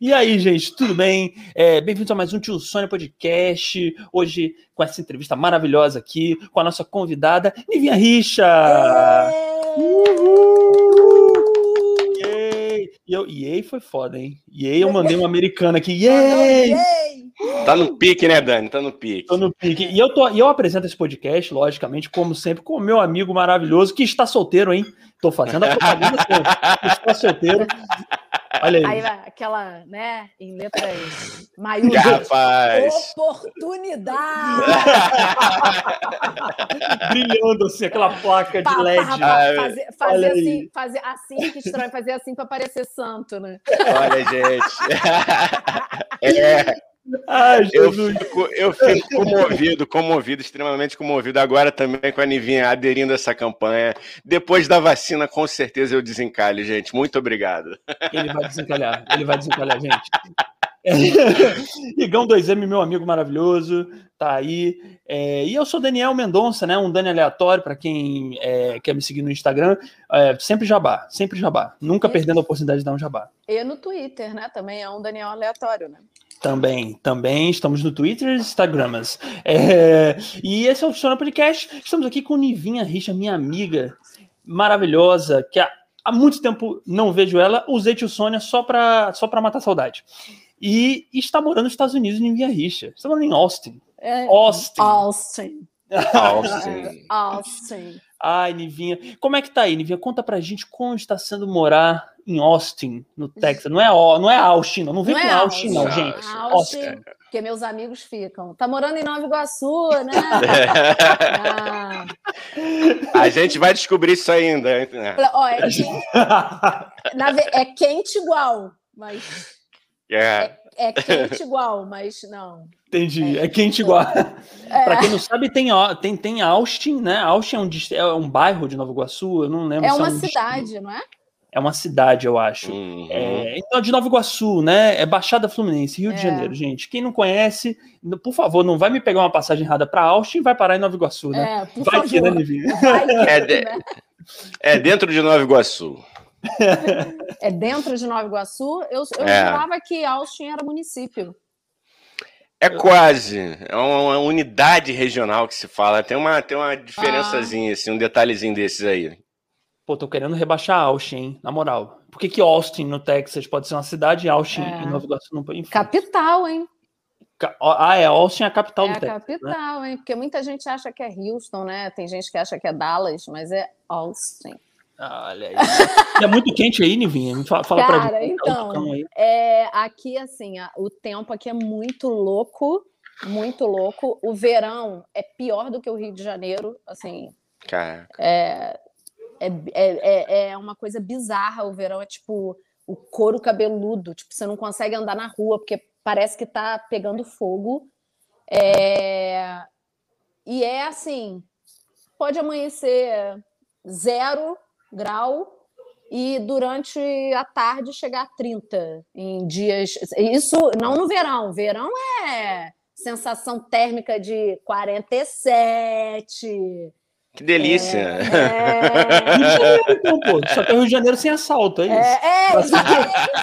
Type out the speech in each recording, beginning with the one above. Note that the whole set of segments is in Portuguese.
E aí, gente, tudo bem? É, Bem-vindos a mais um Tio Sônia Podcast. Hoje, com essa entrevista maravilhosa aqui, com a nossa convidada, Nivinha Richa. Uhul! Yay! E eu, yay foi foda, hein? Yay, eu mandei uma americana aqui. Yay! Tá no pique, né, Dani? Tá no pique. Tô no pique. E eu, tô, e eu apresento esse podcast, logicamente, como sempre, com o meu amigo maravilhoso, que está solteiro, hein? Tô fazendo a propaganda está solteiro. Olha aí. Aí vai aquela, né, em letras maiúsculas. Rapaz. Oportunidade! Brilhando assim, aquela placa de Pá, pá, LED. Ai, fazer, olha fazer aí. assim, fazer assim, que estranho, fazer assim para parecer santo, né? Olha, gente. É, Ai, eu fico, eu fico comovido, comovido, extremamente comovido. Agora também com a Nivinha aderindo a essa campanha. Depois da vacina, com certeza eu desencalho, gente. Muito obrigado. Ele vai desencalhar, ele vai desencalhar, gente. Igão 2M, meu amigo maravilhoso, tá aí. É, e eu sou Daniel Mendonça, né? Um Dani aleatório, para quem é, quer me seguir no Instagram. É, sempre jabá, sempre jabá. Nunca Isso. perdendo a oportunidade de dar um jabá. E no Twitter, né? Também é um Daniel aleatório, né? Também, também estamos no Twitter e Instagramas. É, e esse é o Funciona Podcast. Estamos aqui com Nivinha Richa, minha amiga maravilhosa, que há, há muito tempo não vejo ela. Usei Tio Sônia só para só pra matar a saudade. E está morando nos Estados Unidos, Nivinha Richa. Está morando em Austin. É, Austin. Austin. Austin. Austin. Ai, Nivinha. Como é que tá aí, Nivinha? Conta pra gente como está sendo morar em Austin, no Texas. Não é, não é Austin, não. Não vem Não com é Austin, não, gente. Austin, Austin. porque meus amigos ficam. Tá morando em Nova Iguaçu, né? Ah, A gente vai descobrir isso ainda. né? ó, é, quente, é quente igual, mas É. é quente igual, mas não. Entendi. É quente igual. É, Pra quem não sabe, tem, tem, tem Austin, né? Austin é um, é um bairro de Nova Iguaçu, eu não lembro é se uma um dist- cidade, não é? É uma cidade, eu acho. Uhum. É, então, de Nova Iguaçu, né? É Baixada Fluminense, Rio de É. Janeiro, gente. Quem não conhece, por favor, não vai me pegar uma passagem errada pra Austin e vai parar em Nova Iguaçu, né? É, por vai favor. que, né, Nivinha? Vai que, É de- né? É dentro de Nova Iguaçu. É dentro de Nova Iguaçu. Eu, eu É. jurava que Austin era município. É quase. É uma, uma unidade regional que se fala. Tem uma, tem uma diferençazinha, assim, um detalhezinho desses aí. Pô, tô querendo rebaixar Austin, hein? Na moral. Por que, que Austin, no Texas, pode ser uma cidade e Austin É. em Nova Iguaçu não pode? Capital, hein? Ah, é. Austin é a capital É do a Texas. né? capital, hein? Porque muita gente acha que é Houston, né? Tem gente que acha que é Dallas, mas é Austin. Ah, Olha aí. É muito quente aí, Nivinha? Me Fala, fala pra Cara, gente. tá o então. É, aqui, assim, a- o tempo aqui é muito louco, muito louco. O verão é pior do que o Rio de Janeiro, assim, Cara. é, é, é, é uma coisa bizarra. O verão é tipo o couro cabeludo, tipo, você não consegue andar na rua porque parece que tá pegando fogo. É, e é assim, pode amanhecer zero grau e durante a tarde chegar a 30 em dias. Isso não no verão. Verão é sensação térmica de 47. Que delícia. É, Rio de Janeiro, então, pô. Só que é o Rio de Janeiro sem assalto, é isso. é, é.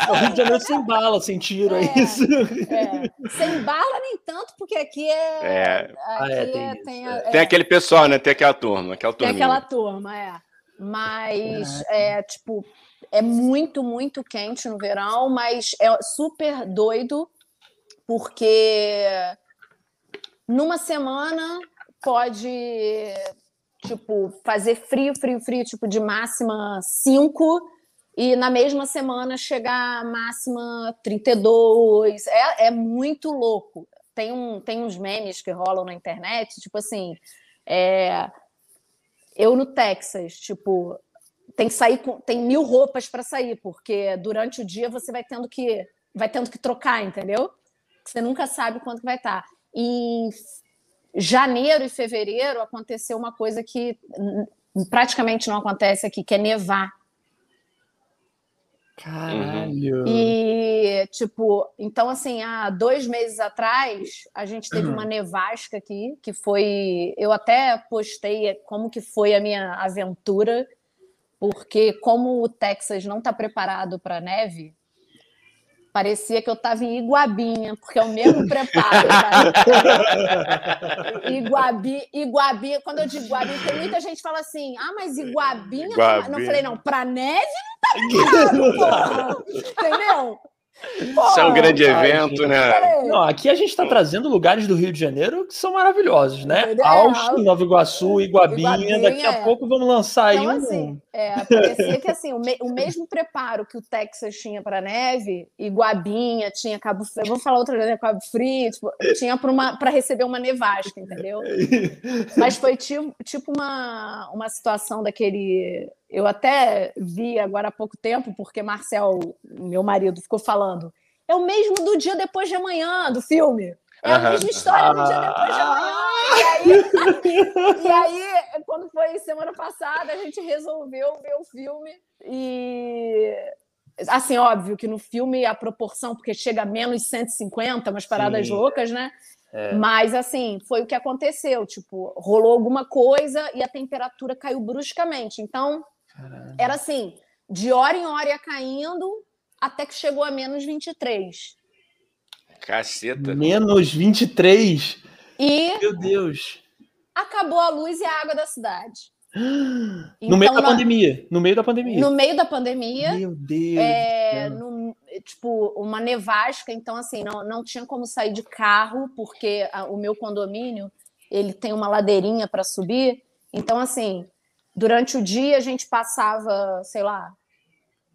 É o Rio de Janeiro sem bala, sem tiro, é, É. isso. É. Sem bala nem tanto, porque aqui é. É. Aqui Ah, é, tem é- isso, tem, é. a- Tem é, aquele pessoal, né? Tem aquela turma, aquela tem turminha. aquela turma, é. Mas é tipo, é muito, muito quente no verão, mas é super doido, porque numa semana pode tipo fazer frio, frio, frio, tipo de máxima 5 e na mesma semana chegar a máxima 32. É, é muito louco. Tem, um, tem uns memes que rolam na internet, tipo assim, é, eu no Texas, tipo, tem que sair com, tem mil roupas para sair, porque durante o dia você vai tendo que vai tendo que trocar, entendeu? Você nunca sabe quanto que vai estar. Em janeiro e fevereiro aconteceu uma coisa que praticamente não acontece aqui, que é nevar. Caralho. E, tipo, então, assim, há dois meses atrás, a gente teve uma nevasca aqui, que foi. Eu até postei como que foi a minha aventura, porque como o Texas não está preparado para neve, Parecia que eu estava em Iguabinha, porque é o mesmo preparo. Iguabi, Iguabi, quando eu digo Iguabi, tem muita gente que fala assim: ah, mas Iguabinha. Iguabi. Não falei, não, para neve não tá ligado, porra. Entendeu? Isso é um grande evento, né? Não, aqui a gente está trazendo lugares do Rio de Janeiro que são maravilhosos, né? Entendeu? Austin, Nova Iguaçu, Iguabinha. Iguabinha, Daqui a é. pouco vamos lançar Então, aí um. assim, é, parecia que assim, o, me- o mesmo preparo que o Texas tinha para neve, Iguabinha, tinha Cabo Frio, vou falar outra vez, né, Cabo Frio, tipo, tinha para receber uma nevasca, entendeu? Mas foi tipo, tipo uma, uma situação daquele. Eu até vi agora há pouco tempo, porque Marcel, meu marido, ficou falando. É o mesmo do dia depois de amanhã do filme. É a Aham. mesma história do dia depois de amanhã. E aí, e aí, quando foi semana passada, a gente resolveu ver o filme. E. Assim, óbvio que no filme a proporção, porque chega a menos 150, umas paradas Sim. loucas, né? Mas, assim, foi o que aconteceu. Tipo, rolou alguma coisa e a temperatura caiu bruscamente. Então, era assim, de hora em hora ia caindo, até que chegou a menos 23. Caceta. Menos 23. E Meu Deus. acabou a luz e a água da cidade. no meio da na- pandemia. No meio da pandemia. No meio da pandemia, Meu Deus. é, no- tipo, uma nevasca, então assim, não, não tinha como sair de carro, porque a- o meu condomínio, ele tem uma ladeirinha para subir. Então, assim, durante o dia a gente passava, sei lá,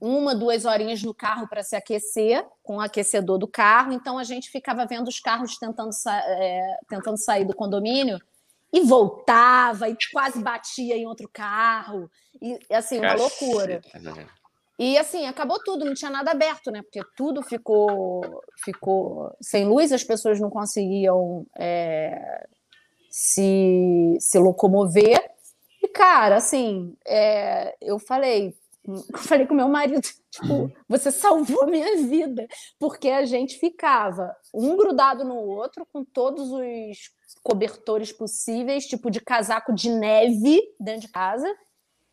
uma, duas horinhas no carro para se aquecer, com o aquecedor do carro. Então, a gente ficava vendo os carros tentando, sa- é, tentando sair do condomínio e voltava e quase batia em outro carro. E, assim, uma loucura. Caceta, né? E assim, acabou tudo, não tinha nada aberto, né? Porque tudo ficou, ficou sem luz, as pessoas não conseguiam é, se, se locomover. E, cara, assim, é, eu falei, eu falei com meu marido, tipo, você salvou a minha vida, porque a gente ficava um grudado no outro, com todos os cobertores possíveis, tipo de casaco de neve dentro de casa.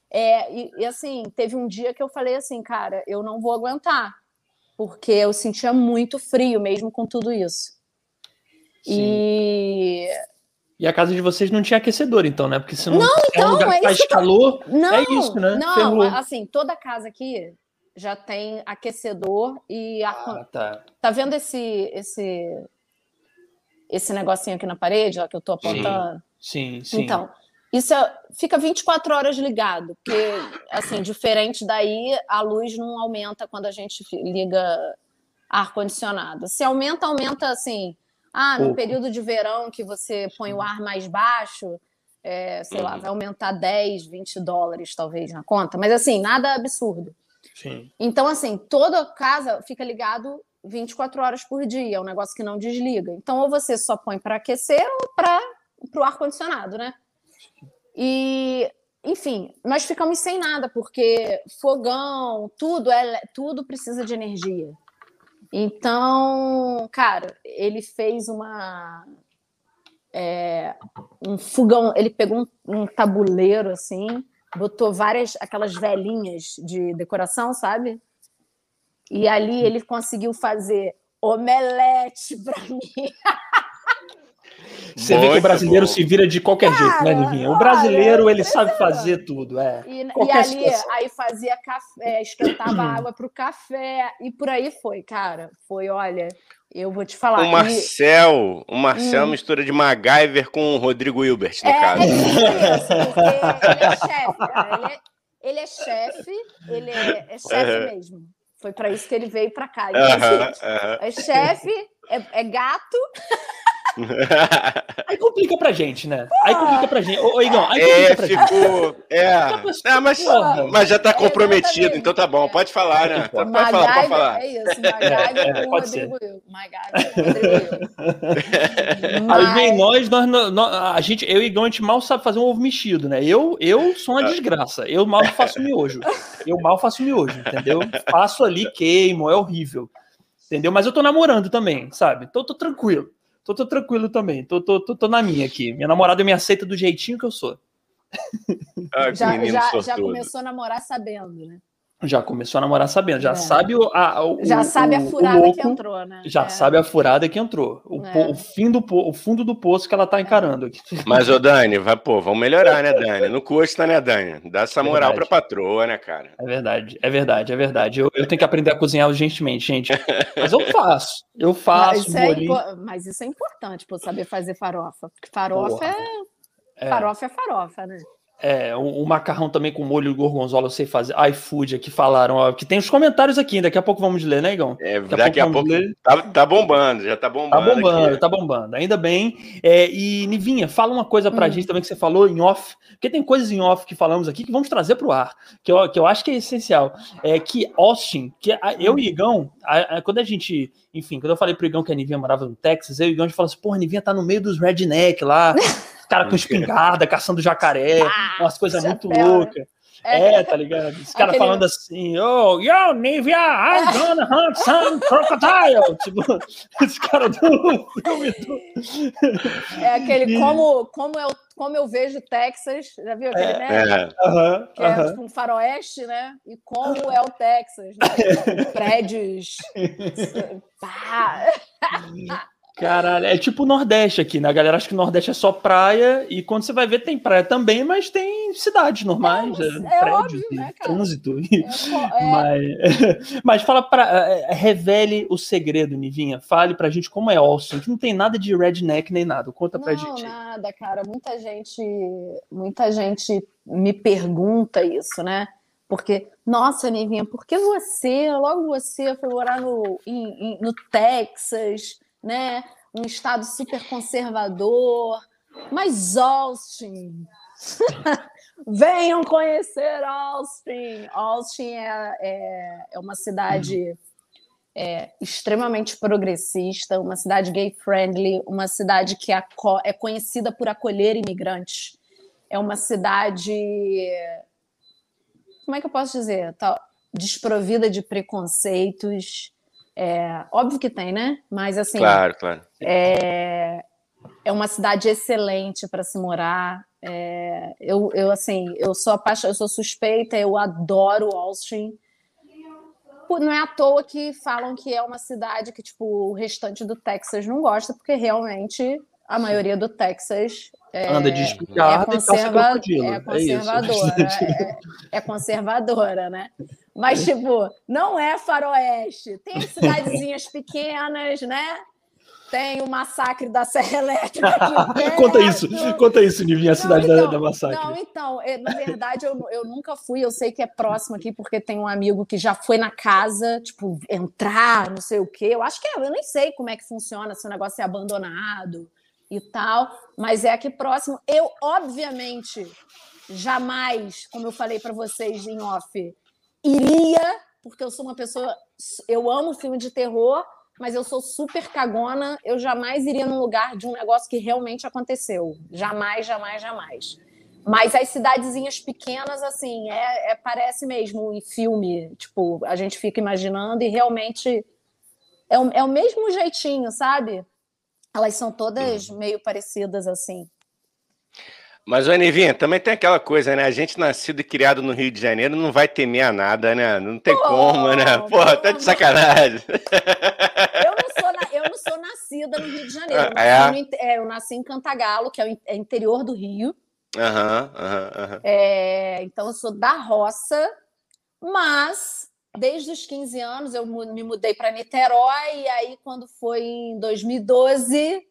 É, e, e, assim, teve um dia que eu falei assim, cara, eu não vou aguentar, porque eu sentia muito frio mesmo com tudo isso. E E a casa de vocês não tinha aquecedor, então, né? Porque senão Não, é um então, lugar que é faz isso que calor. não, é isso, né? não, Ferrou. assim, toda casa aqui já tem aquecedor e ar Ah, tá. Tá vendo esse esse esse negocinho aqui na parede, ó, que eu tô apontando? Sim, sim. Então, isso é- fica 24 horas ligado, porque, assim, diferente daí, a luz não aumenta quando a gente liga ar-condicionado. Se aumenta, aumenta assim. Ah, no Pouco. período de verão que você põe o ar mais baixo, é, sei lá, Uhum. vai aumentar 10, 20 dólares, talvez, na conta. Mas, assim, nada absurdo. sim. Então, assim, toda casa fica ligado 24 horas por dia, é um negócio que não desliga. Então, ou você só põe para aquecer ou para o ar-condicionado, né? E, enfim, nós ficamos sem nada, porque fogão, tudo, é, tudo precisa de energia. Então, cara, ele fez uma. é, um fogão, ele pegou um, um tabuleiro assim, botou várias aquelas velinhas de decoração, sabe? E ali ele conseguiu fazer omelete para mim. Você vê que Muito o brasileiro bom. se vira de qualquer jeito, né, Cara, Livinha? O brasileiro, ele sabe fazer tudo, é. E, e ali, situação. aí fazia café, esquentava água para o café e por aí foi, cara. Foi, olha, eu vou te falar. O e- Marcel, o Marcel é Hum. mistura de MacGyver com o Rodrigo Hilbert, no É, caso. é isso, porque ele é chefe, cara. Ele é, ele é chefe, ele é, é chefe Aham. mesmo. Foi para isso que ele veio para cá. Aham, aham. É chefe, é, é gato. Aí complica pra gente, né? Aí complica pra gente. Ô, ô Igão, aí É, complica pra gente. ficou. É. Ah, mas, Porra. mas já tá comprometido, então tá bom. Pode falar, né? Pode, pode falar, pode falar. é isso, MacGyver É, com o pode. Rodrigo com o Rodrigo Will. Aí vem nós, nós, nós- a gente, eu e Igão, a gente mal sabe fazer um ovo mexido, né? Eu, eu sou uma desgraça. Eu mal faço miojo. Eu mal faço miojo, entendeu? Faço ali, queimo, é horrível. Entendeu? Mas eu tô namorando também, sabe? Tô, tô tranquilo. Tô, tô tranquilo também. Tô, tô, tô, tô na minha aqui. Minha namorada me aceita do jeitinho que eu sou. Ah, que já, já, já começou a namorar sabendo, né? Já começou a namorar sabendo, já é. sabe o, a, o, Já sabe a furada louco, que entrou, né? Já é. sabe a furada que entrou. O, é. o, fim do o fundo do poço que ela tá encarando aqui. Mas, ô Dani, vai, pô, vamos melhorar, né, Dani? Não custa, né, Dani? Dá essa moral verdade. pra patroa, né, cara? É verdade, é verdade, é verdade. Eu, eu tenho que aprender a cozinhar urgentemente, gente. Mas eu faço. Eu faço. Mas isso, é, mas isso é importante, pô, saber fazer farofa. Porque farofa é, é. Farofa é farofa, né? É, o, o, macarrão também com molho de gorgonzola eu sei fazer. iFood aqui falaram, ó, que tem os comentários aqui, daqui a pouco vamos ler, né, Igão? É, daqui, daqui a pouco, a pouco tá, tá, bombando, já tá bombando. Tá bombando, aqui. tá bombando, ainda bem. É, e Nivinha, fala uma coisa pra hum. gente também que você falou em off, porque tem coisas em off que falamos aqui que vamos trazer pro ar, que eu, que eu acho que é essencial. É que Austin, que a, eu e Igão, a, a, quando a gente, enfim, quando eu falei pro Igão que a Nivinha morava no Texas, eu e o Igão a gente falou assim, porra, a Nivinha tá no meio dos redneck lá. cara com espingarda, caçando jacaré, ah, umas coisas muito loucas. É. é, tá ligado? Os caras Aquele... falando assim, oh, yo, Nivea, I'm gonna hunt some crocodile. tipo, esse cara do filme do... É aquele, como, como, eu, como eu vejo Texas, já viu aquele, é, né? É. Uhum, que é tipo um faroeste, né? E como é o Texas, né? Prédios... Pá. Caralho, é tipo o Nordeste aqui, né? A galera acha que o Nordeste é só praia, e quando você vai ver, tem praia também, mas tem cidades normais, é, é, prédios, óbvio, né, trânsito. É, é, mas, mas fala para é, revele o segredo, Nivinha. Fale pra gente como é Austin, que não tem nada de redneck nem nada. Conta pra não, gente. Não, nada, cara. Muita gente, muita gente me pergunta isso, né? Porque, nossa, Nivinha, por que você, logo você, foi morar no, em, em, no Texas? Né? Um estado super conservador. Mas Austin, venham conhecer Austin. Austin é, é, é uma cidade é, extremamente progressista, uma cidade gay-friendly, uma cidade que é conhecida por acolher imigrantes. É uma cidade. Como é que eu posso dizer? Tá, desprovida de preconceitos. É, óbvio que tem, né? Mas assim. Claro, claro. É, é uma cidade excelente para se morar. É, eu, eu, assim, eu sou apaixonada, eu sou suspeita, eu adoro Austin. Não é à toa que falam que é uma cidade que, tipo, o restante do Texas não gosta, porque realmente a maioria do Texas é, anda de é, conserva é conservadora, é, é, conservadora, né? Mas, tipo, não é faroeste. Tem cidadezinhas pequenas, né? Tem o massacre da Serra Elétrica. conta isso, conta isso, Nivinha, a cidade então, da, da, massacre. Não, então, é, na verdade, eu, eu nunca fui, eu sei que é próximo aqui, porque tem um amigo que já foi na casa, tipo, entrar, não sei o quê. Eu acho que é, eu nem sei como é que funciona, se o negócio é abandonado e tal, mas é aqui próximo. Eu, obviamente, jamais, como eu falei para vocês em off, iria, porque eu sou uma pessoa. Eu amo filme de terror, mas eu sou super cagona. Eu jamais iria num lugar de um negócio que realmente aconteceu. Jamais, jamais, jamais. Mas as cidadezinhas pequenas, assim, é, é, parece mesmo em filme. Tipo, a gente fica imaginando e realmente é o, é o mesmo jeitinho, sabe? Elas são todas meio parecidas assim. Mas, Anivinha, também tem aquela coisa, né? A gente nascido e criado no Rio de Janeiro não vai temer a nada, né? Não tem Pô, como, né? Porra, tá de sacanagem. Eu não, sou na... eu não sou nascida no Rio de Janeiro. Eu ah, nasci, é? No... É, eu nasci em Cantagalo, que é o é interior do Rio. Aham, aham, aham. Então, eu sou da roça, mas desde os 15 anos eu me mudei para Niterói, e aí, quando foi em 2012,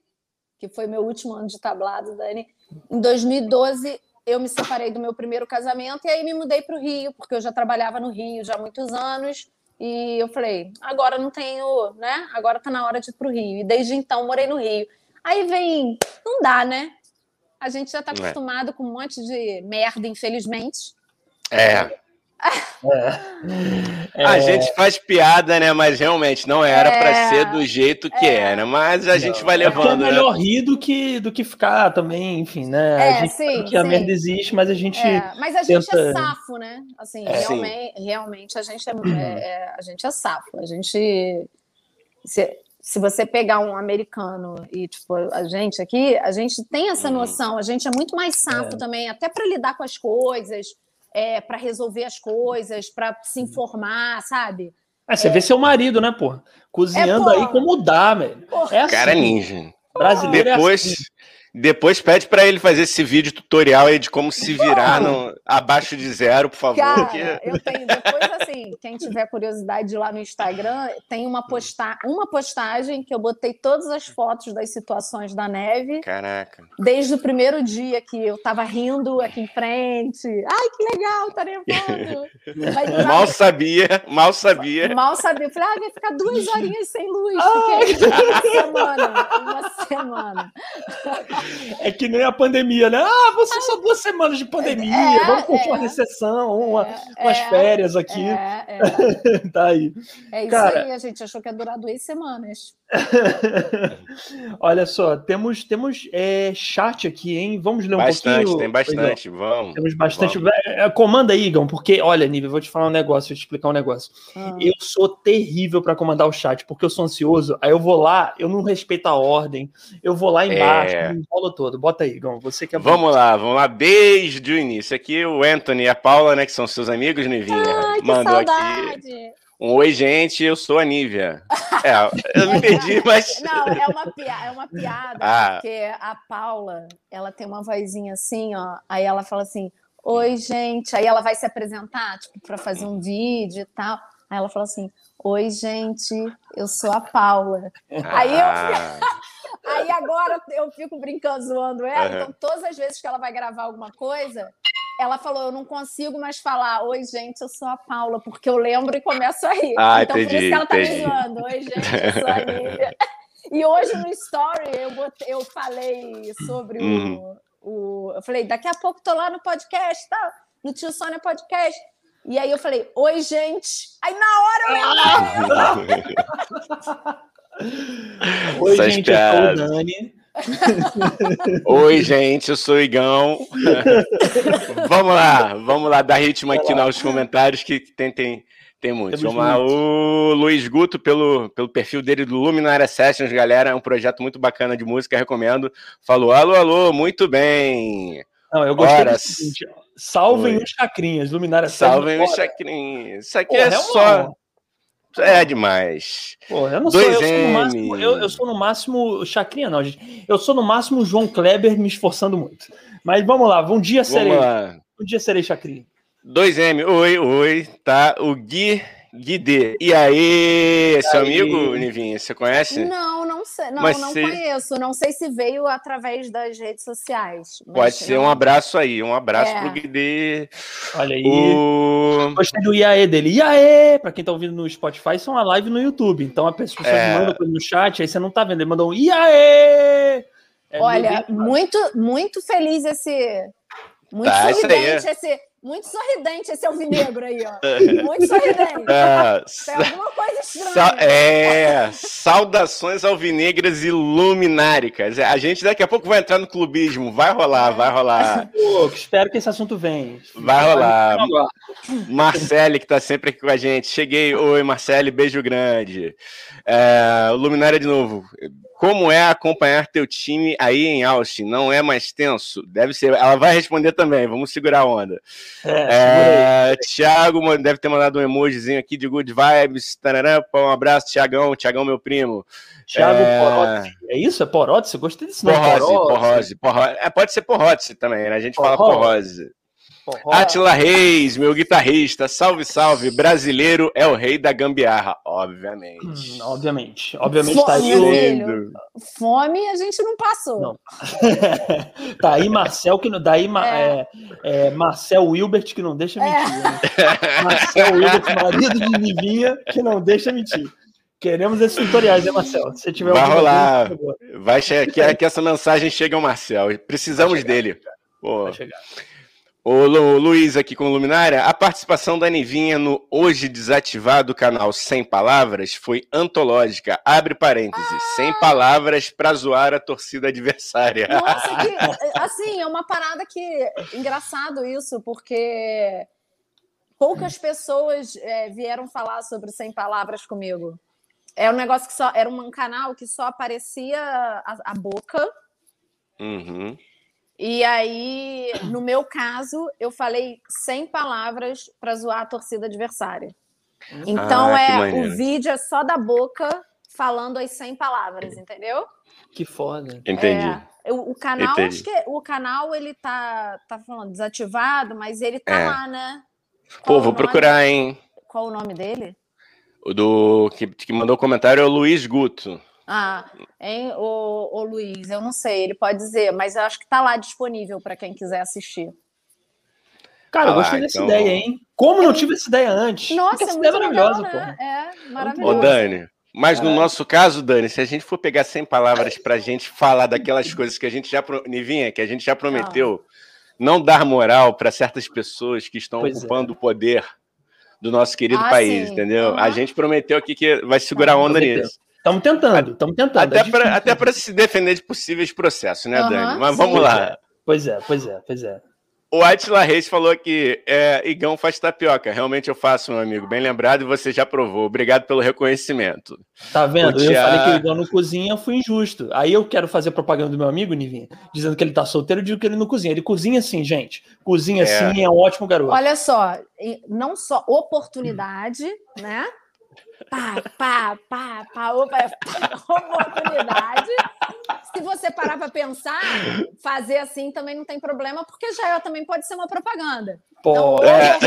que foi meu último ano de tablado, Dani em 2012, eu me separei do meu primeiro casamento e aí me mudei para o Rio, porque eu já trabalhava no Rio já há muitos anos. E eu falei, agora não tenho, né? Agora tá na hora de ir para o Rio. E desde então morei no Rio. Aí vem, não dá, né? A gente já está é. acostumado é. com um monte de merda, infelizmente. É. É. A gente faz piada, né? Mas realmente não era é. para ser do jeito que é. era. Mas a não. gente vai levando. É melhor né? rir do que, do que ficar também, enfim, né? É, a gente sim, que a merda existe, mas a gente. É. Mas a gente tenta... é safo, né? Assim, realmente, realmente a gente é, é, a gente é safo. A gente. Se, se você pegar um americano e, tipo, a gente aqui, a gente tem essa uhum. noção, a gente é muito mais safo também, até para lidar com as coisas é, para resolver as coisas, para se informar, sabe? É, você é. vê seu marido, né, pô? Cozinhando é, aí como dá, velho. É assim. Cara ninja. Brasileiro Depois, é assim. Depois pede para ele fazer esse vídeo tutorial aí de como se virar no, abaixo de zero, por favor. Cara, que... eu tenho. Depois, assim, quem tiver curiosidade lá no Instagram, tem uma, posta... uma postagem que eu botei todas as fotos das situações da neve. Caraca. Desde o primeiro dia que eu tava rindo aqui em frente. Ai, que legal, tá nevando. mal sabia, mal sabia. Mal sabia. Eu falei, ah, vai ficar duas horinhas sem luz. Fiquei uma semana. Uma semana. É que nem a pandemia, né? Ah, você só duas semanas de pandemia, é, vamos curtir é, uma recessão, uma, é, umas é, férias aqui. É, é. tá aí. É isso Cara... aí, a gente achou que ia durar duas semanas. Olha só, temos, temos é, chat aqui, hein? Vamos ler um bastante, pouquinho. Tem bastante, vamos. Temos bastante. Vamos. Comanda aí, Igão, porque, olha, Nível, vou te falar um negócio, vou te explicar um negócio. Ah. Eu sou terrível para comandar o chat, porque eu sou ansioso, aí eu vou lá, eu não respeito a ordem, eu vou lá embaixo, é... me enrolo todo. Bota aí, Igão, você que é Vamos bom. lá, vamos lá, desde o início. Aqui o Anthony e a Paula, né, que são seus amigos, Nivinha, Ai, mandou aqui. Um oi, gente, eu sou a Nívia. É, eu me perdi, mas. Não, é uma, piada, é uma piada, ah. porque a Paula, ela tem uma vozinha assim, ó. Aí ela fala assim: Oi, gente. Aí ela vai se apresentar, tipo, para fazer um vídeo e tal. Aí ela fala assim: Oi, gente, eu sou a Paula. Ah. Aí eu. Aí agora eu fico brincando, zoando ela. Uhum. Então, todas as vezes que ela vai gravar alguma coisa, ela falou: Eu não consigo mais falar, oi, gente, eu sou a Paula, porque eu lembro e começo a rir. Ah, então, entendi, por isso que ela tá entendi. me zoando. Oi, gente, eu sou a. E hoje no Story eu, botei, eu falei sobre uhum. o, o. Eu falei: Daqui a pouco tô lá no podcast, tá? no Tio Sônia Podcast. E aí eu falei: Oi, gente. Aí na hora eu lembrei. Oi, Essas gente, piadas. eu sou o Dani. Oi, gente, eu sou o Igão. vamos lá, vamos lá, dar ritmo aqui nos comentários que tem, tem, tem muitos. Vamos lá, o Luiz Guto, pelo, pelo perfil dele do Luminária Sessions, galera, é um projeto muito bacana de música, recomendo. Falou, alô, alô, muito bem. Não, eu gostei Ora, seguinte, salvem os chacrinhas, Luminária Sessions. Salvem os chacrinhas. Isso aqui Porra, é, é só... É demais. Pô, eu não sou, eu sou, no máximo, eu, eu, sou no máximo Chacrinha, não, gente. Eu sou no máximo João Kleber me esforçando muito. Mas vamos lá, um dia serei. Um dia serei Chacrinha. 2M, oi, oi, tá? O Gui Guide. E aí, seu aí. amigo, Nivinha, você conhece? Não, não sei. Não, Mas não se... conheço. Não sei se veio através das redes sociais. Pode ser um abraço aí. Um abraço é. pro Guide. Olha aí. O... Gostei do IAE dele. IAE! Pra quem tá ouvindo no Spotify, isso é uma live no YouTube. Então a pessoa é. manda no chat, aí você não tá vendo. Ele mandou um IAE! É Olha, muito, muito feliz esse. Muito tá, sorridente esse muito sorridente esse alvinegro aí, ó. Muito sorridente. É, Tem alguma coisa estranha. Sa é, saudações alvinegras e lumináricas. A gente daqui a pouco vai entrar no clubismo. Vai rolar, vai rolar. Pô, espero que esse assunto venha. Vai rolar. Marcele, que tá sempre aqui com a gente. Cheguei. Oi, Marcele, beijo grande. É, Luminária de novo. Como é acompanhar teu time aí em Austin? Não é mais tenso? Deve ser. Ela vai responder também. Vamos segurar a onda. É, é, Thiago deve ter mandado um emojizinho aqui de good vibes. Tarará, um abraço, Tiagão. Tiagão, meu primo. Thiago é... É isso? É Porotti? Gostei desse nome. Porrose, porrose, É, pode ser Porrose também, né? A gente fala Porrose. Atila Reis, meu guitarrista, salve, salve, brasileiro é o rei da gambiarra, obviamente. Hum, obviamente, obviamente Fome, tá aí. Fome a gente não passou. Não. tá aí Marcel, que daí é. É, é, Marcel Wilbert, que não deixa mentir. É. Né? Marcel Wilbert, marido de Nivinha, que não deixa mentir. Queremos esses tutoriais, né, Marcel? Se tiver Vai rolar. Vai chegar, que, que essa mensagem chegue ao Marcel. Precisamos dele. Pô. Vai chegar. Ô Lu, Luiz aqui com Luminária, a participação da Nivinha no hoje desativado canal Sem Palavras foi antológica. Abre parênteses, ah! sem palavras para zoar a torcida adversária. Nossa, que, assim, é uma parada que. Engraçado isso, porque poucas pessoas é, vieram falar sobre Sem Palavras comigo. É um negócio que só. Era um canal que só aparecia a, a boca. Uhum. E aí, no meu caso, eu falei 100 palavras para zoar a torcida adversária. Então Ah, é o vídeo é só da boca falando as 100 palavras, entendeu? Que foda. Entendi. É, o, o canal, Entendi. acho que o canal ele tá tá falando desativado, mas ele tá É. lá, né? Pô, Qual o vou nome? procurar, hein? Qual o nome dele? O do que, que mandou o comentário é o Luiz Guto. Ah, hein, o, o Luiz, eu não sei, ele pode dizer, mas eu acho que tá lá disponível para quem quiser assistir. Cara, eu Ah, gostei dessa então- ideia, hein? Como não tive essa ideia antes? Nossa, Porque é essa ideia é legal, maravilhosa, né? pô. É, Ô, maravilhoso. Dani, mas no É. nosso caso, Dani, se a gente for pegar 100 palavras pra gente falar daquelas coisas que a gente já. pro- Nivinha, que a gente já prometeu não dar moral pra certas pessoas que estão Pois é. ocupando o poder do nosso querido Ah, país, sim. entendeu? Aham. A gente prometeu aqui que vai segurar a onda prometeu. nisso. Estamos tentando, estamos tentando. Até é pra se defender de possíveis processos, né, Aham, Dani? Mas sim. vamos lá. Pois é, pois é, pois é. O Atila Reis falou aqui, é, Igão faz tapioca. Realmente eu faço, meu amigo. Bem lembrado e você já provou. Obrigado pelo reconhecimento. Tá vendo? O Eu falei que ele igual não cozinha, fui injusto. Aí eu quero fazer propaganda do meu amigo, Nivinha, dizendo que ele tá solteiro, eu digo que ele não cozinha. Ele cozinha sim, gente. Cozinha É. sim, é um ótimo garoto. Olha só, não só oportunidade, né? Pá, pá, pá, pá, opa, pá, oportunidade. Se você parar para pensar, fazer assim também não tem problema, porque já é- também pode ser uma propaganda. Então, Pô, É.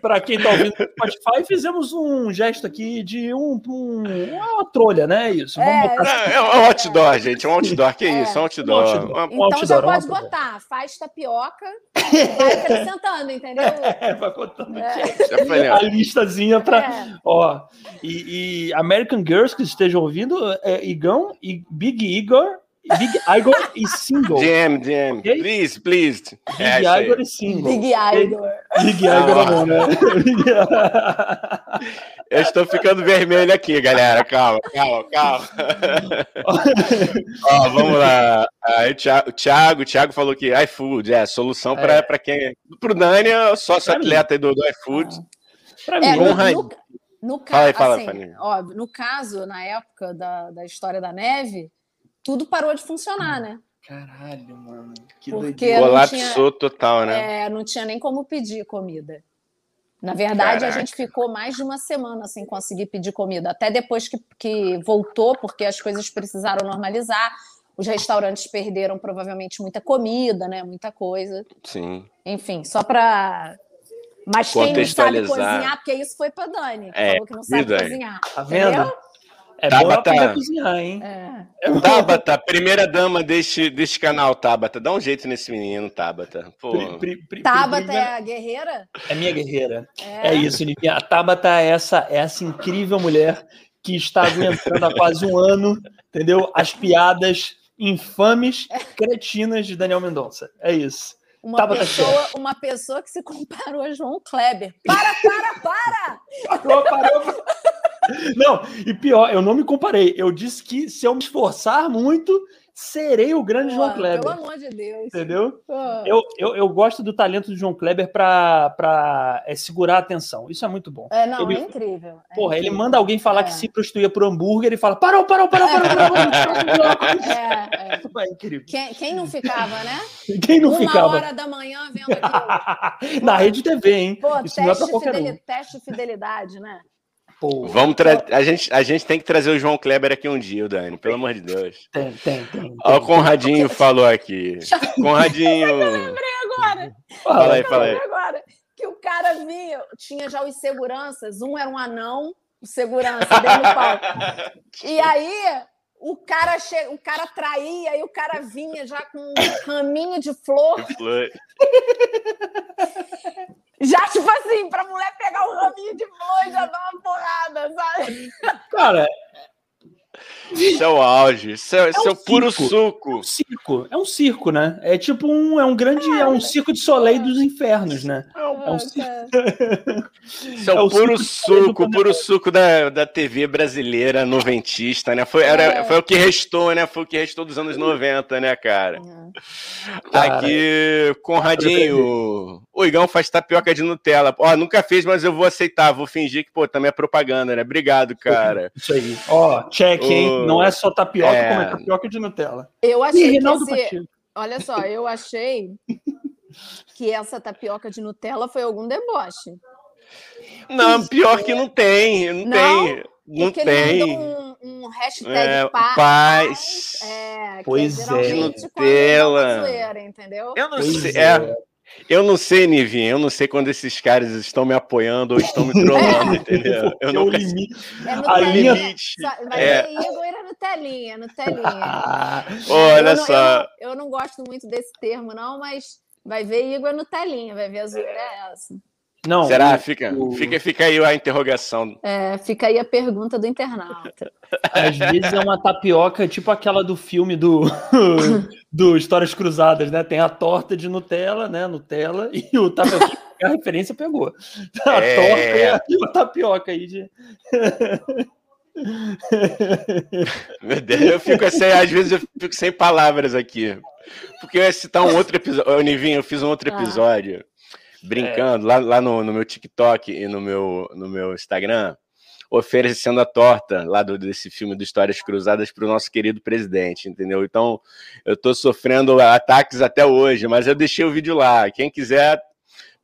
Pra quem tá ouvindo no Spotify, fizemos um gesto aqui de um, um- uma trolha, né? Isso. Vamos É, botar É, é um outdoor, gente. É um outdoor. Que É. isso? É um outdoor. Um outdoor. Uma- Um Então outdoor, já um pode outdoor. botar, faz tapioca, vai acrescentando, entendeu? É, vai botando É. Já falei, a listazinha pra. É. Ó, e, e American Girls que estejam ouvindo, é Igão e Big Igor, Big Igor e Single. DM, DM. Ok? Please, please. Big É. Igor e Single. Big Idol. Big Igor é bom, né? Eu estou ficando vermelho aqui, galera. Calma, calma, calma. Ó, vamos lá. Aí, o Thiago, o Thiago, falou que iFood é a solução para É. para quem. Pro Dani, é o sócio Pra mim. atleta do, do iFood. pra É, mim, no, Conrad- no, no Fala aí, caso, fala, assim, ó, no caso, na época da, da história da neve, tudo parou de funcionar, né? Caralho, mano. Que Porque Colapsou total, né? É, não tinha nem como pedir comida. Na verdade, a Caraca. gente ficou mais de uma semana sem conseguir pedir comida. Até depois que, que voltou, porque as coisas precisaram normalizar. Os restaurantes perderam provavelmente muita comida, né? Muita coisa. Sim. Enfim, só para. Mas quem não sabe cozinhar, porque isso foi para Dani, que É, falou que não sabe cozinhar. Tá vendo? Entendeu? É Tabata. bom cozinhar, hein? É. Tabata, primeira dama deste, deste canal, Tabata. Dá um jeito nesse menino, Tabata. Pô. Pri- pri- pri- Tabata primeira- é a guerreira? é minha guerreira. É. É isso, Nivinha. A Tabata é essa, é essa incrível mulher que está aguentando há quase um ano, entendeu? As piadas infames, cretinas de Daniel Mendonça. É isso. Uma Tabata pessoa, uma pessoa que se comparou a João Kleber. Para, para, para! Parou, parou. Não, e pior, eu não me comparei. Eu disse que se eu me esforçar muito, serei o grande João Kleber. Pelo amor de Deus. Entendeu? Eu, eu, eu gosto do talento do João Kleber para segurar a atenção. Isso é muito bom. É, não, Ele- é incrível. é Porra, ele incrível. manda alguém falar que É. se prostituía por hambúrguer e fala: parou, parou, parou, parou, parou, parou. É, é. É incrível. Quem, quem não ficava, né? Quem não Uma ficava? hora da manhã vendo aquilo. Na rede TV, hein? Pô, Isso não é teste, pra qualquer um. teste de fidelidade, né? Pô, Vamos tra... a, gente, a gente tem que trazer o João Kleber aqui um dia, o Dani, pelo amor de Deus. tem, tem, tem. Ó, o tem. Conradinho falou aqui. Conradinho. Agora, Fala aí, fala aí. agora, que o cara vinha, tinha já os seguranças, um era um anão, o segurança dentro do palco. E aí o cara che... o cara traía e o cara vinha já com um raminho de flor, já tipo assim, pra mulher pegar o raminho de flor e já dar uma porrada, sabe? Cara, Isso é o auge. Isso é, isso é um o puro circo. suco. é um circo. É um circo, né? É tipo um, é um grande, é um circo de soleil dos infernos, né? É um circo. Isso é o É o puro suco Poderoso. puro suco da, da TV brasileira noventista, né? Foi, era, É. foi o que restou, né? Foi o que restou dos anos 90, né, cara? Cara, Aqui, Conradinho, O Igão faz tapioca de Nutella. Ó, nunca fez, mas eu vou aceitar. Vou fingir que, pô, também é propaganda, né? Obrigado, cara. Isso aí. Ó, check, hein? Não é só tapioca, é... como é tapioca de Nutella. Eu achei e que esse... Olha só, eu achei que essa tapioca de Nutella foi algum deboche. Não, pior que não tem. Não, não tem. Não tem. Um, um hashtag é, paz. paz. É, pois é. Nutella. Zoeira, entendeu? Eu não pois sei. É. é. Eu não sei, Nivinha, eu não sei quando esses caras estão me apoiando ou estão me trollando, entendeu? Eu não limite. É no a limite. Mas é. Igor era Nutelinha, Nutelinha. Olha eu não, só. Eu, eu, não gosto muito desse termo, não, mas vai ver Igor Nutelinha, vai ver a zoeira é essa. Não, Será? O, fica, o... fica, fica aí a interrogação. É, fica aí a pergunta do internauta. Às vezes é uma tapioca tipo aquela do filme do, do Histórias Cruzadas, né? Tem a torta de Nutella, né? Nutella, e o tapioca, a referência pegou. A é... torta e a tapioca aí de. Meu Deus, eu fico assim, às vezes eu fico sem palavras aqui. Porque eu ia citar um outro episódio. Nivinho, eu fiz um outro ah. episódio. Ah brincando é. lá, lá no, no, meu TikTok e no meu, no meu Instagram, oferecendo a torta lá do, desse filme do Histórias Cruzadas para o nosso querido presidente, entendeu? Então, eu estou sofrendo ataques até hoje, mas eu deixei o vídeo lá. Quem quiser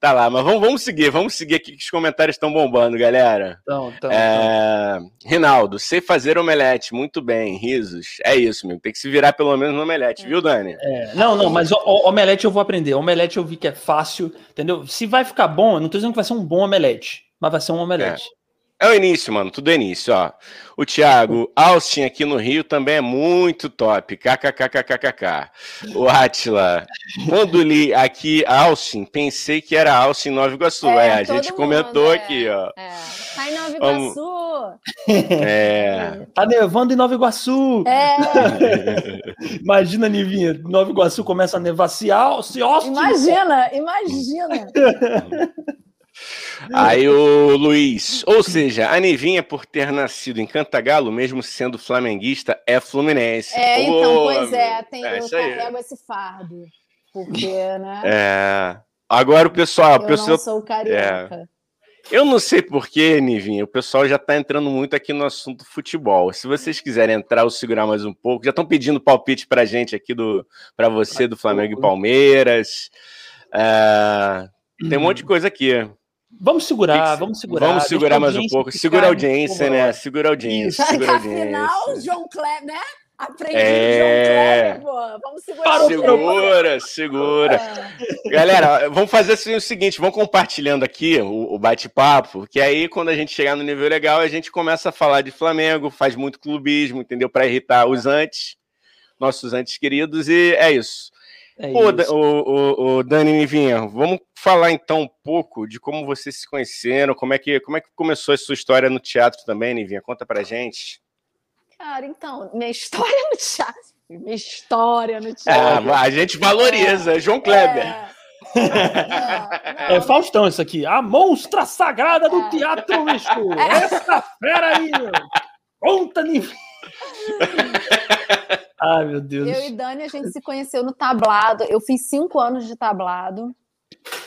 Tá lá, mas vamos, vamos seguir, vamos seguir aqui que os comentários estão bombando, galera. Então, então, é... então. Rinaldo, sei fazer omelete, muito bem, risos. É isso, meu. Tem que se virar pelo menos no omelete, viu, Dani? É, não, não, mas o, o, omelete eu vou aprender. Omelete eu vi que é fácil, entendeu? Se vai ficar bom, eu não tô dizendo que vai ser um bom omelete, mas vai ser um omelete. É. É o início, mano, tudo é início, ó. O Thiago, Austin aqui no Rio também é muito top. KKKKKK. O Atila, quando li aqui Austin, pensei que era Austin Nova Iguaçu. É, é a gente mundo, comentou é. aqui, ó. É. Tá em Nova Iguaçu. Vamos... É. Tá nevando em Nova Iguaçu. É. imagina, Nivinha, Nova Iguaçu começa a nevar se Austin. Imagina, imagina. Aí o Luiz, ou seja, a Nivinha, por ter nascido em Cantagalo, mesmo sendo flamenguista, é fluminense. É, então, oh, pois é, tem, é eu carrego esse fardo. Porque, né? É. Agora o pessoal. Eu pessoal, não sou carioca. É. Eu não sei porquê, Nivinha, o pessoal já está entrando muito aqui no assunto futebol. Se vocês quiserem entrar ou segurar mais um pouco, já estão pedindo palpite para gente aqui do para você do Flamengo e Palmeiras. É, tem um monte de coisa aqui. Vamos segurar, vamos segurar. Vamos segurar mais um pouco. Segura a audiência, né? Segura a audiência. Segura a audiência. Afinal, João Kleber, né? Aprendi é... João Kleber. Vamos segurar Segura, segura. É. Galera, vamos fazer assim, o seguinte: vamos compartilhando aqui o, o bate-papo, que aí quando a gente chegar no nível legal, a gente começa a falar de Flamengo, faz muito clubismo, entendeu? Para irritar os antes, nossos antes queridos, e é isso. É Pô, o, o, o, Dani Nivinha, vamos falar então um pouco de como vocês se conheceram, como é que, como é que começou a sua história no teatro também, Nivinha? Conta pra gente. Cara, então, minha história no teatro. Minha história no teatro. Ah, a gente valoriza, é, João Kleber. É... Não, não. É Faustão isso aqui, a monstra sagrada do é. teatro escuro. Essa fera aí, conta Nivinha. Ai, meu Deus. Eu e Dani, a gente se conheceu no tablado. Eu fiz cinco anos de tablado.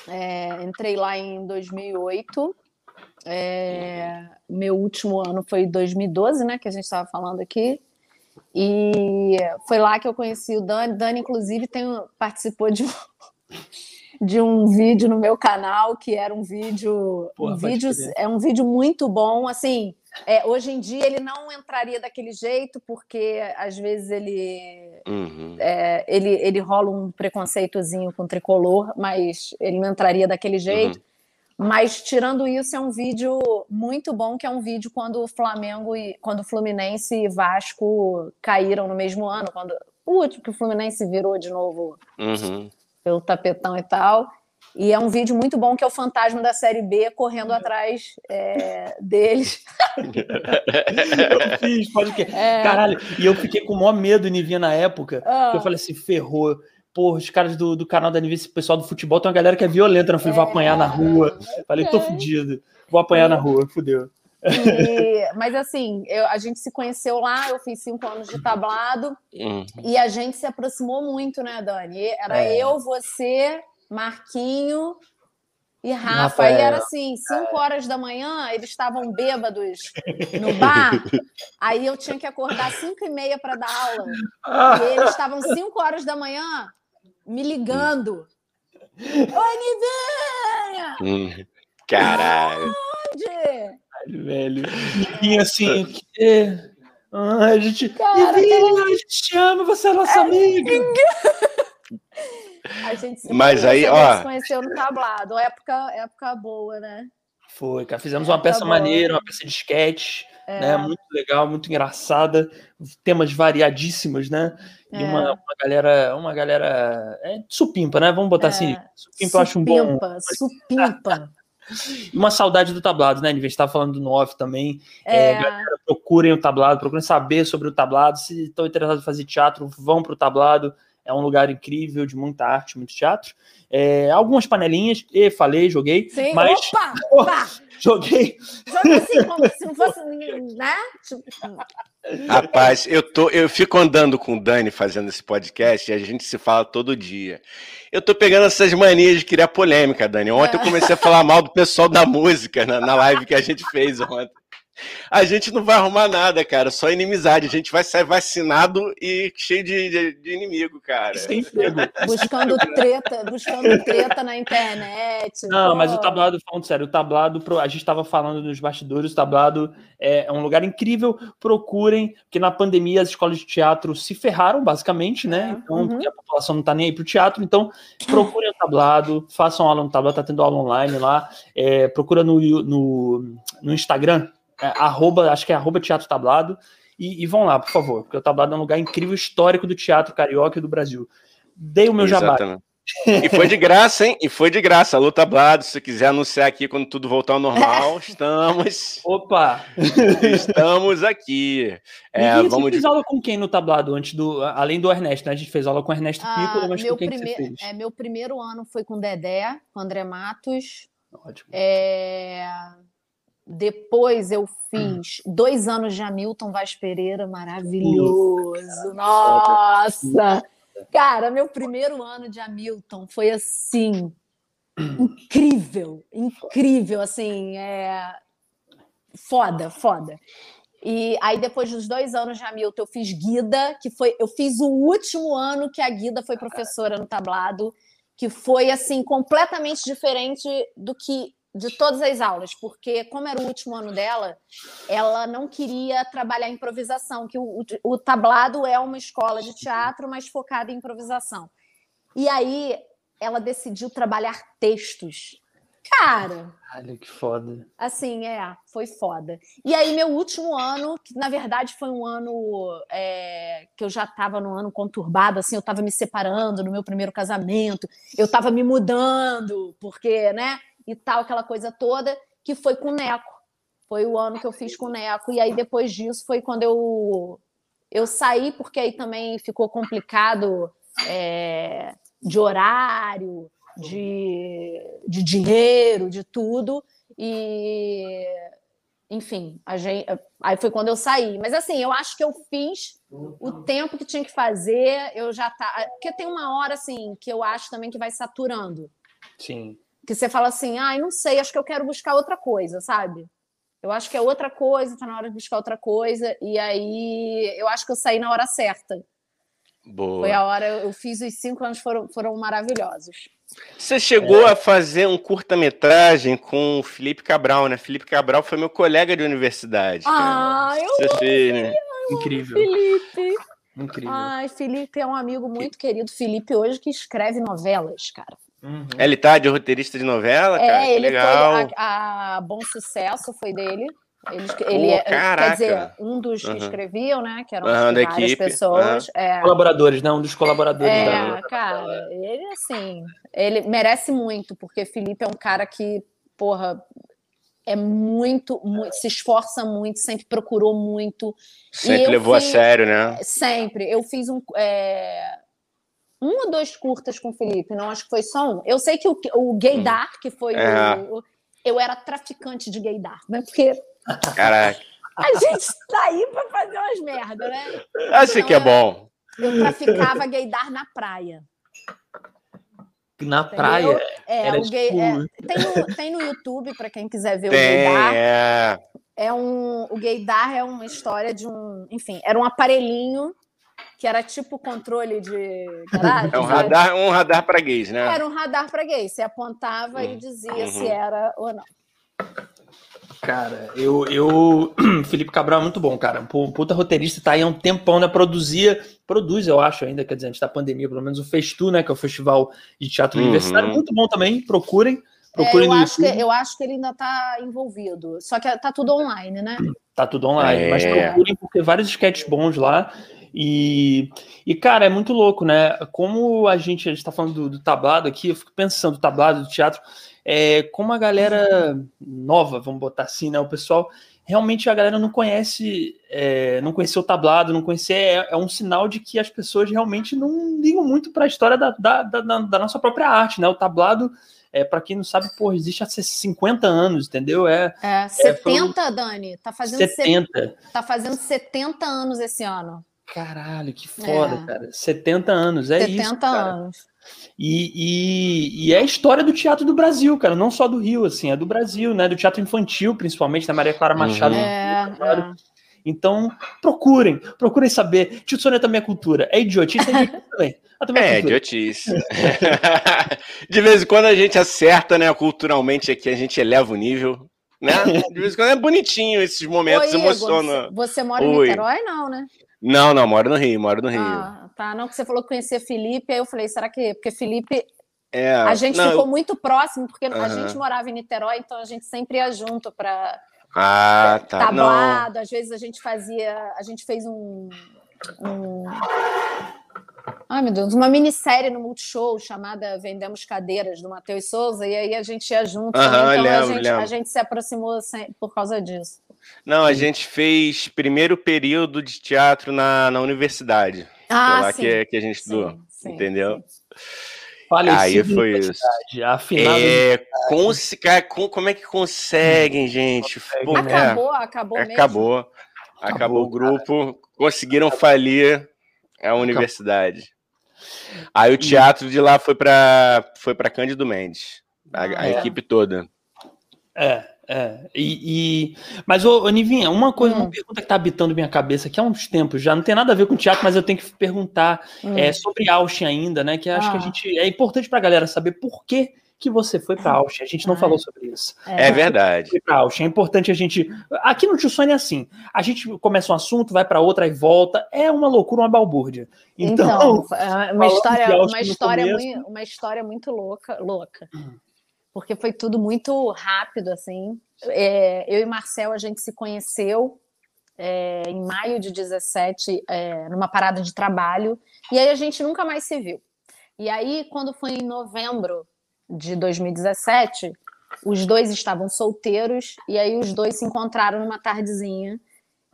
É, entrei lá em 2008. É, meu último ano foi 2012, né? Que a gente estava falando aqui. E foi lá que eu conheci o Dani. Dani, inclusive, tem, participou de um, de um vídeo no meu canal, que era um vídeo. Porra, um vídeo é um vídeo muito bom. Assim, é, hoje em dia ele não entraria daquele jeito, porque às vezes ele, uhum. é, ele, ele rola um preconceitozinho com tricolor, mas ele não entraria daquele jeito. Uhum. Mas tirando isso, é um vídeo muito bom, que é um vídeo quando o Flamengo e quando o Fluminense e Vasco caíram no mesmo ano, quando o último que o Fluminense virou de novo uhum. pelo tapetão e tal. E é um vídeo muito bom que é o fantasma da série B correndo atrás é, deles. eu fiz, pode que. É... Caralho, e eu fiquei com o maior medo, Nivinha, na época. Ah. Eu falei assim, ferrou. Porra, os caras do, do canal da Nivinha, esse pessoal do futebol, tem uma galera que é violenta. Eu falei, vou apanhar na rua. Falei, tô fudido. Vou apanhar na rua, fudeu. E, mas assim, eu, a gente se conheceu lá, eu fiz cinco anos de tablado uhum. e a gente se aproximou muito, né, Dani? Era é. eu, você, Marquinho E Rafa, aí era assim, 5 horas da manhã, eles estavam bêbados no bar, aí eu tinha que acordar 5 e meia para dar aula. E eles estavam 5 horas da manhã me ligando. Oi, Nivinha! Hum, caralho! Onde? Velho. E assim, que... ah, a gente. Cara, Nivinha, a gente te ama, você é nossa é... amiga. A gente se Mas aí, ó. se conheceu no tablado. Época, época boa, né? Foi, cara. Fizemos uma peça boa. maneira, uma peça de sketch, é. né? Muito legal, muito engraçada. Temas variadíssimos, né? E é. uma, uma, galera, uma galera. É supimpa, né? Vamos botar é. assim. Supimpa, eu acho um bom. Supimpa. uma saudade do tablado, né? A gente estava falando do 9 também. É. É, galera, procurem o tablado, procurem saber sobre o tablado. Se estão interessados em fazer teatro, vão para o tablado. É um lugar incrível, de muita arte, muito teatro. É, algumas panelinhas, e falei, joguei. Sim, mas... opa! opa! joguei. Joga assim, como se não fosse, né? Tipo, Rapaz, eu, tô, eu fico andando com o Dani fazendo esse podcast e a gente se fala todo dia. Eu tô pegando essas manias de criar polêmica, Dani. Ontem eu comecei a falar mal do pessoal da música na, na live que a gente fez ontem. A gente não vai arrumar nada, cara, só inimizade. A gente vai sair vacinado e cheio de, de, de inimigo, cara. Sem emprego. Buscando treta, buscando treta na internet. Não, pô. mas o tablado, falando sério, o tablado, a gente estava falando nos bastidores, o tablado é um lugar incrível. Procurem, que na pandemia as escolas de teatro se ferraram, basicamente, né? É, então, uhum. porque a população não está nem aí para o teatro. Então, procurem o tablado, façam aula no tablado, tá tendo aula online lá. É, procura no, no, no Instagram é, arroba, acho que é arroba Teatro Tablado, e, e, vão lá, por favor, porque o Tablado é um lugar incrível, histórico do teatro carioca e do Brasil. Dei o meu Exatamente. jabá. E foi de graça, hein? E foi de graça. Alô, Tablado, se quiser anunciar aqui quando tudo voltar ao normal, estamos. Opa! Estamos aqui. É, vamos você fez de... aula com quem no Tablado antes do. Além do Ernesto, né? A gente fez aula com o Ernesto ah, Piccolo, mas com quem prime... que você fez? É, meu primeiro ano foi com o Dedé, com o André Matos. Ótimo. É... Depois eu fiz dois anos de Hamilton Vaz Pereira, maravilhoso. Nossa! Cara, meu primeiro ano de Hamilton foi assim incrível, incrível, assim, é foda, foda. E aí depois dos dois anos de Hamilton eu fiz Guida, que foi, eu fiz o último ano que a Guida foi professora no tablado, que foi assim completamente diferente do que de todas as aulas, porque como era o último ano dela, ela não queria trabalhar improvisação, que o, o, o tablado é uma escola de teatro, mas focada em improvisação. E aí ela decidiu trabalhar textos. Cara. Olha que foda. Assim, é, foi foda. E aí, meu último ano, que na verdade foi um ano é, que eu já estava no ano conturbado, assim, eu estava me separando no meu primeiro casamento, eu estava me mudando, porque, né? E tal, aquela coisa toda, que foi com o Neco. Foi o ano que eu fiz com o Neco. E aí, depois disso, foi quando eu, eu saí, porque aí também ficou complicado é, de horário, de, de dinheiro, de tudo. E, enfim, gente, aí foi quando eu saí. Mas assim, eu acho que eu fiz o tempo que tinha que fazer. Eu já tá, porque tem uma hora assim que eu acho também que vai saturando. Sim que você fala assim, ai, ah, não sei, acho que eu quero buscar outra coisa, sabe? Eu acho que é outra coisa, tá na hora de buscar outra coisa, e aí eu acho que eu saí na hora certa. Boa. Foi a hora, eu fiz os cinco anos, foram, foram maravilhosos. Você chegou é. a fazer um curta-metragem com o Felipe Cabral, né? Felipe Cabral foi meu colega de universidade. Ah, cara. eu Você fez, né? Incrível. Felipe. Incrível. Ai, Felipe é um amigo muito querido. Felipe hoje que escreve novelas, cara. Uhum. Ele tá de roteirista de novela, é, cara? que ele legal. Foi a, a, Bom Sucesso foi dele. Ele, ele é, quer dizer, um dos que uhum. escreviam, né? Que eram uhum, várias equipe. pessoas. É. Colaboradores, né? Um dos colaboradores. É, da... cara, ele assim, ele merece muito, porque Felipe é um cara que, porra, é muito, muito, se esforça muito, sempre procurou muito. Sempre levou fiz, a sério, né? Sempre. Eu fiz um. É, um ou dois curtas com o Felipe, não acho que foi só um. Eu sei que o, o Gaydar, hum. que foi é. o, Eu era traficante de Gaydar, né? Porque. Caraca. A gente tá aí pra fazer umas merdas, né? Acho que é então, bom. Eu, traficava Gaydar na praia. Na Entendeu? praia? É, era o gay, tipo é, tem, no, tem no YouTube, para quem quiser ver tem, o Gaydar. É. é um, o Gaydar é uma história de um. Enfim, era um aparelhinho que era tipo controle de garagem. É um radar, um radar para gays, né? Era um radar para gays. Você apontava hum. e dizia uhum. se era ou não. Cara, eu, eu. Felipe Cabral é muito bom, cara. Puta roteirista, tá aí há um tempão, né? Produzia, produz, eu acho ainda, quer dizer, antes da pandemia, pelo menos o Festu, né? Que é o Festival de Teatro uhum. Universitário. Muito bom também, procurem. Procurem é, eu, acho que, eu acho que ele ainda tá envolvido. Só que tá tudo online, né? Tá tudo online, é. mas procurem, porque vários sketches bons lá. E, e, cara, é muito louco, né? Como a gente está falando do, do, tablado aqui, eu fico pensando, do tablado, do teatro, é, como a galera nova, vamos botar assim, né? O pessoal realmente a galera não conhece, é, não conheceu o tablado, não conhecer, é, é, um sinal de que as pessoas realmente não ligam muito para a história da, da, da, da, nossa própria arte, né? O tablado, é, para quem não sabe, pô, existe há 50 anos, entendeu? É, é 70, é, Dani, tá fazendo 70. Se, tá fazendo 70 anos esse ano. Caralho, que foda, é. cara. 70 anos, é 70 isso. 70 anos. E, e, e, é a história do teatro do Brasil, cara, não só do Rio, assim, é do Brasil, né? Do teatro infantil, principalmente, da Maria Clara. Machado. Uhum. É, é. Então, procurem, procurem saber. Tio Sônia também é cultura. É idiotice, é idiotice também. Também é, é idiotice. De vez em quando a gente acerta, né? Culturalmente aqui, a gente eleva o nível. Né? De vez em quando é bonitinho esses momentos, Oi, emociona. Você mora em Niterói, não, né? Não, não, moro no Rio, moro no Rio. Ah, tá. Não, que você falou que conhecia Felipe, aí eu falei, será que. Porque Felipe. É, a gente não, ficou eu... muito próximo, porque a gente morava em Niterói, então a gente sempre ia junto para. Ah, tá. Tablado, não. às vezes a gente fazia. A gente fez um. um... Ai, meu Deus, uma minissérie no Multishow chamada Vendemos Cadeiras, do Matheus Souza, e aí a gente ia junto. então lembro, a, gente, a gente se aproximou por causa disso. Não, a gente fez primeiro período de teatro na, na universidade. Ah, foi lá sim. Que, que a gente estudou, sim, sim, entendeu? Aí foi isso. Afinal, é, com, como é que conseguem, gente? Pô, acabou, é, acabou mesmo. Acabou. Acabou, acabou o grupo. Cara. Conseguiram falir a universidade. Aí o teatro de lá foi para foi para Cândido Mendes, a, a ah, é. equipe toda. É, é, e, e... mas, ô, ô, Nivinha, uma coisa, hum. uma pergunta que tá habitando minha cabeça aqui há uns tempos já, não tem nada a ver com teatro, mas eu tenho que perguntar hum. é, sobre Austin ainda, né? Que acho ah. que a ah. gente. É importante pra galera saber por que, que você foi para Austin. A gente não ah. falou sobre isso. É, é verdade. Foi pra Austin. É importante a gente. Aqui no Tio Sônia é assim: a gente começa um assunto, vai para outra e volta. É uma loucura, uma balbúrdia. Então, então é uma história, uma história, muito, uma história muito louca, louca. Hum porque foi tudo muito rápido, assim. É, eu e Marcel, a gente se conheceu é, em maio de 17, é, numa parada de trabalho, e aí a gente nunca mais se viu. E aí, quando foi em novembro de 2017, os dois estavam solteiros, e aí os dois se encontraram numa tardezinha,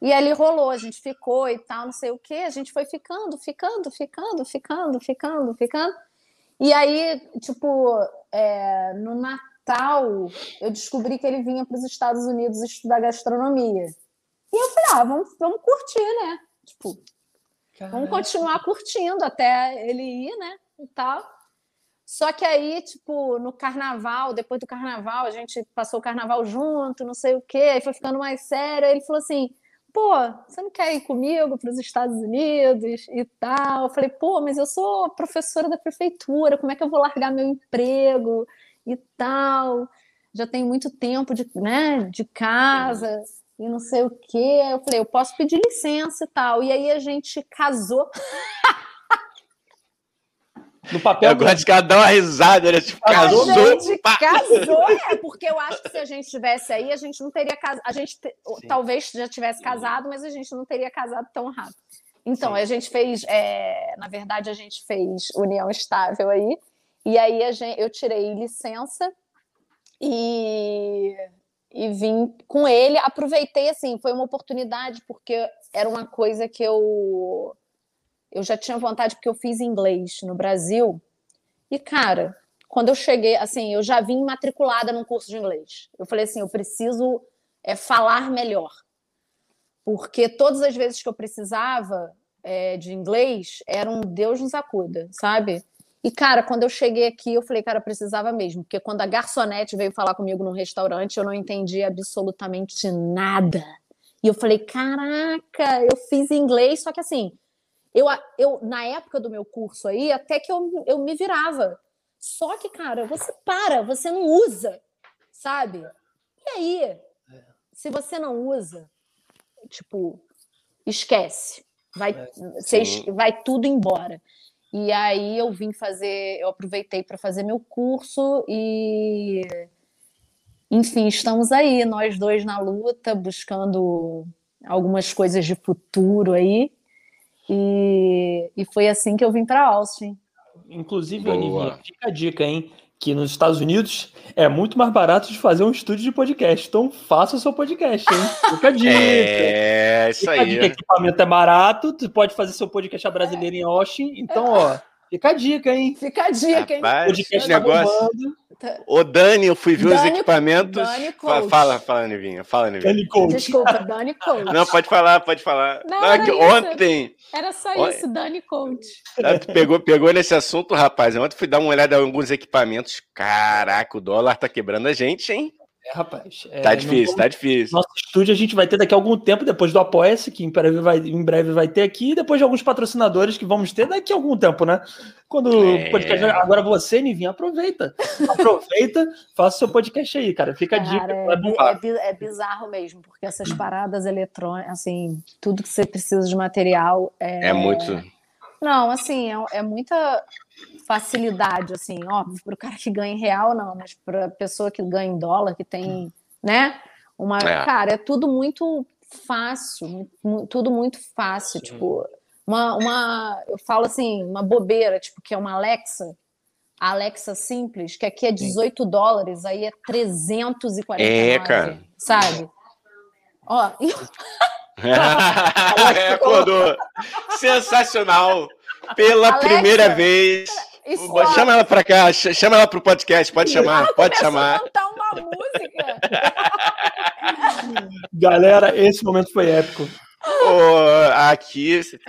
e ali rolou, a gente ficou e tal, não sei o quê, a gente foi ficando, ficando, ficando, ficando, ficando, ficando. E aí, tipo, é, no Natal, eu descobri que ele vinha para os Estados Unidos estudar gastronomia. E eu falei, ah, vamos, vamos curtir, né? Tipo, Caraca. vamos continuar curtindo até ele ir, né? E tal. Só que aí, tipo, no carnaval, depois do carnaval, a gente passou o carnaval junto, não sei o quê, aí foi ficando mais sério. Aí ele falou assim: pô, você não quer ir comigo para os Estados Unidos e tal? Eu falei, pô, mas eu sou professora da prefeitura, como é que eu vou largar meu emprego e tal? Já tenho muito tempo de, né, de casa e não sei o quê. Eu falei, eu posso pedir licença e tal. E aí a gente casou. No papel. Eu gosto de dá uma risada, né? Tipo, casou. A gente pá. casou, é, porque eu acho que se a gente estivesse aí, a gente não teria casado. A gente Sim. talvez já tivesse casado, mas a gente não teria casado tão rápido. Então, Sim. a gente fez, é, na verdade, a gente fez união estável aí. E aí a gente, eu tirei licença e, e vim com ele. Aproveitei, assim, foi uma oportunidade, porque era uma coisa que eu eu já tinha vontade porque eu fiz inglês no Brasil. E, cara, quando eu cheguei, assim, eu já vim matriculada num curso de inglês. Eu falei assim, eu preciso é, falar melhor. Porque todas as vezes que eu precisava é, de inglês, era um Deus nos acuda, sabe? E, cara, quando eu cheguei aqui, eu falei, cara, precisava mesmo. Porque quando a garçonete veio falar comigo num restaurante, eu não entendi absolutamente nada. E eu falei, caraca, eu fiz inglês, só que assim, eu, eu na época do meu curso aí, até que eu, eu me virava. Só que, cara, você para, você não usa, sabe? E aí, é. se você não usa, tipo, esquece. Vai, é, você, vai tudo embora. E aí eu vim fazer, eu aproveitei para fazer meu curso e enfim, estamos aí, nós dois na luta, buscando algumas coisas de futuro aí. E, e foi assim que eu vim para Austin. Inclusive, Anivinha, fica a dica, hein? Que nos Estados Unidos é muito mais barato de fazer um estúdio de podcast. Então faça o seu podcast, hein? Fica a dica. É, isso fica aí. Dica, equipamento é barato, tu pode fazer seu podcast brasileiro em Austin. Então, ó, fica a dica, hein? Fica a dica, hein? Rapaz, podcast tá negócio. Ô, Dani, eu fui ver Dani, os equipamentos. Dani Coach. Fala, fala, Nivinha. Fala, Nivinha. Dani Coach. Desculpa, Dani Coach. Não, pode falar, pode falar. Não, Não era ontem. Era só isso, Dani Coach. Tu pegou, pegou nesse assunto, rapaz. Ontem fui dar uma olhada em alguns equipamentos. Caraca, o dólar tá quebrando a gente, hein? É, rapaz. É, tá difícil, tá difícil. Nosso estúdio a gente vai ter daqui a algum tempo, depois do Apoia-se, que em breve, vai, em breve vai ter aqui, e depois de alguns patrocinadores que vamos ter daqui a algum tempo, né? Quando é... o podcast. Agora você, Nivinha, aproveita. Aproveita, faça seu podcast aí, cara. Fica cara, a dica. É, é, é, bizarro mesmo, porque essas paradas eletrônicas, assim, tudo que você precisa de material. É, é muito. Não, assim, é, é muita facilidade, assim, óbvio, para o cara que ganha em real, não, mas para a pessoa que ganha em dólar, que tem, né? Uma, é. cara, é tudo muito fácil, tudo muito fácil, Sim. tipo, uma, uma, eu falo assim, uma bobeira, tipo, que é uma Alexa, a Alexa simples, que aqui é 18 Sim. dólares, aí é 349, é, cara. sabe? Ó, eu... Acordou. Sensacional. Pela Alexa, primeira vez. Chama ela pra cá, chama ela pro podcast, pode chamar, ela pode chamar. cantar uma música. Galera, esse momento foi épico. Oh, aqui, se,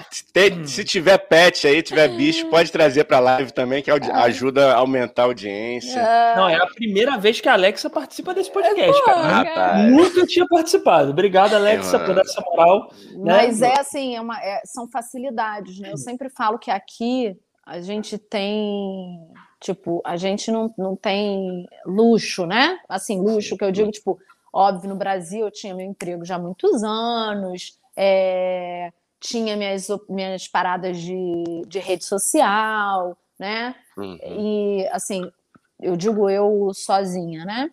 se tiver pet aí, tiver bicho, pode trazer para live também, que ajuda a aumentar a audiência. Não, é a primeira vez que a Alexa participa desse podcast, Pô, cara. cara. Nunca tinha participado. Obrigado, Alexa, é, por essa moral. Né? Mas é assim, é uma, é, são facilidades, né? Eu sempre falo que aqui a gente tem, tipo, a gente não, não tem luxo, né? Assim, luxo que eu digo, tipo, óbvio, no Brasil eu tinha meu emprego já há muitos anos, é, tinha minhas, minhas paradas de, de rede social, né? Uhum. E, assim, eu digo eu sozinha, né?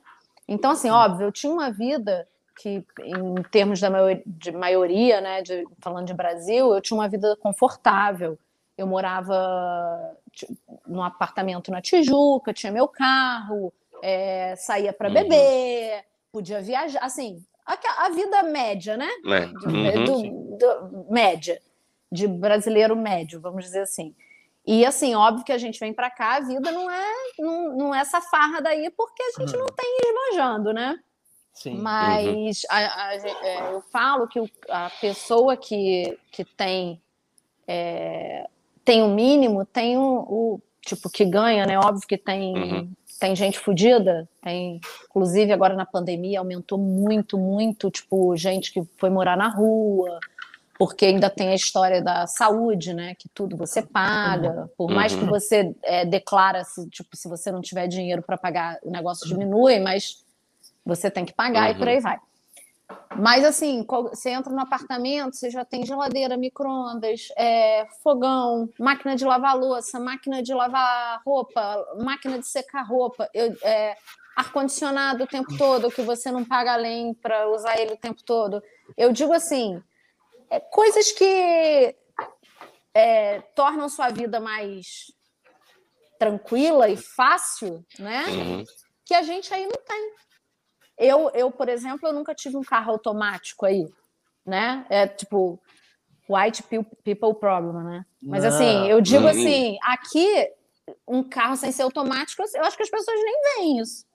Então, assim, óbvio, eu tinha uma vida que, em termos da maioria, de maioria, né, de, falando de Brasil, eu tinha uma vida confortável. Eu morava num apartamento na Tijuca, tinha meu carro, é, saía para uhum. beber, podia viajar, assim, a, a vida média, né? É. Uhum, do, do, média, de brasileiro médio, vamos dizer assim. E assim, óbvio que a gente vem para cá, a vida não é, não, não é essa farra daí, porque a gente uhum. não tem esbanjando, né? Sim. Mas uhum. a, a, é, eu falo que a pessoa que, que tem é, tem o mínimo, tem o, o, tipo que ganha, né? Óbvio que tem uhum. tem gente fodida, tem inclusive agora na pandemia aumentou muito, muito, tipo, gente que foi morar na rua, porque ainda tem a história da saúde, né? Que tudo você paga, por mais que uhum. você é, declara se tipo se você não tiver dinheiro para pagar, o negócio diminui, mas você tem que pagar uhum. e por aí vai. Mas assim, você entra no apartamento, você já tem geladeira, micro-ondas, é, fogão, máquina de lavar louça, máquina de lavar roupa, máquina de secar roupa, é, ar-condicionado o tempo todo, que você não paga além para usar ele o tempo todo. Eu digo assim, é, coisas que é, tornam sua vida mais tranquila e fácil, né? Uhum. Que a gente aí não tem. Eu, eu, por exemplo, eu nunca tive um carro automático aí, né? É tipo white people problem, né? Mas assim, eu digo assim, aqui um carro sem ser automático, eu acho que as pessoas nem veem isso.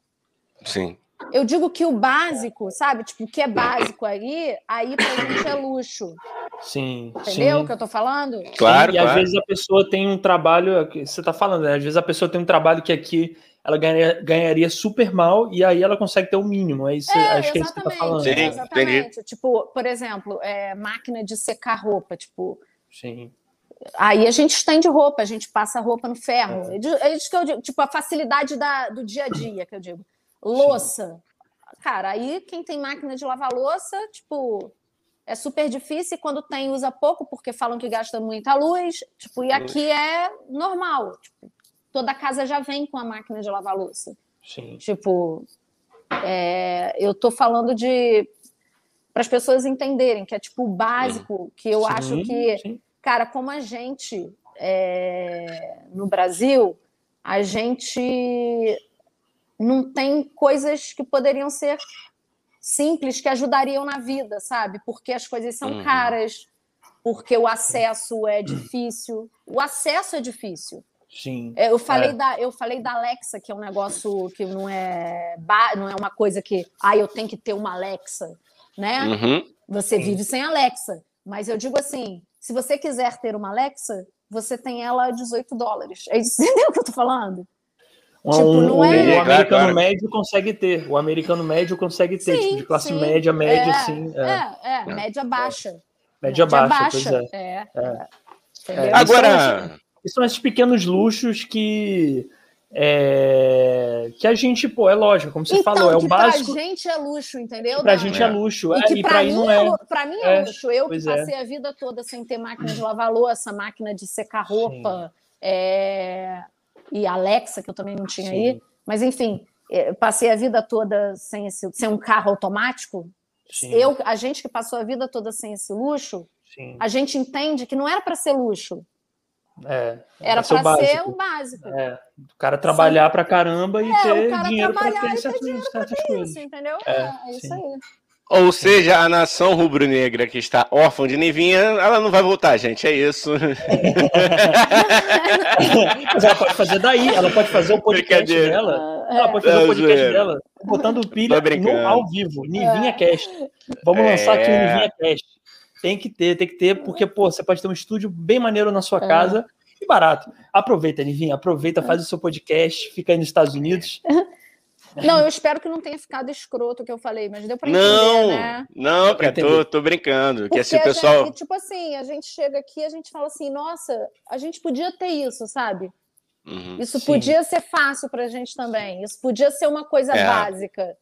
Sim. Eu digo que o básico, sabe? Tipo, o que é básico aí, aí pra gente é luxo. Sim. Entendeu sim. o que eu tô falando? Claro, e claro. às vezes a pessoa tem um trabalho, você está falando, né? Às vezes a pessoa tem um trabalho que aqui ela ganharia, ganharia super mal e aí ela consegue ter o mínimo. É isso, É, acho que é isso que você tá falando. Sim, exatamente. Tipo, por exemplo, é, máquina de secar roupa, tipo, Sim. Aí a gente estende roupa, a gente passa roupa no ferro. É. É isso que eu digo, tipo, a facilidade da, do dia a dia, que eu digo. Louça. Cara, aí quem tem máquina de lavar louça, tipo, é super difícil e quando tem usa pouco, porque falam que gasta muita luz. Tipo, e aqui é normal. Tipo, toda casa já vem com a máquina de lavar louça. Sim. Tipo, é, eu tô falando de para as pessoas entenderem que é tipo o básico que eu Sim, acho que sim. cara, como a gente é, no Brasil, a gente não tem coisas que poderiam ser simples que ajudariam na vida, sabe? Porque as coisas são Uhum. caras, porque o acesso é difícil. O acesso é difícil. Sim. É, Eu falei, É. da, eu falei da Alexa, que é um negócio que não é, não é uma coisa que, ah, eu tenho que ter uma Alexa, né? Uhum. Você vive sem Alexa. Mas eu digo assim: se você quiser ter uma Alexa, você tem ela a 18 dólares. É isso, entendeu o que eu tô falando? Um, Tipo, não o, é- o americano claro. médio consegue ter. O americano médio consegue ter, tipo, de classe sim. média, média, é, sim. É. É, é, média baixa. Média baixa, pois é. é. É. Entendeu? É. Agora, E são esses pequenos luxos que. É, que a gente, pô, é lógico, como você então, falou, é o básico. pra gente é luxo, entendeu? pra gente é luxo. E é, que e pra, pra mim não é, é. pra mim é, É, luxo. Eu que é. passei a vida toda sem ter máquina de lavar louça, máquina de secar roupa, e Alexa, que eu também não tinha Sim. aí. Mas, enfim, passei a vida toda sem, esse, sem um carro automático. Sim, Eu, a gente que passou a vida toda sem esse luxo, sim, a gente entende que não era para ser luxo, é, era ser o para ser básico. o básico. É, o cara trabalhar pra caramba e É, ter dinheiro pra trabalhar ter ter certas, dinheiro pra certas É coisas. isso, entendeu? É, É, é isso aí. ou seja, a nação rubro-negra que está órfã de Nivinha, ela não vai voltar, gente. É isso. Mas ela pode fazer daí, ela pode fazer o podcast dela. Ah, Ela pode fazer É o podcast zoeira. dela botando pilha no, ao vivo. Nivinha Cast. Vamos É. lançar aqui o Nivinha Cast. Tem que ter, tem que ter, porque, pô, você pode ter um estúdio bem maneiro na sua É. casa e barato. Aproveita, Nivinha, aproveita, faz o seu podcast, fica aí nos Estados Unidos. Não, eu espero que não tenha ficado escroto o que eu falei, mas deu para entender, Não, né? não, cara, entender. tô, tô brincando. Que Porque assim, o pessoal. gente, tipo assim, a gente chega aqui, a gente fala assim, nossa, a gente podia ter isso, sabe? Uhum. Isso Sim. podia ser fácil pra gente também. Isso podia ser uma coisa É. básica.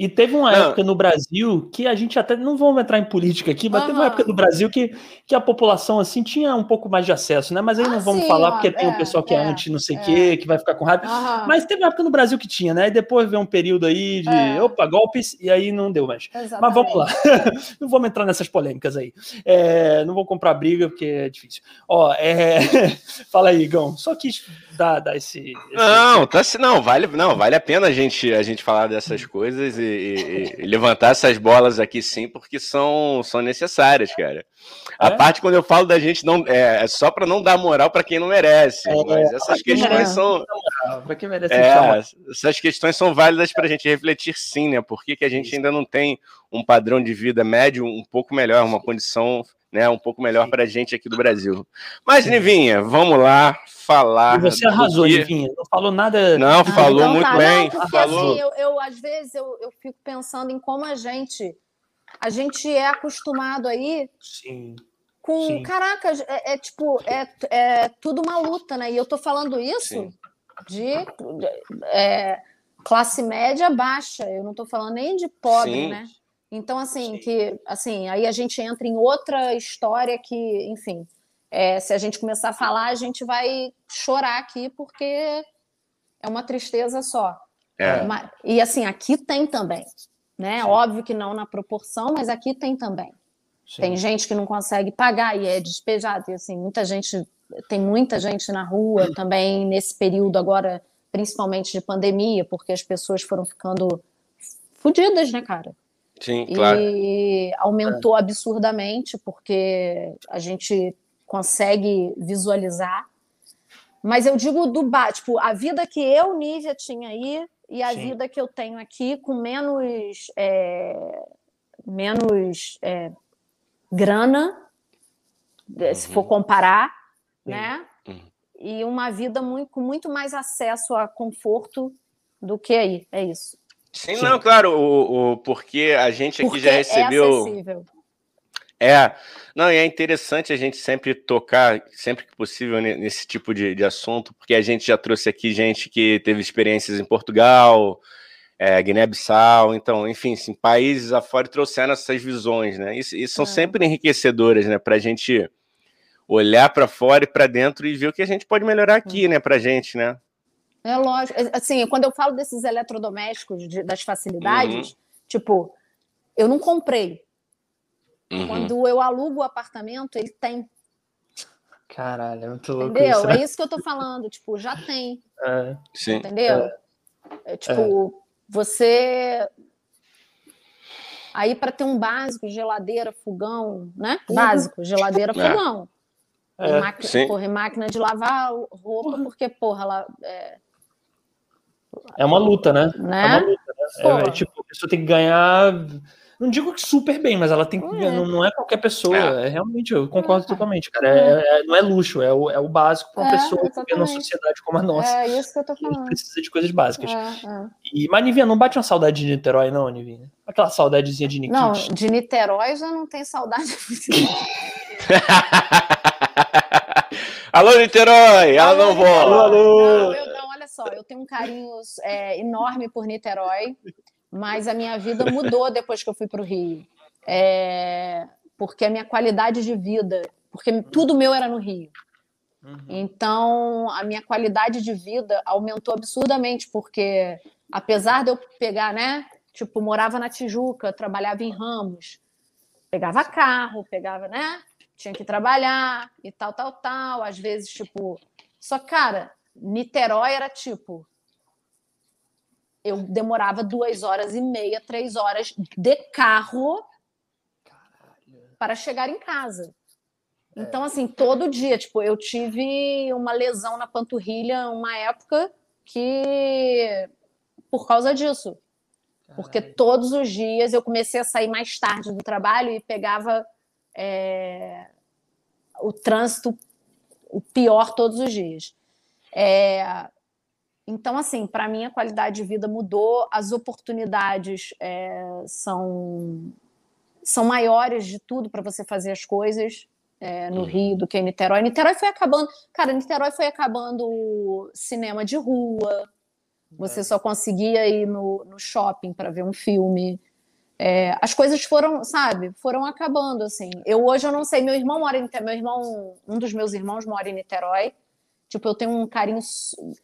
E teve uma Não. época no Brasil que a gente até não vamos entrar em política aqui, mas teve uma época no Brasil que, que a população assim tinha um pouco mais de acesso, né? Mas aí Ah, não vamos sim, falar ó, porque tem o é, pessoal que é, é, anti não sei o é. quê, que vai ficar com raiva. Aham. Mas teve uma época no Brasil que tinha, né? E depois veio um período aí de É. opa, golpes, e aí não deu mais. Mas Exatamente. vamos lá. não vamos entrar nessas polêmicas aí. É, não vou comprar briga, porque é difícil. Ó, é... fala aí, Igão. Só quis dar, dar esse, esse- Não, tá, se- não, vale, não, vale a pena a gente, a gente falar dessas coisas e, e- e levantar essas bolas aqui sim, porque são, são necessárias, cara. A É? parte quando eu falo da gente não é, é só para não dar moral para quem não merece, É, mas essas questões são quem merece é, essas questões são válidas para a gente refletir sim, né? Por que, que a gente ainda não tem um padrão de vida médio um pouco melhor, uma condição né, um pouco melhor para a gente aqui do Brasil. Mas. Nivinha, vamos lá falar. E você arrasou, que- Nivinha. Não falou nada. Não, Ah, falou então muito tá. bem. Não, porque falou. assim, eu, eu, às vezes eu, eu fico pensando em como a gente a gente é acostumado aí Sim. com Sim. caraca, é, é tipo é, é tudo uma luta, né? E eu tô falando isso Sim. de é, classe média baixa. Eu não tô falando nem de pobre, Sim. né? Então assim Sim. que assim aí a gente entra em outra história que, enfim, é, se a gente começar a falar a gente vai chorar aqui porque é uma tristeza só. É. Ma- E assim, aqui tem também, né? Sim. Óbvio que não na proporção, mas aqui tem também. Sim. Tem gente que não consegue pagar e é despejado. E assim, muita gente, tem muita gente na rua também nesse período agora, principalmente de pandemia, porque as pessoas foram ficando fodidas, né, cara? Sim, claro. E aumentou absurdamente, porque a gente consegue visualizar. Mas eu digo do tipo, a vida que eu, Nívia, tinha aí e a Sim. vida que eu tenho aqui com menos, é, menos é, grana, uhum. se for comparar, Sim. né? Uhum. E uma vida muito, com muito mais acesso a conforto do que aí. É isso. Sim, Sim. não, claro, o, o, porque a gente aqui porque já é recebeu. É acessível. É, não, e é interessante a gente sempre tocar, sempre que possível, nesse tipo de, de assunto, porque a gente já trouxe aqui gente que teve experiências em Portugal, é, Guiné-Bissau, então, enfim, sim, países afora trouxeram essas visões, né? E, e são é. sempre enriquecedoras, né, para a gente olhar para fora e para dentro e ver o que a gente pode melhorar aqui, né, para gente, né? É lógico. É, assim, quando eu falo desses eletrodomésticos, de, das facilidades, uhum. tipo, eu não comprei, Uhum. Quando eu alugo o apartamento, ele tem. Caralho, é muito louco. Entendeu? Isso, né? É isso que eu tô falando. Tipo, já tem. É. Sim. Entendeu? É. é tipo, você. Aí, para ter um básico, geladeira, fogão, né? Uhum. Básico, geladeira, é. fogão. É. E máquina, porra, e máquina de lavar roupa, porque, porra, ela. É... é uma luta, né? né? É uma luta, né? É, tipo, a pessoa tem que ganhar não digo que super bem, mas ela tem que. É. Não, não, é qualquer pessoa. É. é realmente, eu concordo é. totalmente, cara. É, é, não é luxo, é o, é o básico para uma é, pessoa que vive numa sociedade como a nossa. É isso que eu tô falando. A gente precisa de coisas básicas. E, mas, Nivinha, não bate uma saudade de Niterói, não, Nivinha? Aquela saudadezinha de Nikit. Não, de Niterói já não tem saudade. alô, Niterói! Não volta! Alô, alô! Olha só, eu tenho um carinho enorme por Niterói mas a minha vida mudou depois que eu fui para o Rio. É, porque a minha qualidade de vida, porque tudo meu era no Rio. Uhum. Então, a minha qualidade de vida aumentou absurdamente, porque apesar de eu pegar, né? Tipo, morava na Tijuca, trabalhava em Ramos, pegava carro, pegava, né? Tinha que trabalhar e tal, tal, tal. Às vezes, tipo. Só, cara, Niterói era tipo eu demorava duas horas e meia, três horas de carro Caralho. para chegar em casa. É. Então, assim, todo dia, tipo, eu tive uma lesão na panturrilha uma época que. por causa disso. Caralho. Porque todos os dias eu comecei a sair mais tarde do trabalho e pegava é, o trânsito, o pior todos os dias. É, então, assim, para mim a qualidade de vida mudou, as oportunidades é, são, são maiores de tudo para você fazer as coisas é, no uhum. Rio do que em Niterói. Niterói foi acabando, cara, Niterói foi acabando cinema de rua, você é. só conseguia ir no, no shopping para ver um filme. É, as coisas foram, sabe, foram acabando assim. Eu hoje eu não sei, meu irmão mora em meu irmão, um dos meus irmãos mora em Niterói. Tipo, eu tenho um carinho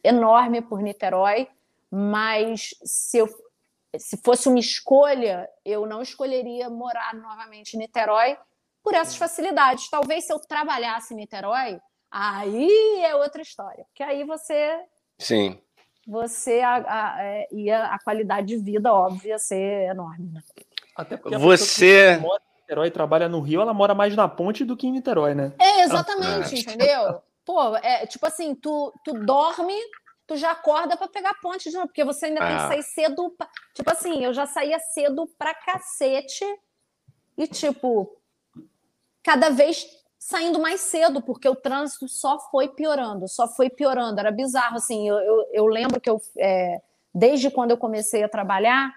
enorme por Niterói, mas se eu se fosse uma escolha, eu não escolheria morar novamente em Niterói por essas facilidades. Talvez se eu trabalhasse em Niterói, aí é outra história, porque aí você Sim. Você a, a, é, ia a qualidade de vida óbvia ia ser enorme. Né? Até porque você mora em Niterói trabalha no Rio, ela mora mais na ponte do que em Niterói, né? É, exatamente, ah, entendeu? Pô, é tipo assim, tu, tu dorme, tu já acorda para pegar ponte de novo, porque você ainda ah. tem que ah. sair cedo. Pra... Tipo assim, eu já saía cedo pra cacete e, tipo, cada vez saindo mais cedo, porque o trânsito só foi piorando, só foi piorando. Era bizarro, assim. Eu, eu, eu lembro que eu, é, desde quando eu comecei a trabalhar,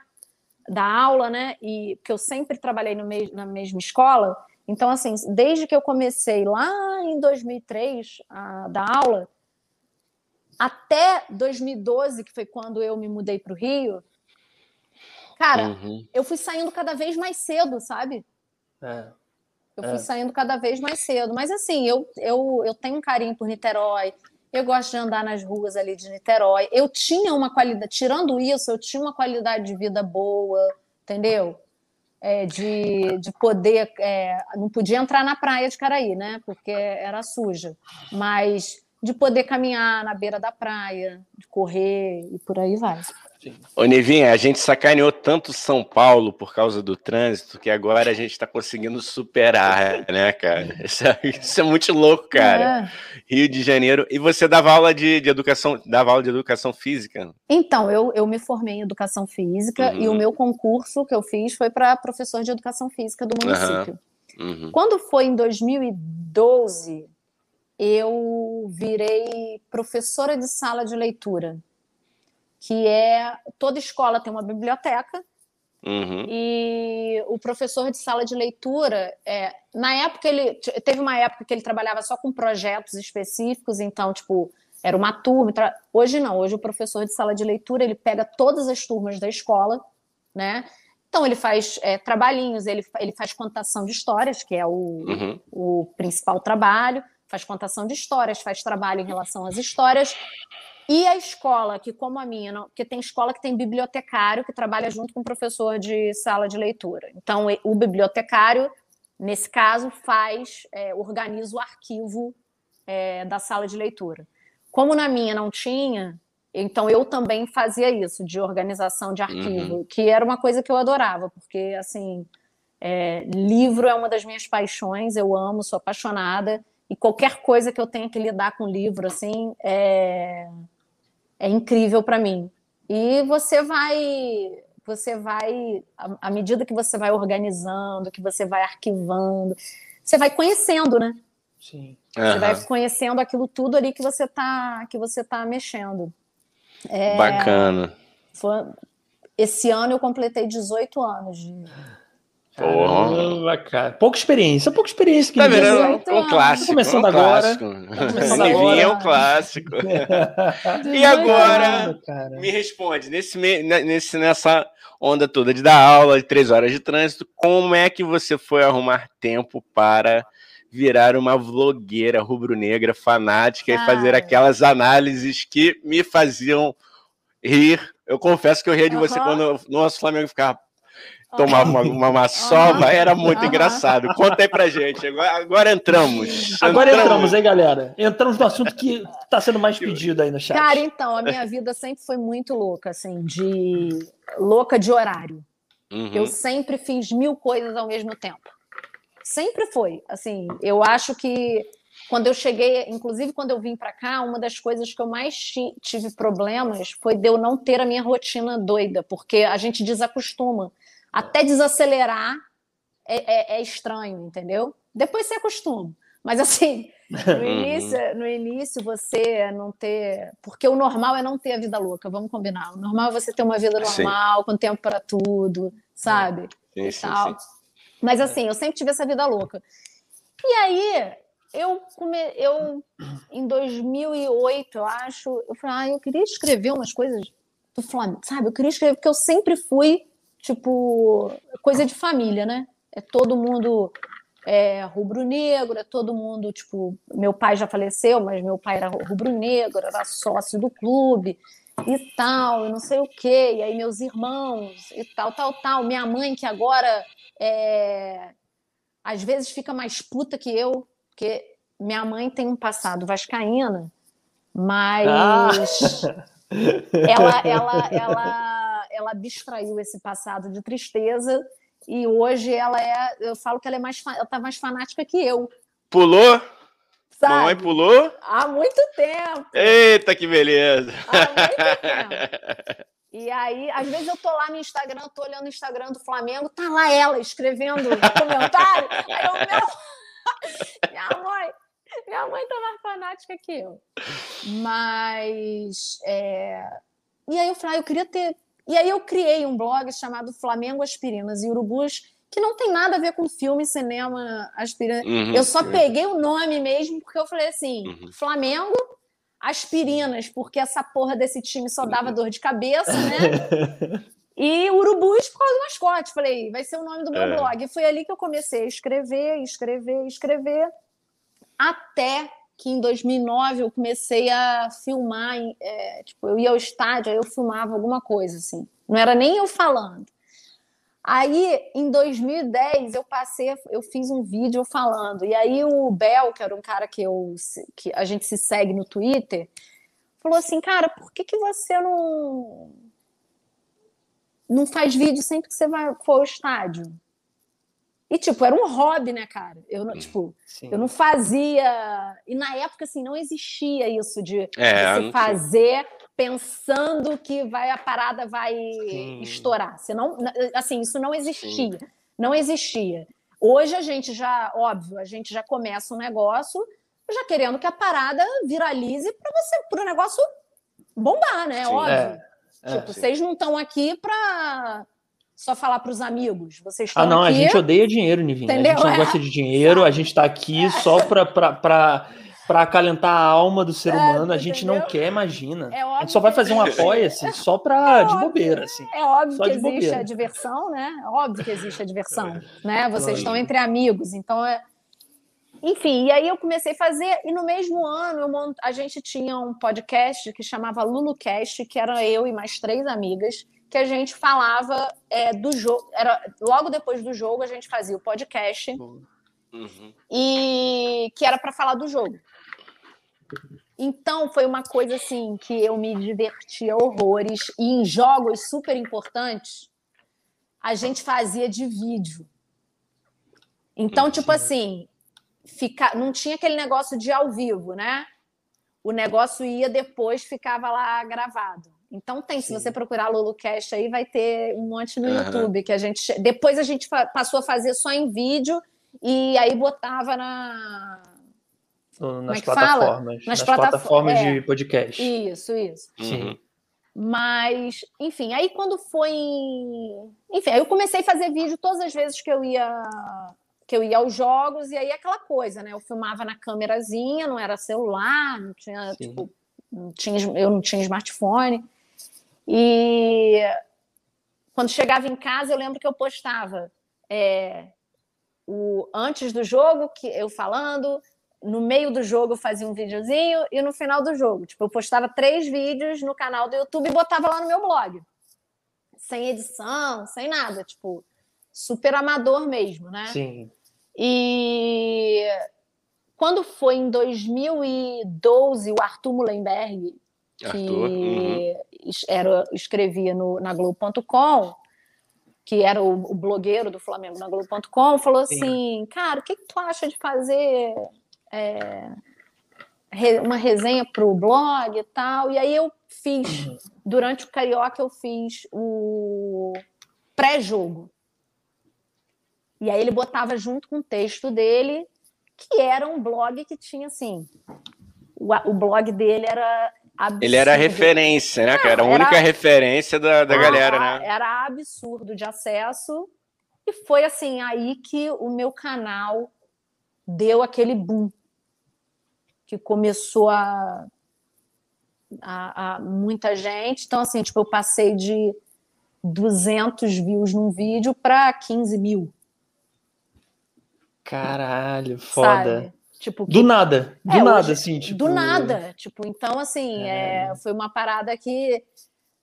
da aula, né? E que eu sempre trabalhei no me na mesma escola, então, assim, desde que eu comecei lá em 2003 a dar aula, até 2012, que foi quando eu me mudei para o Rio, cara, uhum. eu fui saindo cada vez mais cedo, sabe? É. Eu fui é. saindo cada vez mais cedo. Mas, assim, eu, eu, eu tenho um carinho por Niterói, eu gosto de andar nas ruas ali de Niterói. Eu tinha uma qualidade, tirando isso, eu tinha uma qualidade de vida boa, entendeu? É, de, de poder. É, não podia entrar na praia de Caraí, né? Porque era suja. Mas de poder caminhar na beira da praia, de correr e por aí vai. Ô, Nevinha, a gente sacaneou tanto São Paulo por causa do trânsito que agora a gente está conseguindo superar, né, cara? Isso é, isso é muito louco, cara. É. Rio de Janeiro. E você dava aula de, de, educação, dava aula de educação física? Então, eu, eu me formei em educação física uhum. e o meu concurso que eu fiz foi para professor de educação física do município. Uhum. Uhum. Quando foi em 2012, eu virei professora de sala de leitura, que é toda escola tem uma biblioteca Uhum. E o professor de sala de leitura, é, na época ele teve uma época que ele trabalhava só com projetos específicos, então tipo era uma turma. Hoje não, hoje o professor de sala de leitura ele pega todas as turmas da escola, né? Então ele faz é, trabalhinhos, ele, ele faz contação de histórias, que é o, uhum. o principal trabalho, faz contação de histórias, faz trabalho em relação às histórias e a escola, que como a minha, não, porque tem escola que tem bibliotecário que trabalha junto com o professor de sala de leitura. Então, o bibliotecário, nesse caso, faz, é, organiza o arquivo é, da sala de leitura. Como na minha não tinha, então eu também fazia isso, de organização de arquivo, uhum. que era uma coisa que eu adorava, porque, assim, é, livro é uma das minhas paixões, eu amo, sou apaixonada, e qualquer coisa que eu tenha que lidar com livro, assim, é é incrível para mim. E você vai, você vai, à medida que você vai organizando, que você vai arquivando, você vai conhecendo, né? Sim. Você uhum. vai conhecendo aquilo tudo ali que você tá, que você tá mexendo. É, Bacana. Foi, esse ano eu completei 18 anos de, Caramba, cara. Pouca experiência, pouca experiência. Que tá vendo? Um clássico. Começando um agora. Começando agora. é um clássico. e agora, me responde, nesse, nesse, nessa onda toda de dar aula, de três horas de trânsito, como é que você foi arrumar tempo para virar uma vlogueira rubro-negra fanática ah. e fazer aquelas análises que me faziam rir. Eu confesso que eu ria de você quando o nosso Flamengo ficava tomava uma, uma maçova, era muito engraçado. Conta aí pra gente. Agora, agora entramos. Agora entramos. entramos, hein, galera? Entramos no assunto que está sendo mais pedido aí no chat. Cara, então, a minha vida sempre foi muito louca, assim, de louca de horário. Uhum. Eu sempre fiz mil coisas ao mesmo tempo. Sempre foi. Assim, eu acho que quando eu cheguei, inclusive quando eu vim para cá, uma das coisas que eu mais tive problemas foi de eu não ter a minha rotina doida, porque a gente desacostuma. Até desacelerar é, é, é estranho, entendeu? Depois você acostuma. Mas assim, no início, no início você não ter. Porque o normal é não ter a vida louca, vamos combinar. O normal é você ter uma vida normal, sim. com tempo para tudo, sabe? Sim, sim. Sim. Mas assim, eu sempre tive essa vida louca. E aí, eu, come... eu em 2008, eu acho, eu falei, ah, eu queria escrever umas coisas do Flamengo, sabe? Eu queria escrever, porque eu sempre fui tipo, coisa de família, né? É todo mundo é, rubro-negro, é todo mundo, tipo, meu pai já faleceu, mas meu pai era rubro-negro, era sócio do clube e tal, e não sei o quê, e aí meus irmãos e tal, tal, tal. Minha mãe, que agora é, às vezes fica mais puta que eu, porque minha mãe tem um passado vascaína, mas ah. ela, ela, ela ela abstraiu esse passado de tristeza e hoje ela é, eu falo que ela é mais, ela tá mais fanática que eu. Pulou? Sabe? Mamãe pulou? Há muito tempo. Eita, que beleza! Há muito tempo. E aí, às vezes eu tô lá no Instagram, tô olhando o Instagram do Flamengo, tá lá ela escrevendo comentário. Aí eu, meu... minha mãe, minha mãe tá mais fanática que eu. Mas, é... e aí eu falei, ah, eu queria ter e aí eu criei um blog chamado Flamengo Aspirinas e Urubus, que não tem nada a ver com filme, cinema, aspirina. Uhum, eu só peguei o nome mesmo porque eu falei assim: uhum. Flamengo, aspirinas, porque essa porra desse time só dava dor de cabeça, né? e Urubus por causa do mascote. Falei, vai ser o nome do meu é. blog. E foi ali que eu comecei a escrever, escrever, escrever, até que em 2009 eu comecei a filmar, é, tipo, eu ia ao estádio, aí eu filmava alguma coisa, assim. Não era nem eu falando. Aí, em 2010, eu passei, eu fiz um vídeo falando. E aí o Bel, que era um cara que, eu, que a gente se segue no Twitter, falou assim, cara, por que, que você não não faz vídeo sempre que você vai for ao estádio? E, tipo, era um hobby, né, cara? Eu, não, tipo, eu não fazia. E na época, assim, não existia isso de é, fazer pensando que vai, a parada vai Sim. estourar. Você não, assim, isso não existia. Sim. Não existia. Hoje a gente já, óbvio, a gente já começa um negócio já querendo que a parada viralize para você, para o negócio bombar, né? Óbvio. É, é, tipo, vocês não estão aqui para só falar para os amigos. Vocês estão Ah, não, aqui... a gente odeia dinheiro, Nivinha. Entendeu? A gente não é. gosta de dinheiro, a gente está aqui só para acalentar a alma do ser é, humano, a gente entendeu? não quer, imagina. É a gente só vai fazer um apoia-se só para é de bobeira, assim. É óbvio que existe bobeira. a diversão, né? É óbvio que existe a diversão, né? Vocês estão entre amigos, então é. Enfim, e aí eu comecei a fazer, e no mesmo ano eu mont... a gente tinha um podcast que chamava LuluCast, que era eu e mais três amigas, que a gente falava é, do jogo. Era logo depois do jogo a gente fazia o podcast. Uhum. E que era para falar do jogo. Então foi uma coisa assim que eu me divertia horrores e em jogos super importantes a gente fazia de vídeo. Então, tipo assim, fica, não tinha aquele negócio de ao vivo, né? O negócio ia depois, ficava lá gravado. Então tem, Sim. se você procurar LuluCast aí, vai ter um monte no uhum. YouTube que a gente. Depois a gente passou a fazer só em vídeo e aí botava na. Nas, é plataformas, nas, nas plataformas. é, de podcast. Isso, isso. Sim. Uhum. Mas, enfim, aí quando foi. Enfim, aí eu comecei a fazer vídeo todas as vezes que eu ia que eu ia aos jogos e aí aquela coisa, né? Eu filmava na câmerazinha, não era celular, não tinha, tipo, não tinha, eu não tinha smartphone. E quando chegava em casa, eu lembro que eu postava é, o antes do jogo, que eu falando, no meio do jogo eu fazia um videozinho e no final do jogo, tipo, eu postava três vídeos no canal do YouTube e botava lá no meu blog. Sem edição, sem nada, tipo, super amador mesmo, né? Sim. E quando foi em 2012, o Arthur Mullenberg, que Arthur, uhum. era, escrevia no, na Globo.com, que era o, o, blogueiro do Flamengo na Globo.com, falou Sim. assim: Cara, o que, que, tu acha de fazer é, uma resenha para o blog e tal? E aí eu fiz, uhum. durante o Carioca, eu fiz o pré-jogo. E aí ele botava junto com o texto dele, que era um blog que tinha assim. O, o blog dele era absurdo. Ele era referência, né? Não, era a única era, referência da, da galera, né? Era absurdo de acesso. E foi assim, aí que o meu canal deu aquele boom. Que começou a, a, a muita gente. Então, assim, tipo, eu passei de 200 views num vídeo para 15 mil. Caralho, foda. Sabe? Tipo, que... Do nada, do é, nada, hoje, assim, tipo... Do nada, tipo, então, assim, é, foi uma parada que,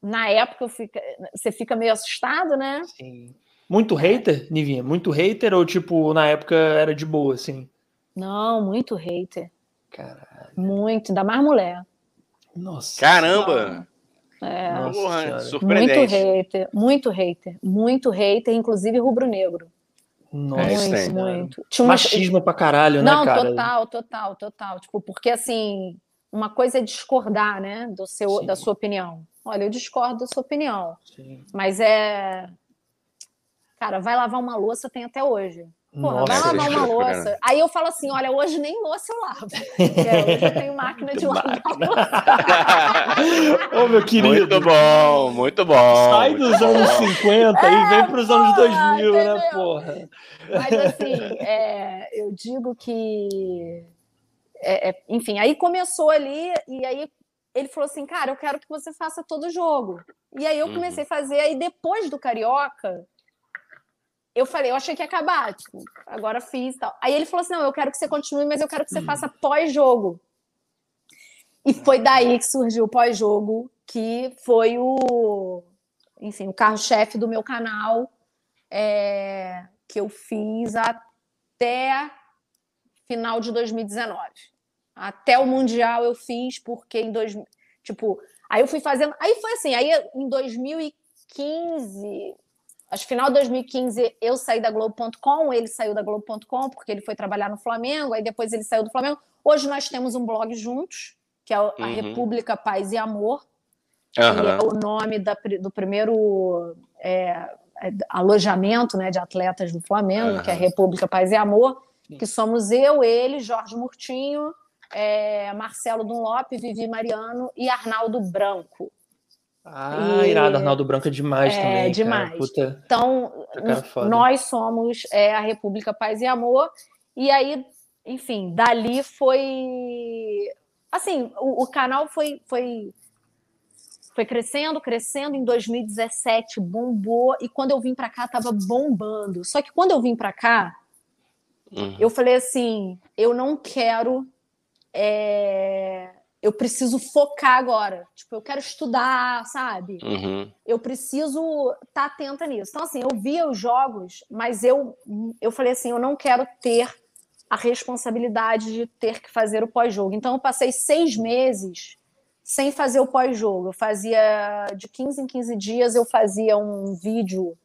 na época, fica... você fica meio assustado, né? Sim. Muito hater, Nivinha? Muito hater ou, tipo, na época era de boa, assim? Não, muito hater. Caralho. Muito, ainda mais mulher. Nossa. Caramba! É. Nossa, muito hater, muito hater, muito hater, inclusive rubro-negro. Nossa, muito, muito. Tinha Machismo pra caralho, né, Não, cara? total, total, total. Tipo, porque assim, uma coisa é discordar, né, do seu, da sua opinião. Olha, eu discordo da sua opinião. Sim. Mas é. Cara, vai lavar uma louça, tem até hoje. Porra, Nossa, vai lavar uma louça. Aí eu falo assim: olha, hoje nem louça eu lavo. É, hoje eu tenho máquina de lavar Ô, meu querido. Muito bom, muito bom. Sai muito dos bom. anos 50 é, e vem para os anos 2000, né, entendeu? né, porra? Mas assim, é, eu digo que. É, é, enfim, aí começou ali, e aí ele falou assim: cara, eu quero que você faça todo o jogo. E aí eu uhum. comecei a fazer, aí depois do Carioca eu falei, eu achei que ia acabar, tipo, agora fiz tal. Aí ele falou assim: não, eu quero que você continue, mas eu quero que você faça pós-jogo. E foi daí que surgiu o pós-jogo, que foi o, enfim, o carro-chefe do meu canal, é, que eu fiz até final de 2019. Até o Mundial eu fiz, porque em dois, tipo, aí eu fui fazendo, aí foi assim, aí em 2015 Acho que final de 2015 eu saí da Globo.com, ele saiu da Globo.com porque ele foi trabalhar no Flamengo, aí depois ele saiu do Flamengo. Hoje nós temos um blog juntos, que é a uhum. República Paz e Amor, que uhum. é o nome da, do primeiro é, alojamento né, de atletas do Flamengo, uhum. que é a República Paz e Amor, que somos eu, ele, Jorge Murtinho, é, Marcelo Dunlop, Vivi Mariano e Arnaldo Branco. Ah, e... irado, Arnaldo Branco é demais é, também. É demais. Puta, então, nós somos é, a República Paz e Amor, e aí, enfim, dali foi. Assim, o, o canal foi, foi foi crescendo, crescendo. Em 2017 bombou e quando eu vim para cá tava bombando. Só que quando eu vim para cá, uhum. eu falei assim, eu não quero, é... eu preciso focar agora. Tipo, eu quero estudar, sabe? Uhum. Eu preciso estar tá atenta nisso. Então assim, eu via os jogos, mas eu eu falei assim, eu não quero ter a responsabilidade de ter que fazer o pós-jogo. Então eu passei seis meses sem fazer o pós-jogo. Eu fazia de 15 em 15 dias, eu fazia um vídeo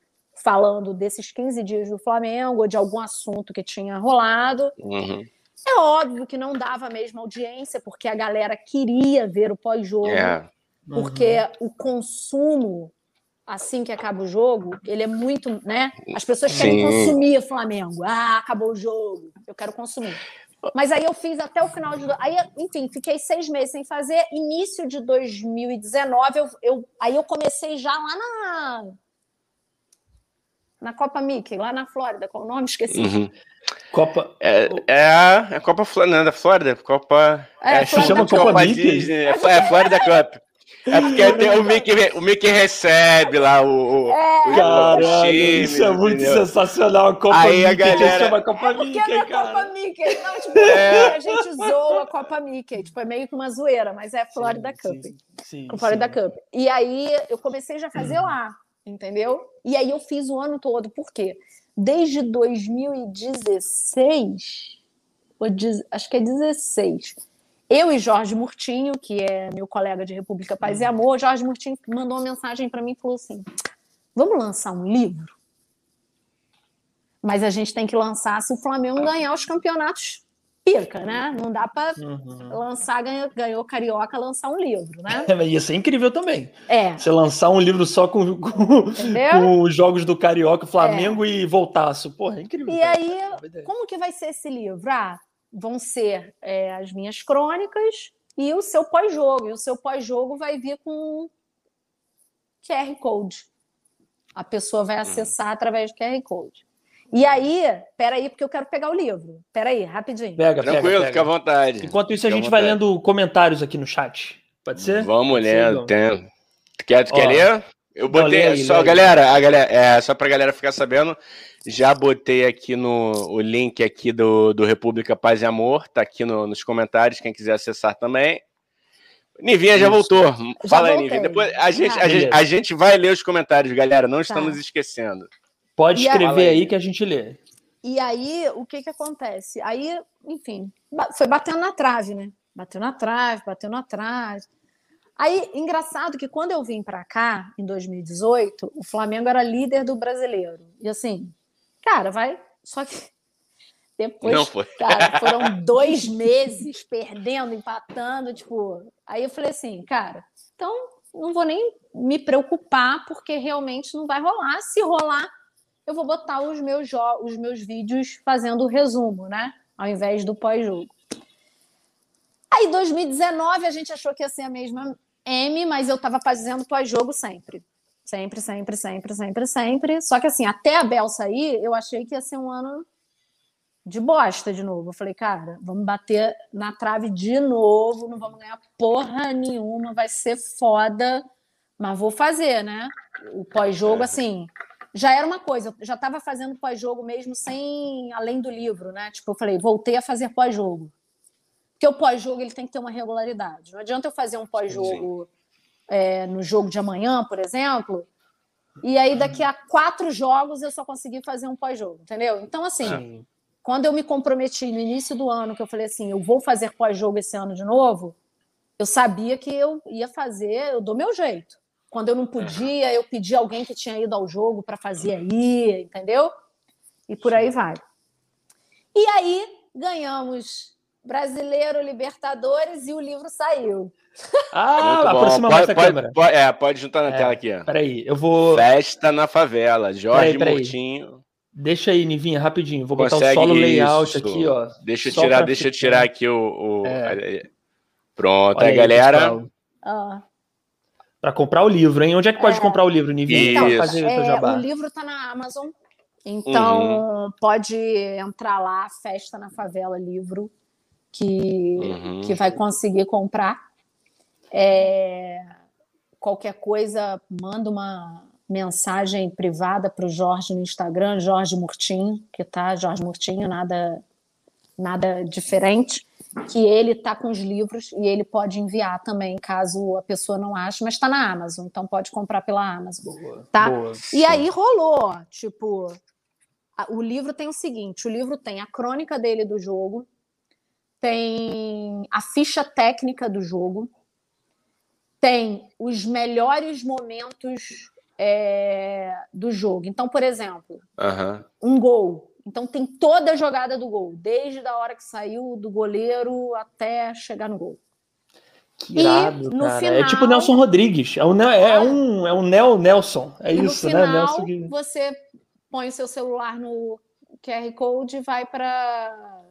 falando desses 15 dias do Flamengo, ou de algum assunto que tinha rolado. Uhum. É óbvio que não dava a mesma audiência, porque a galera queria ver o pós-jogo, é. uhum. porque o consumo assim que acaba o jogo, ele é muito, né? As pessoas querem Sim. consumir o Flamengo. Ah, acabou o jogo, eu quero consumir. Mas aí eu fiz até o final de. Aí, enfim, fiquei seis meses sem fazer. Início de 2019, eu, eu, aí eu comecei já lá na. Na Copa Mickey, lá na Flórida. Qual o nome? Esqueci. Uhum. Copa. É, é, a, é a Copa Flórida, da Flórida. Copa. É, é se chama Copa, Copa Mickey? Disney, é, é Flórida Cup. É porque tem, o, Mickey, o Mickey recebe lá o. É. Caralho, isso é muito entendeu? sensacional. A Copa Aí Mickey, a galera... chama Copa Mickey. Porque é cara. Copa Mickey. Não, tipo, é. a gente zoa a Copa Mickey. Tipo, é meio que uma zoeira, mas é Florida sim, Cup. Sim, sim, Florida sim. Cup. E aí eu comecei já a fazer lá, entendeu? E aí eu fiz o ano todo. Por quê? Desde 2016, acho que é 16 eu e Jorge Murtinho, que é meu colega de República Paz e uhum. Amor, Jorge Murtinho mandou uma mensagem para mim e falou assim: vamos lançar um livro? Mas a gente tem que lançar se o Flamengo ganhar os campeonatos pica, né? Não dá para uhum. lançar, ganhou, ganhou Carioca, lançar um livro, né? É, ia ser incrível também. É. Você lançar um livro só com, com, com os jogos do Carioca, Flamengo é. e voltaço. Porra, é incrível. E cara. aí, como que vai ser esse livro? Ah, vão ser é, as minhas crônicas e o seu pós-jogo. E o seu pós-jogo vai vir com QR Code. A pessoa vai hum. acessar através do QR Code. E aí, peraí, porque eu quero pegar o livro. Peraí, rapidinho. Pega, Tranquilo, pega, pega. fica à vontade. Enquanto isso, a gente vai lendo comentários aqui no chat. Pode ser? Vamos lendo, tem. Quer, quer ler? Eu botei aí, só, galera, a galera, é, só pra galera ficar sabendo, já botei aqui no o link aqui do, do República Paz e Amor, tá aqui no, nos comentários, quem quiser acessar também. Nivinha já voltou. Já Fala aí, Nivinha. Depois a gente, a, gente, a gente vai ler os comentários, galera. Não tá. estamos esquecendo. Pode escrever aí, aí que a gente lê. E aí, o que que acontece? Aí, enfim, foi batendo na trave, né? Bateu na trave, bateu na trave. Aí, engraçado que quando eu vim para cá, em 2018, o Flamengo era líder do brasileiro. E assim, Cara, vai. Só que depois, não foi. cara, foram dois meses perdendo, empatando, tipo. Aí eu falei assim, cara, então não vou nem me preocupar, porque realmente não vai rolar. Se rolar, eu vou botar os meus, os meus vídeos fazendo o resumo, né? Ao invés do pós-jogo. Aí, 2019, a gente achou que ia ser a mesma M, mas eu tava fazendo pós-jogo sempre. Sempre, sempre, sempre, sempre, sempre. Só que assim, até a Bel sair, eu achei que ia ser um ano de bosta de novo. Eu falei, cara, vamos bater na trave de novo, não vamos ganhar porra nenhuma, vai ser foda, mas vou fazer, né? O pós-jogo, assim, já era uma coisa, eu já estava fazendo pós-jogo mesmo sem além do livro, né? Tipo, eu falei, voltei a fazer pós-jogo. Porque o pós-jogo ele tem que ter uma regularidade. Não adianta eu fazer um pós-jogo é, no jogo de amanhã, por exemplo, e aí daqui a quatro jogos eu só consegui fazer um pós-jogo, entendeu? Então, assim, Sim. quando eu me comprometi no início do ano, que eu falei assim, eu vou fazer pós-jogo esse ano de novo, eu sabia que eu ia fazer, eu dou meu jeito. Quando eu não podia, eu pedi alguém que tinha ido ao jogo para fazer aí, entendeu? E por aí vai. E aí ganhamos Brasileiro, Libertadores e o livro saiu. Ah, aproxima mais da pode, câmera. Pode, é, pode juntar na É. tela aqui, ó. Peraí, eu vou. Festa na favela, Jorge Peraí, peraí. Murtinho. Deixa aí, Nivinha, rapidinho. Vou botar Consegue o solo layout isso. aqui, ó. Deixa eu tirar, deixa eu tirar aqui o. o- É. Pronto, aí, aí, galera. pessoal. Pra comprar o livro, hein? Onde é que pode É. comprar o livro, Nivinha? Então, fazer É, o livro está na Amazon, então pode entrar lá, Festa na Favela Livro, que, Uhum. que vai conseguir comprar. É, qualquer coisa, manda uma mensagem privada para o Jorge no Instagram, Jorge Murtinho, que tá Jorge Murtinho, nada, nada diferente, que ele tá com os livros e ele pode enviar também, caso a pessoa não ache, mas está na Amazon, então pode comprar pela Amazon. Boa, Tá. boa. E aí rolou, tipo, o livro tem o seguinte, o livro tem a crônica dele do jogo, tem a ficha técnica do jogo, tem os melhores momentos é, do jogo. Então, por exemplo, Aham. um gol. Então tem toda a jogada do gol, desde a hora que saiu do goleiro até chegar no gol. Que E, irado. É final- tipo Nelson Rodrigues. É um, Ne- é um, é um Neo Nelson. É isso, no né? final, Nelson que... você põe o seu celular no QR Code e vai para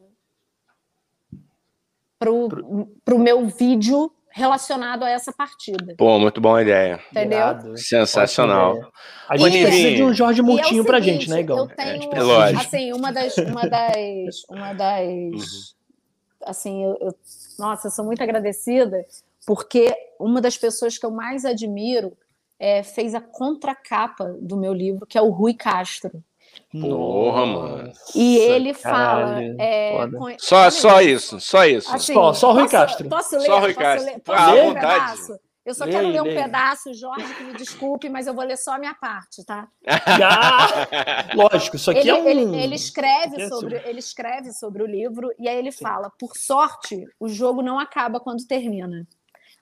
para o meu vídeo relacionado a essa partida, Pô, muito boa ideia. entendeu? Irado. Sensacional. Ideia. A gente Nivinha. precisa de um Jorge E é o Murtinho pra seguinte, gente, né, Igão? Eu gente tenho, lógico. assim, uma das, uma das, uma das, Uhum. assim, eu, eu- nossa, eu sou muito agradecida porque uma das pessoas que eu mais admiro é, fez a contracapa do meu livro, que é o Rui Castro. Porra, mano. E ele fala, é, com- Só, só isso, só isso. Assim, Só- só Rui posso- Castro. Posso ler? Só Rui Posso Castro. ler? Ah, Posso ler um vontade. pedaço? Eu só Leia, quero ler um leia. pedaço, Jorge, que me desculpe, mas eu vou ler só a minha parte, tá? Ah, lógico, isso aqui Ele, é um. ele, ele escreve é sobre, sobre- ele escreve sobre o livro e aí ele fala: por sorte, o jogo não acaba quando termina.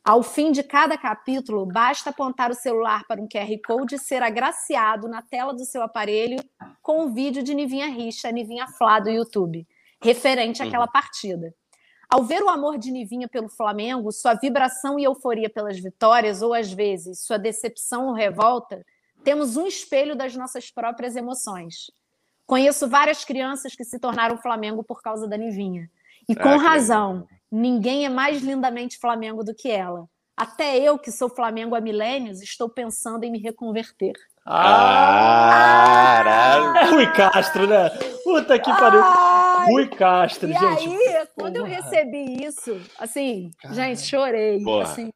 Ao fim de cada capítulo, basta apontar o celular para um QR Code e ser agraciado na tela do seu aparelho com um vídeo de Nivinha Richa, Nivinha Flá do YouTube, referente àquela partida. Ao ver o amor de Nivinha pelo Flamengo, sua vibração e euforia pelas vitórias, ou às vezes sua decepção ou revolta, temos um espelho das nossas próprias emoções. Conheço várias crianças que se tornaram Flamengo por causa da Nivinha. E Ah, com razão, ninguém é mais lindamente Flamengo do que ela. Até eu, que sou Flamengo há milênios, estou pensando em me reconverter. Caralho. É Rui Castro, né? Puta que pariu. Ai, Rui Castro, e gente. aí, quando eu porra. recebi isso, assim, Caralho. gente, chorei. Porra. Assim.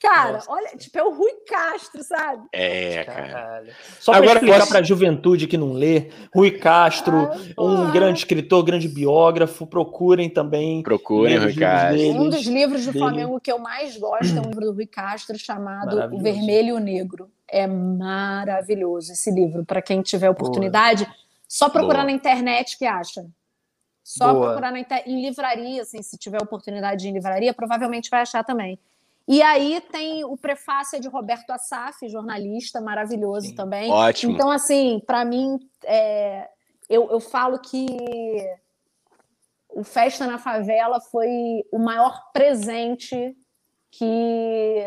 Cara, Nossa. olha, tipo, é o Rui Castro, sabe? É, cara. Caralho. Só para Agora explicar posso- para a juventude que não lê, Rui Castro, Ah, um grande escritor, grande biógrafo, procurem também. Procurem, Grandes Ricardo. livros dele. Um dos livros do dele. Flamengo que eu mais gosto é um livro do Rui Castro chamado O. Vermelho e o Negro. É maravilhoso esse livro. Para quem tiver oportunidade, só procurar Boa. na internet que acha. Só Boa. procurar na inter... em livraria, assim, se tiver oportunidade de ir em livraria, provavelmente vai achar também. E aí tem o prefácio de Roberto Assaf, jornalista maravilhoso Sim. também. Ótimo. Então, assim, para mim, é, eu, eu falo que o Festa na Favela foi o maior presente que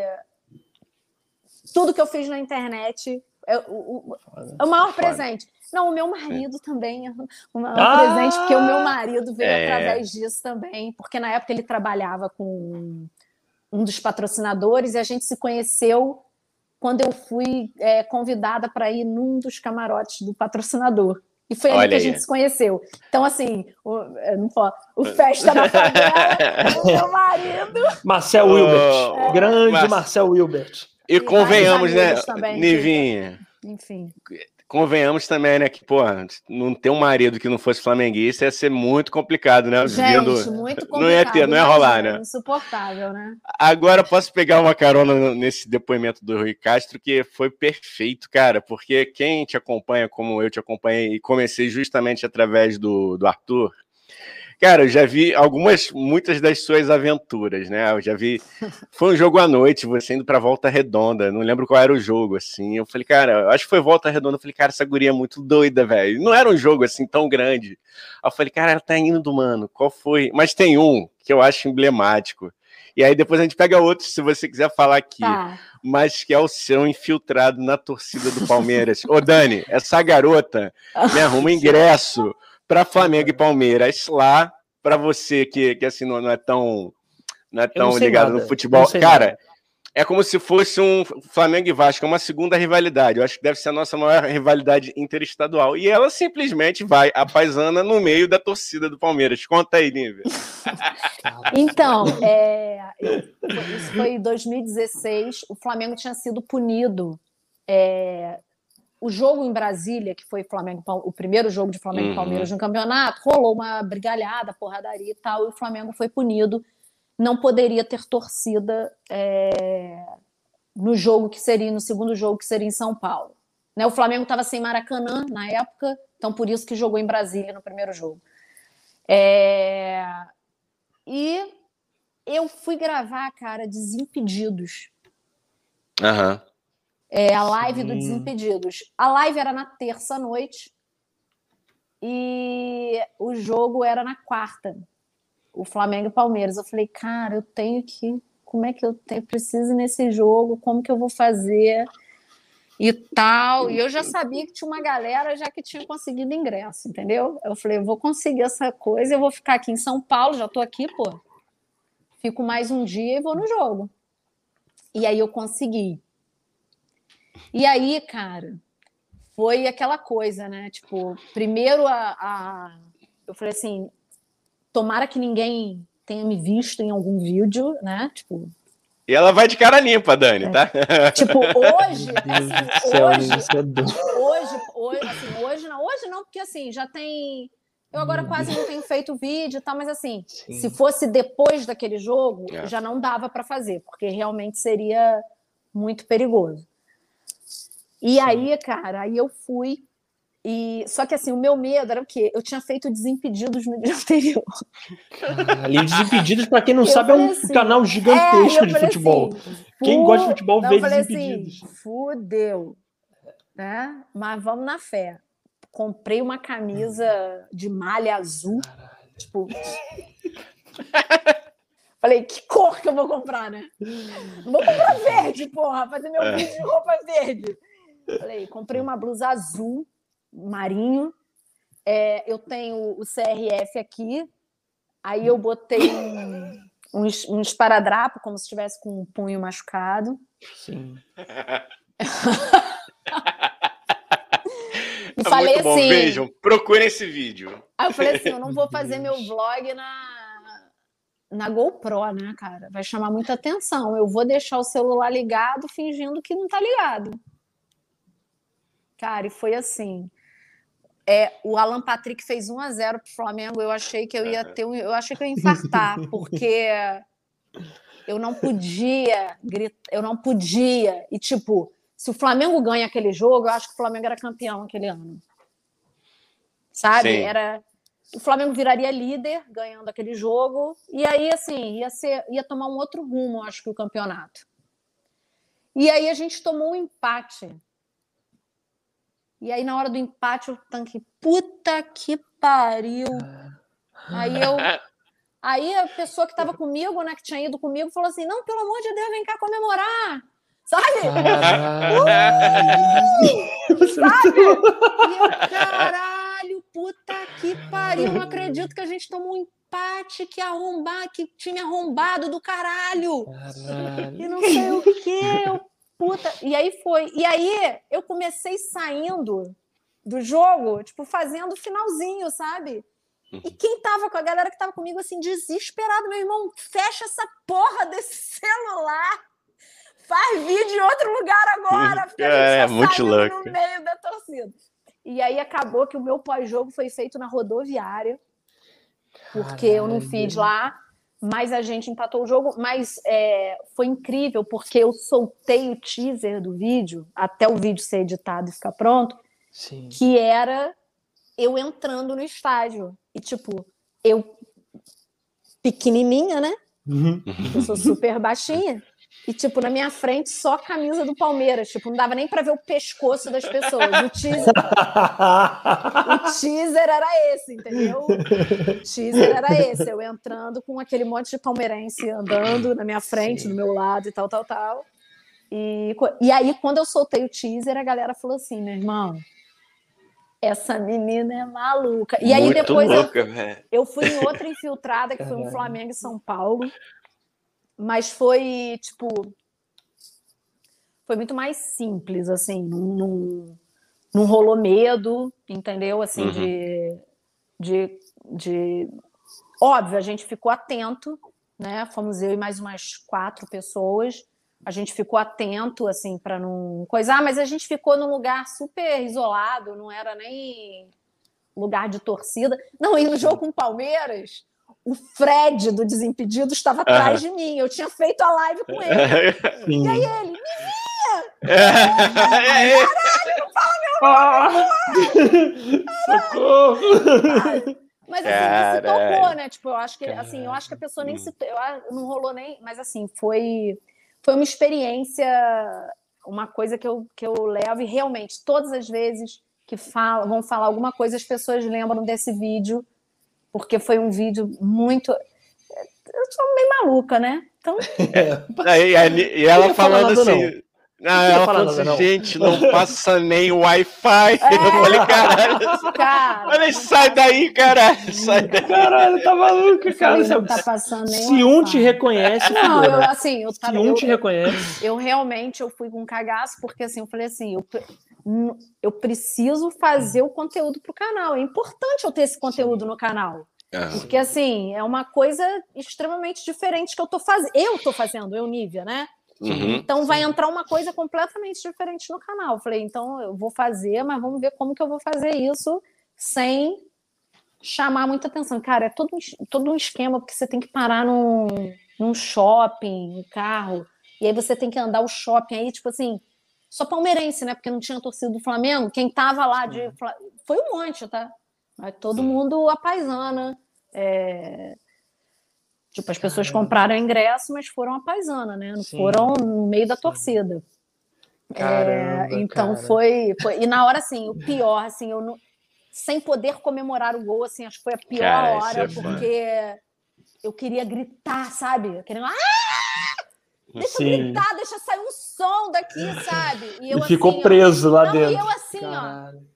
tudo que eu fiz na internet é o, o- é o maior Foda. presente. Não, o meu marido também é o maior Ah! presente, porque o meu marido veio É. através disso também, porque na época ele trabalhava com um dos patrocinadores e a gente se conheceu quando eu fui é, convidada para ir num dos camarotes do patrocinador. E foi ali Olha que a aí. gente se conheceu. Então, assim, o, não posso, o Festa na Favela, o meu marido. Marcel Oh, Wilbert. grande Mas- Marcel Wilbert. E E convenhamos, né, também, que- Nivinha? Enfim. Convenhamos também, né, que, pô, não ter um marido que não fosse flamenguista ia ser muito complicado, né? Gente, Vendo- muito complicado. Não ia ter, não ia rolar, né? Insuportável, né? Agora posso pegar uma carona nesse depoimento do Rui Castro, que foi perfeito, cara, porque quem te acompanha, como eu te acompanhei, e comecei justamente através do, do Arthur, Cara, eu já vi algumas, muitas das suas aventuras, né? Eu já vi. Foi um jogo à noite, você indo pra Volta Redonda. Não lembro qual era o jogo, assim. Eu falei, cara, eu acho que foi Volta Redonda. Eu falei, cara, essa guria é muito doida, velho. Não era um jogo assim tão grande. Aí eu falei, cara, ela tá indo, mano. Qual foi? Mas tem um que eu acho emblemático. E aí depois a gente pega outro, se você quiser falar aqui. Tá. Mas que é o seu infiltrado na torcida do Palmeiras. Ô, Dani, essa garota me arruma ingresso para Flamengo e Palmeiras lá, para você que, que assim não, não é tão não é tão não ligado nada. no futebol. Cara, nada. é como se fosse um Flamengo e Vasco, é uma segunda rivalidade. Eu acho que deve ser a nossa maior rivalidade interestadual. E ela simplesmente vai, a paisana, no meio da torcida do Palmeiras. Conta aí, Nívia. Então, é, isso foi em 2016. O Flamengo tinha sido punido é, o jogo em Brasília, que foi Flamengo, o primeiro jogo de Flamengo e uhum. Palmeiras no campeonato, rolou uma brigalhada, porradaria e tal, e o Flamengo foi punido. Não poderia ter torcida é, no jogo que seria, no segundo jogo que seria em São Paulo. Né, o Flamengo estava sem Maracanã na época, então por isso que jogou em Brasília no primeiro jogo. É, e eu fui gravar, cara, Desimpedidos. Aham. Uhum é, a live Sim. do Desimpedidos. A live era na terça-noite e o jogo era na quarta. O Flamengo e Palmeiras. Eu falei, cara, eu tenho que. Como é que eu tenho, preciso nesse jogo? Como que eu vou fazer? E tal. E eu já sabia que tinha uma galera já que tinha conseguido ingresso, entendeu? Eu falei, eu vou conseguir essa coisa, eu vou ficar aqui em São Paulo, já tô aqui, pô. Fico mais um dia e vou no jogo. E aí eu consegui. E aí, cara, foi aquela coisa, né? Tipo, primeiro a, a, eu falei assim, tomara que ninguém tenha me visto em algum vídeo, né? Tipo. E ela vai de cara limpa, Dani, é. tá? Tipo, hoje, assim, hoje, hoje, hoje, assim, hoje não, hoje não, porque assim, já tem. Eu agora quase não tenho feito vídeo e tal, mas assim, Sim. se fosse depois daquele jogo, é. já não dava para fazer, porque realmente seria muito perigoso. E Sim. aí, cara, aí eu fui. E só que assim, o meu medo era o quê? Eu tinha feito Desimpedidos no dia anterior. Ali Desimpedidos, para quem não eu sabe, é um assim, canal gigantesco é, de futebol. Assim, quem gosta de futebol vê assim, Desimpedidos. Assim, fudeu. Né? Mas vamos na fé. Comprei uma camisa de malha azul. Tipo. Falei, que cor que eu vou comprar, né? Vou comprar verde, porra, fazer meu é. vídeo de roupa verde. Falei, comprei uma blusa azul, marinho. É, eu tenho o CRF aqui. Aí eu botei um, um, um esparadrapo, como se estivesse com um punho machucado. Sim. e tá falei assim. Vejam, procurem esse vídeo. Aí eu falei assim: eu não vou fazer meu vlog na, na GoPro, né, cara? Vai chamar muita atenção. Eu vou deixar o celular ligado fingindo que não tá ligado. Cara, e foi assim. É, o Alan Patrick fez 1 a 0 para o Flamengo. Eu achei que eu ia ter um, eu achei que eu ia infartar, porque eu não podia gritar, eu não podia. E tipo, se o Flamengo ganha aquele jogo, eu acho que o Flamengo era campeão aquele ano. Sabe? Sim. Era o Flamengo viraria líder ganhando aquele jogo e aí assim, ia ser ia tomar um outro rumo, acho que o campeonato. E aí a gente tomou um empate e aí, na hora do empate, o tanque, puta que pariu. Aí eu. Aí a pessoa que estava comigo, né, que tinha ido comigo, falou assim: não, pelo amor de Deus, vem cá comemorar. Sabe? Uh! Sabe? E eu, caralho, puta que pariu. Não acredito que a gente tomou um empate, que arrombar, que time arrombado do caralho. caralho. E não sei o que. Eu, puta. E aí foi. E aí eu comecei saindo do jogo, tipo, fazendo finalzinho, sabe? E uhum. quem tava com a galera que tava comigo, assim, desesperado, meu irmão, fecha essa porra desse celular, faz vídeo em outro lugar agora, porque é, a gente é, muito louco. no meio da torcida. E aí acabou que o meu pós-jogo foi feito na rodoviária, porque Caralho. eu não fiz lá mas a gente empatou o jogo. Mas é, foi incrível, porque eu soltei o teaser do vídeo, até o vídeo ser editado e ficar pronto, Sim. que era eu entrando no estádio. E, tipo, eu pequenininha, né? Uhum. Eu sou super baixinha. E, tipo, na minha frente, só a camisa do Palmeiras. Tipo, não dava nem para ver o pescoço das pessoas. O teaser... o teaser era esse, entendeu? O teaser era esse. Eu entrando com aquele monte de palmeirense andando na minha frente, Sim. do meu lado e tal, tal, tal. E, e aí, quando eu soltei o teaser, a galera falou assim, meu irmão, essa menina é maluca. E aí, Muito depois louca, eu, eu fui em outra infiltrada, que foi um Flamengo e São Paulo. Mas foi, tipo. Foi muito mais simples, assim. Não, não, rolou medo, entendeu? Assim, uhum. de, de, de. Óbvio, a gente ficou atento, né? Fomos eu e mais umas quatro pessoas. A gente ficou atento, assim, para não coisar, ah, mas a gente ficou num lugar super isolado, não era nem lugar de torcida. Não, e no jogo com o Palmeiras, o Fred do Desimpedido estava atrás de mim. Eu tinha feito a live com ele. Sim. E aí ele, me Caralho, não fala meu nome! Socorro! Mas assim, se tocou, né? Tipo, eu acho que assim, eu acho que a pessoa nem se eu, não rolou nem, mas assim, foi foi uma experiência, uma coisa que eu, que eu levo e realmente todas as vezes que fala, vão falar alguma coisa, as pessoas lembram desse vídeo porque foi um vídeo muito. Eu sou meio maluca, né? Então. É. E, e, ela falando assim. Não, não ela falou assim, não. gente, não passa nem Wi-Fi. É. Eu falei, caralho. Cara, falei, sai daí, caralho. Sai daí. Caralho, tá maluca, cara. Não tá passando nem Se um te reconhece, não, eu, assim, eu tava, Se um eu, te reconhece. Eu realmente eu fui com um cagaço, porque assim, eu falei assim, eu, eu preciso fazer o conteúdo para o canal. É importante eu ter esse conteúdo no canal. Porque, assim, é uma coisa extremamente diferente que eu tô fazendo. Eu tô fazendo, eu, Nívia, né? Uhum, então vai entrar uma coisa completamente diferente no canal. Eu falei, então eu vou fazer, mas vamos ver como que eu vou fazer isso sem chamar muita atenção. Cara, é todo um, todo um esquema, porque você tem que parar num, num shopping, um carro, e aí você tem que andar o shopping aí, tipo assim, só palmeirense, né? Porque não tinha torcida do Flamengo. Quem tava lá de. Uhum. Foi um monte, tá? Mas todo mundo a paisana. É... Tipo, as pessoas Caramba. compraram ingresso, mas foram a paisana, né? Não Sim. foram no meio da torcida. Caramba, é, então cara. foi, foi. E na hora, assim, o pior, assim, eu não. Sem poder comemorar o gol, assim, acho que foi a pior cara, hora, é porque eu queria gritar, sabe? Querendo. Ah! Deixa Sim. eu gritar, deixa sair um som daqui, sabe? E, eu, e ficou assim, preso ó, lá não, dentro. E eu assim, Caralho. ó.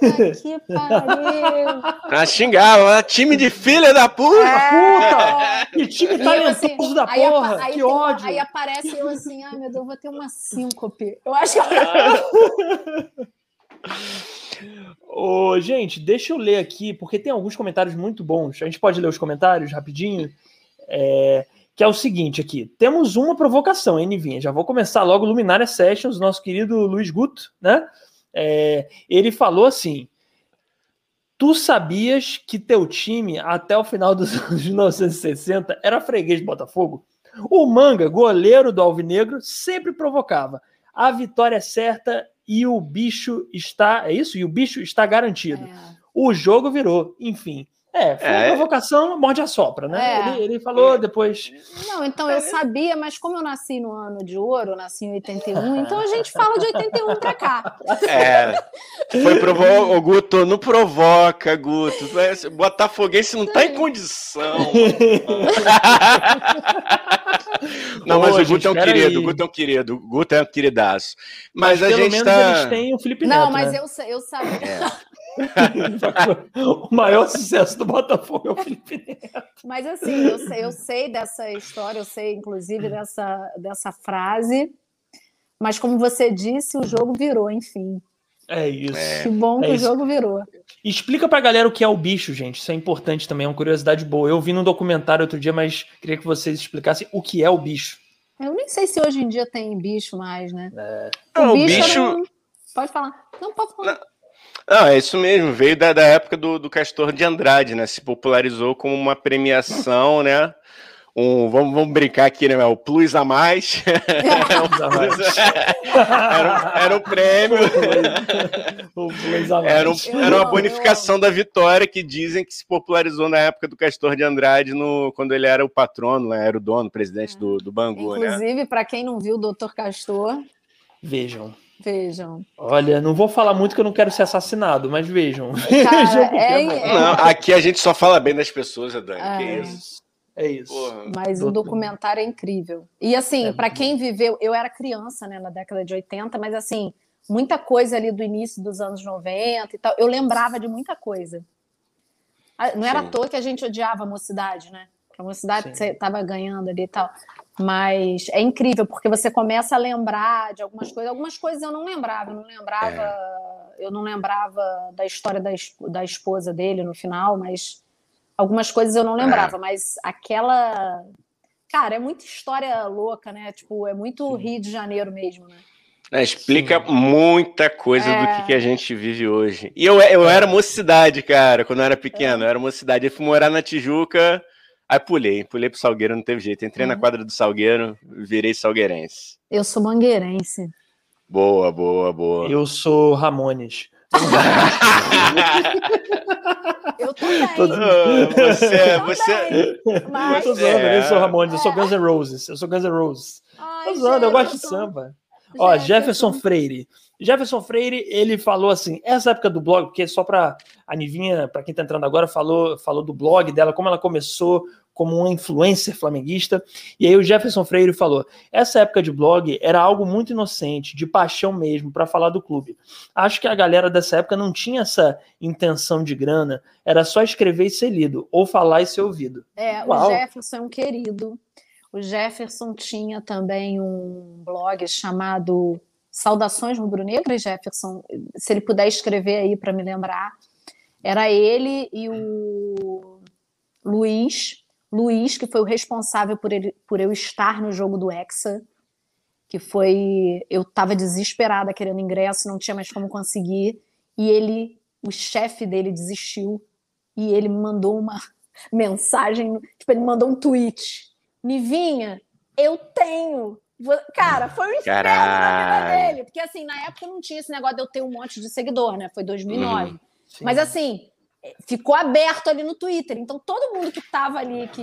Puta que pariu. Pra xingar, time de filha da puta! É. Puta! Que time talentoso assim, da porra! Aí, que ódio! Uma, aí aparece eu assim, ai meu Deus, eu vou ter uma síncope. Eu acho que. Ô, gente, deixa eu ler aqui, porque tem alguns comentários muito bons. A gente pode ler os comentários rapidinho? É que é o seguinte aqui. Temos uma provocação, hein, Nivinha? Já vou começar logo Luminária Sessions, nosso querido Luiz Guto, né? É, ele falou assim: Tu sabias que teu time, até o final dos anos 1960, era freguês do Botafogo? O Manga, goleiro do Alvinegro, sempre provocava. A vitória é certa e o bicho está. É isso? E o bicho está garantido. É. O jogo virou. Enfim. É, foi é. uma provocação, morde a sopra, né? É. Ele, ele, falou depois. Não, então eu sabia, mas como eu nasci no ano de ouro, nasci em 81, então a gente fala de 81 pra cá. É. Foi provo... o Guto, não provoca, Guto. Botafoguense não tá em condição. não, mas Pô, o Guto é um querido, aí. o Guto é um querido, o Guto é um queridaço. Mas, mas a gente tá. Eles têm o Felipe Neto, Não, mas né? eu, eu sabia. É. o maior sucesso do Botafogo é o Felipe Neto. Mas assim, eu sei, eu sei dessa história, eu sei inclusive dessa, dessa frase, mas como você disse, o jogo virou, enfim. É isso. Que bom é que isso. o jogo virou. Explica pra galera o que é o bicho, gente. Isso é importante também, é uma curiosidade boa. Eu vi num documentário outro dia, mas queria que vocês explicassem o que é o bicho. Eu nem sei se hoje em dia tem bicho mais, né? É. O, Não, bicho. bicho... Um... Pode falar. Não, pode falar. Não. Não, é isso mesmo, veio da, da época do, do Castor de Andrade, né? Se popularizou como uma premiação, né? um vamos, vamos brincar aqui, né? O plus a mais. era, era um prêmio. o plus a mais. Era, um, era uma bonificação da vitória que dizem que se popularizou na época do Castor de Andrade, no, quando ele era o patrono, né? era o dono, presidente do, do Bangu. Né? Inclusive, né? para quem não viu o Dr. Castor. Vejam. Vejam. Olha, não vou falar muito que eu não quero ser assassinado, mas vejam. Cara, vejam é, é... Não, aqui a gente só fala bem das pessoas, Dani. É. Que isso. É isso. Porra. Mas o documentário é incrível. E assim, é para quem viveu, eu era criança, né, na década de 80, mas assim, muita coisa ali do início dos anos 90 e tal, eu lembrava de muita coisa. Ah, não era Sim. à toa que a gente odiava a mocidade, né? Que a mocidade estava ganhando ali e tal. Mas é incrível, porque você começa a lembrar de algumas coisas. Algumas coisas eu não lembrava, eu não lembrava, é. eu não lembrava da história da, da esposa dele no final, mas Algumas coisas eu não lembrava, é. mas aquela. Cara, é muita história louca, né? Tipo, é muito Rio de Janeiro mesmo, né? É, explica Sim. muita coisa é... do que, que, a gente vive hoje. E eu, eu era mocidade, cara, quando eu era pequeno. É. Eu era mocidade. Eu fui morar na Tijuca, aí pulei. Pulei pro Salgueiro, não teve jeito. Entrei uhum. na quadra do Salgueiro, virei salgueirense. Eu sou mangueirense. Boa, boa, boa. Eu sou Ramones. Eu também. Todo... Você, você, Mas... Eu tô zoando, eu sou Ramones, eu sou Guns N' Roses. Eu sou Guns N' Roses. Ai, tô zoando, eu gosto de samba. Ó, Jefferson Freire. Jefferson Freire, ele falou assim, essa época do blog, porque só para a Nivinha, para quem está entrando agora, falou, falou do blog dela, como ela começou como uma influencer flamenguista. E aí o Jefferson Freire falou: essa época de blog era algo muito inocente, de paixão mesmo, para falar do clube. Acho que a galera dessa época não tinha essa intenção de grana, era só escrever e ser lido, ou falar e ser ouvido. É, Uau. o Jefferson é um querido. O Jefferson tinha também um blog chamado Saudações Rubro-Negras, Jefferson. Se ele puder escrever aí para me lembrar. Era ele e o Luiz, Luiz, que foi o responsável por, ele, por eu estar no jogo do Hexa, que foi. Eu estava desesperada querendo ingresso, não tinha mais como conseguir, e ele, o chefe dele, desistiu, e ele me mandou uma mensagem, tipo, ele mandou um tweet. Nivinha, eu tenho. Cara, foi um inferno na vida dele. Porque, assim, na época não tinha esse negócio de eu ter um monte de seguidor, né? Foi 2009. Hum, Mas, assim, ficou aberto ali no Twitter. Então todo mundo que estava ali, que,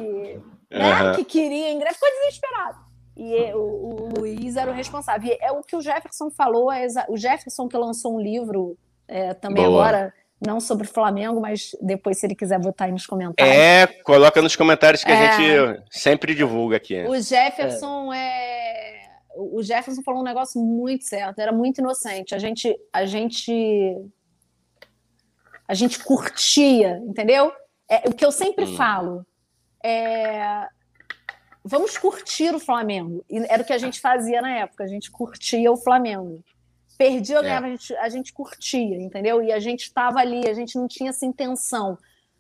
né, uhum. que queria ingresso, ficou desesperado. E o, o, Luiz era o responsável. E é o que o Jefferson falou, é o Jefferson que lançou um livro é, também Boa. agora, não sobre Flamengo, mas depois, se ele quiser botar aí nos comentários. É, coloca nos comentários que é, a gente sempre divulga aqui. O Jefferson é. é. O Jefferson falou um negócio muito certo, era muito inocente. A gente, a gente a gente curtia, entendeu? É, o que eu sempre hum. falo é vamos curtir o Flamengo. E era o que a gente fazia na época, a gente curtia o Flamengo. Perdia ou é. ganhava, a gente, a gente curtia, entendeu? E a gente estava ali, a gente não tinha essa intenção.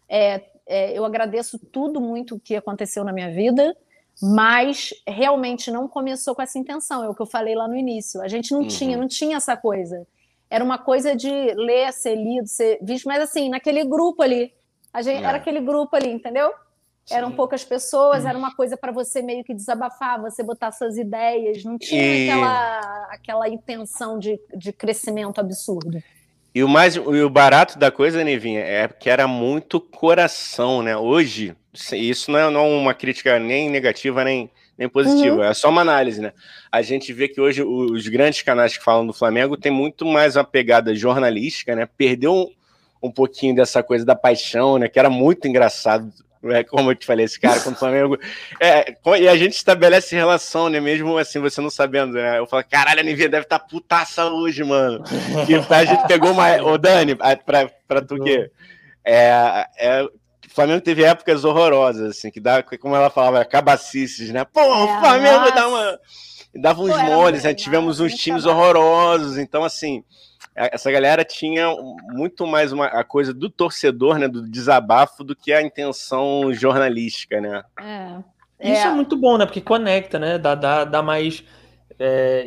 É, é, eu agradeço tudo muito o que aconteceu na minha vida, mas realmente não começou com essa intenção, é o que eu falei lá no início. A gente não uhum. tinha, não tinha essa coisa era uma coisa de ler, ser lido, ser visto, mas assim, naquele grupo ali. A gente, é. Era aquele grupo ali, entendeu? Sim. Eram poucas pessoas, era uma coisa para você meio que desabafar, você botar suas ideias, não tinha e... aquela, aquela intenção de, de crescimento absurdo. E o mais e o barato da coisa, Nevinha, é que era muito coração, né? Hoje, isso não é, não é uma crítica nem negativa, nem, nem positivo, uhum. é só uma análise, né? A gente vê que hoje os grandes canais que falam do Flamengo tem muito mais uma pegada jornalística, né? Perdeu um, um pouquinho dessa coisa da paixão, né? Que era muito engraçado, é, como eu te falei, esse cara com o Flamengo. É, e a gente estabelece relação, né? Mesmo assim, você não sabendo, né? Eu falo, caralho, a Nivea deve estar tá putaça hoje, mano. E a gente pegou uma. Ô, Dani, pra, pra tu quê? É, é, Flamengo teve épocas horrorosas, assim, que dá, como ela falava, cabacices, né? Pô, é, o Flamengo nossa. dá uma. Dava uns Pô, moles, né? Tivemos uns times horrorosos. Então, assim, essa galera tinha muito mais uma, a coisa do torcedor, né? Do desabafo, do que a intenção jornalística, né? É. Isso é. é muito bom, né? Porque conecta, né? Dá, dá, dá mais é,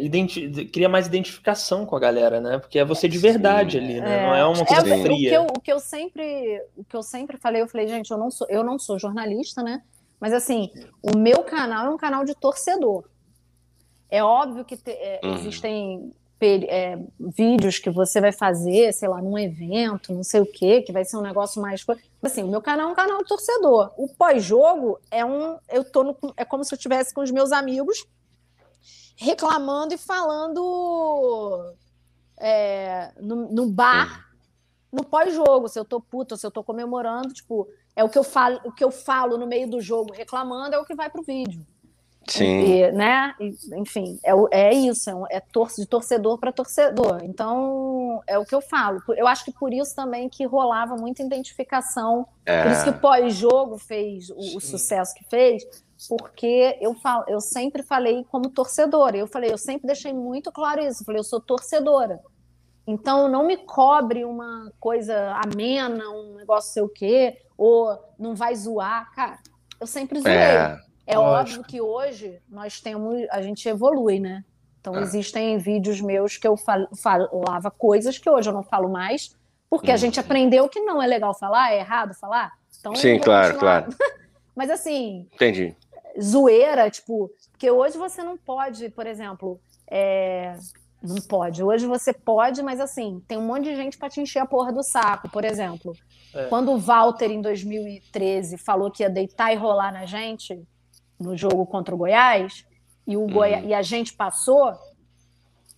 cria mais identificação com a galera, né? Porque é você de verdade Sim, ali, né? É, não é uma coisa é, fria. O que, eu, o que, eu, sempre, o que eu sempre falei, eu falei, gente, eu não sou, eu não sou jornalista, né? Mas assim, o meu canal é um canal de torcedor. É óbvio que te, é, uhum. existem é, vídeos que você vai fazer, sei lá, num evento, não sei o quê, que vai ser um negócio mais. Assim, o meu canal é um canal de torcedor. O pós-jogo é um. Eu tô no, é como se eu estivesse com os meus amigos reclamando e falando é, no, no, bar no pós-jogo, se eu tô puta, se eu tô comemorando, tipo, é o que eu falo, o que eu falo no meio do jogo reclamando é o que vai pro vídeo. Sim. E, né? Enfim, é, é isso, é, é tor de torcedor para torcedor. Então, é o que eu falo. Eu acho que por isso também que rolava muita identificação. É. Por isso que o pós-jogo fez o, o, sucesso que fez, porque eu, falo, eu sempre falei como torcedora. Eu falei, eu sempre deixei muito claro isso. Eu falei, eu sou torcedora. Então, não me cobre uma coisa amena, um negócio sei o quê, ou não vai zoar. Cara, eu sempre zoei. É. É Lógico. óbvio que hoje nós temos, a gente evolui, né? Então é. existem vídeos meus que eu fal, falava coisas que hoje eu não falo mais, porque hum. a gente uhum. aprendeu que não é legal falar, é errado falar. Então, Sim, claro, claro. Mas assim, entendi. Zoeira, tipo, porque hoje você não pode, por exemplo, é, não pode. Hoje você pode, mas assim, tem um monte de gente para te encher a porra do saco. Por exemplo, é. quando o Walter, em 2013, falou que ia deitar e rolar na gente, no jogo contra o Goiás e, o Goi... Uhum. e a gente passou,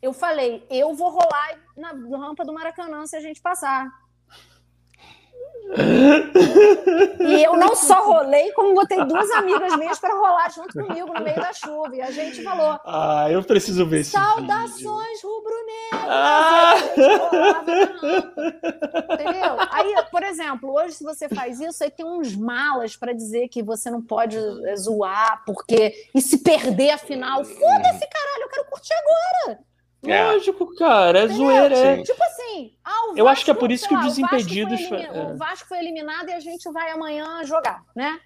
eu falei, eu vou rolar na rampa do Maracanã se a gente passar. E eu não só rolei, como botei duas amigas minhas para rolar junto comigo no meio da chuva. E a gente falou: Ah, eu preciso ver Saudações rubro-negras! Ah! Entendeu? Aí, por exemplo, hoje, se você faz isso, aí tem uns malas para dizer que você não pode eh, zoar, porque. E se perder a final, foda-se, caralho, eu quero curtir agora. É. Lógico, cara, é Entendeu? zoeira. É. Tipo assim, ah, eu acho que é por isso que o Desimpedidos. O Vasco, é. o Vasco foi eliminado e a gente vai amanhã jogar, né?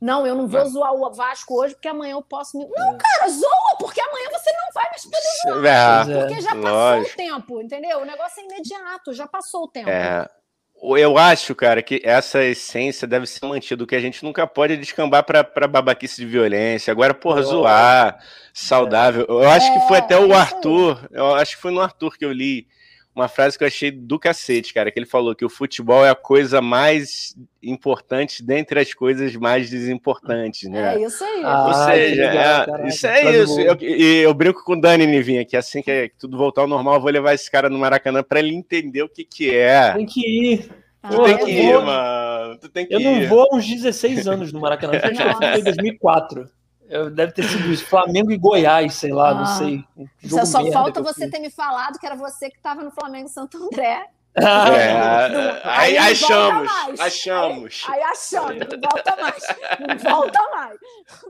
Não, eu não vou é. zoar o Vasco hoje porque amanhã eu posso me. Não, cara, zoa, porque amanhã você não vai mais poder zoar. É, porque já passou lógico. o tempo, entendeu? O negócio é imediato, já passou o tempo. É. Eu acho, cara, que essa essência deve ser mantida. O que a gente nunca pode descambar para babaquice de violência. Agora, porra, oh. zoar, saudável. Eu acho que foi é, até o é Arthur. Eu acho que foi no Arthur que eu li uma frase que eu achei do cacete, cara, que ele falou que o futebol é a coisa mais importante dentre as coisas mais desimportantes, né? É isso aí. Ah, Ou seja, legal, é, isso é isso. Eu, e eu brinco com o Dani Nivinha, que assim que tudo voltar ao normal, eu vou levar esse cara no Maracanã para ele entender o que que é. Tem que ir. Tu ah, tem que ir, vou... mano. Tu tem que eu ir. não vou há uns 16 anos no Maracanã. Foi em 2004. Deve ter sido isso. Flamengo e Goiás, sei lá, ah, não sei. Um só falta você ter me falado que era você que estava no Flamengo Santo André é, aí, aí achamos, achamos. Aí, aí, achamos, não volta mais, não volta mais.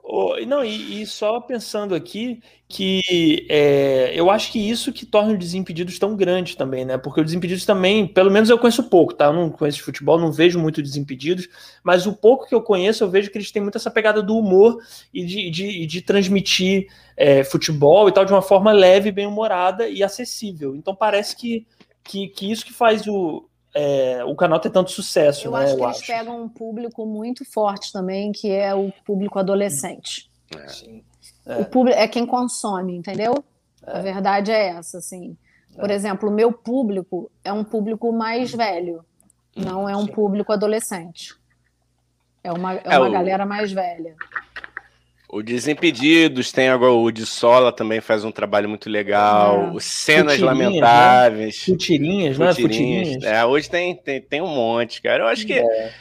Oh, não, e, e, só pensando aqui que é, eu acho que isso que torna o Desimpedidos tão grande também, né? Porque o Desimpedidos também, pelo menos eu conheço pouco, tá? Eu não conheço de futebol, não vejo muito Desimpedidos, mas o pouco que eu conheço, eu vejo que eles têm muito essa pegada do humor e de, de, de transmitir é, futebol e tal de uma forma leve, bem humorada e acessível. Então parece que que, que isso que faz o, é, o canal ter tanto sucesso. Eu né, acho que eu eles acho. pegam um público muito forte também, que é o público adolescente. É. Sim. É. O público é quem consome, entendeu? A é. verdade é essa, assim. Por é. exemplo, o meu público é um público mais velho, não é um Sim. público adolescente. É uma, é uma galera mais velha. O Desimpedidos, tem agora o de Sola também faz um trabalho muito legal. É. Cenas né? lamentáveis. Né? Futirinhas, não é? Futirinhas. É, hoje tem, tem, tem um monte, cara. Eu acho que é.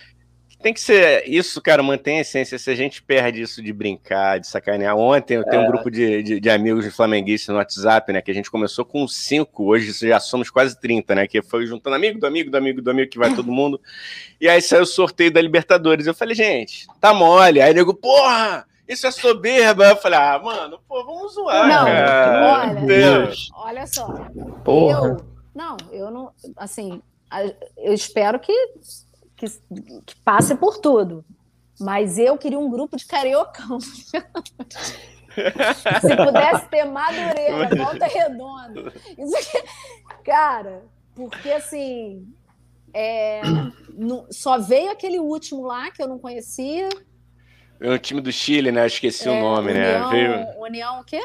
tem que ser isso, cara, mantém a essência. Se a gente perde isso de brincar, de sacanear. Ontem eu tenho um é. grupo de, de, de, amigos de flamenguistas no WhatsApp, né? Que a gente começou com cinco, hoje já somos quase 30, né? Que foi juntando amigo do amigo do amigo do amigo que vai todo mundo. E aí saiu o sorteio da Libertadores. Eu falei, gente, tá mole. Aí nego, porra! Isso é soberba. Eu falei, ah, mano, pô, vamos zoar. Não, cara. olha, Deus. olha só. Porra. Eu, não, eu não, assim, eu espero que, que, que passe por tudo. Mas eu queria um grupo de cariocão. Se pudesse ter Madureira, Volta Redonda. Isso aqui, cara, porque assim, é, só veio aquele último lá que eu não conhecia. É um time do Chile, né? Eu esqueci É, o nome, né? União, Veio... União o quê?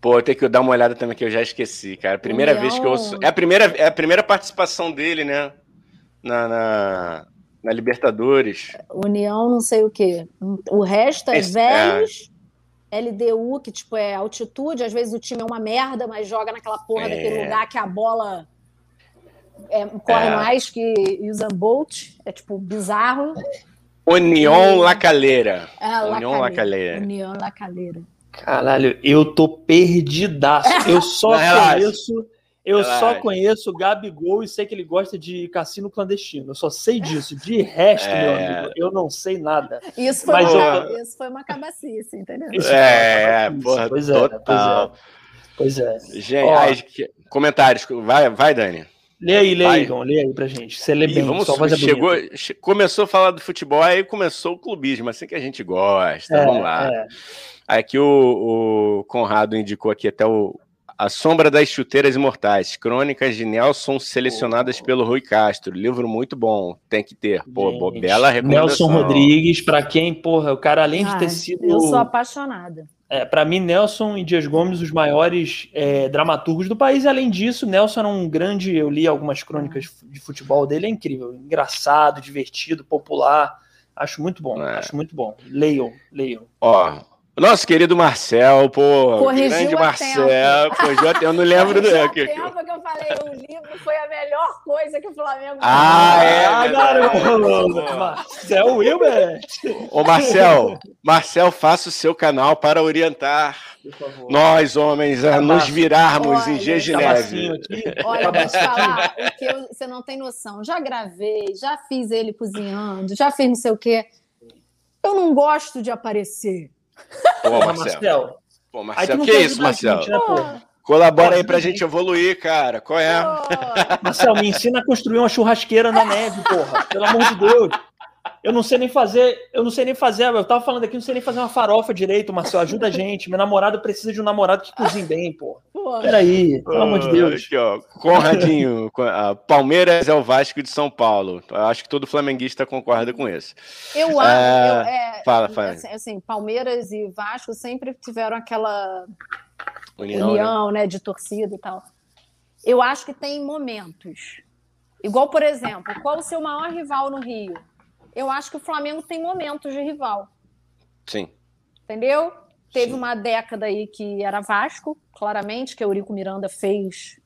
Pô, eu tenho que dar uma olhada também que eu já esqueci, cara. Primeira União- vez que eu ouço. É a primeira, é a primeira participação dele, né? Na, na, na Libertadores. União não sei o quê. O resto é Esse- velhos, LDU, que tipo é altitude, às vezes o time é uma merda, mas joga naquela porra É. daquele lugar que a bola é, corre É. mais que Usain Bolt, é tipo bizarro. União E- La Calera. É, União La Calera. União La Calera. Caralho, eu tô perdidaço. Eu só Não, conheço. Eu Relaxa. só conheço o Gabigol e sei que ele gosta de cassino clandestino. Eu só sei disso. De resto, É. meu amigo, eu não sei nada. Isso foi, Mas uma, eu- isso foi uma cabacice, entendeu? É, isso, porra, pois é, total. Pois é. Gente, Ó. comentários. Vai, vai, Dani. Lê aí, lê aí, Igor, lê aí pra gente. Você lê Ih, bem, vamos, sua voz chegou, che- começou a falar do futebol, aí começou o clubismo, assim que a gente gosta. É, vamos lá. é. Aqui o, o Conrado indicou aqui até o A Sombra das Chuteiras Imortais, Crônicas de Nelson selecionadas pelo Rui Castro. Livro muito bom, tem que ter. Pô, Gente, bela recomendação. Nelson Rodrigues, pra quem, porra, o cara além de ter sido. Eu sou apaixonada. É, para mim, Nelson e Dias Gomes, os maiores é, dramaturgos do país. E, além disso, Nelson era um grande. Eu li algumas crônicas de futebol dele, é incrível. Engraçado, divertido, popular. Acho muito bom. É. Acho muito bom. Leiam, leiam. Ó, nosso querido Marcel, pô, Corrigiu grande a Marcel. a tempo. Eu não lembro do. Já que- tempo que eu falei, o livro foi a melhor coisa que o Flamengo Ah, é, Ah, verdade. garoto! Marcel Wilber! Ô, Marcel, Marcel, faça o seu canal para orientar nós, homens, a nos virarmos em Olha, G de Cabacinho neve. Olha, vou te falar, o que eu- você não tem noção. Já gravei, já fiz ele cozinhando, já fiz não sei o quê. Eu não gosto de aparecer. Pô, Porra, Marcel. Marcel. Pô, Aí tu Marcel, não que quer isso, ajudar a Marcel? gente, né? Colabora aí pra gente evoluir, cara. Qual é? Pô, Marcel, me ensina a construir uma churrasqueira na neve, porra. Pelo amor de Deus. Eu não sei nem fazer, eu não sei nem fazer, eu tava falando aqui, não sei nem fazer uma farofa direito, Marcel, ajuda a gente. Meu namorado precisa de um namorado que cozinhe bem, porra. pô. Peraí, pelo amor de Deus. Aqui, ó. Conradinho, co- Palmeiras é o Vasco de São Paulo. Eu acho que todo flamenguista concorda com isso. Eu acho. É, eu- é, fala, fala. Assim, assim, Palmeiras e Vasco sempre tiveram aquela União, união, né? né? de torcida e tal. Eu acho que tem momentos. Igual, por exemplo, qual o seu maior rival no Rio? Eu acho que o Flamengo tem momentos de rival, Sim. entendeu? Teve Sim. uma década aí que era Vasco, claramente, que o Eurico Miranda fez.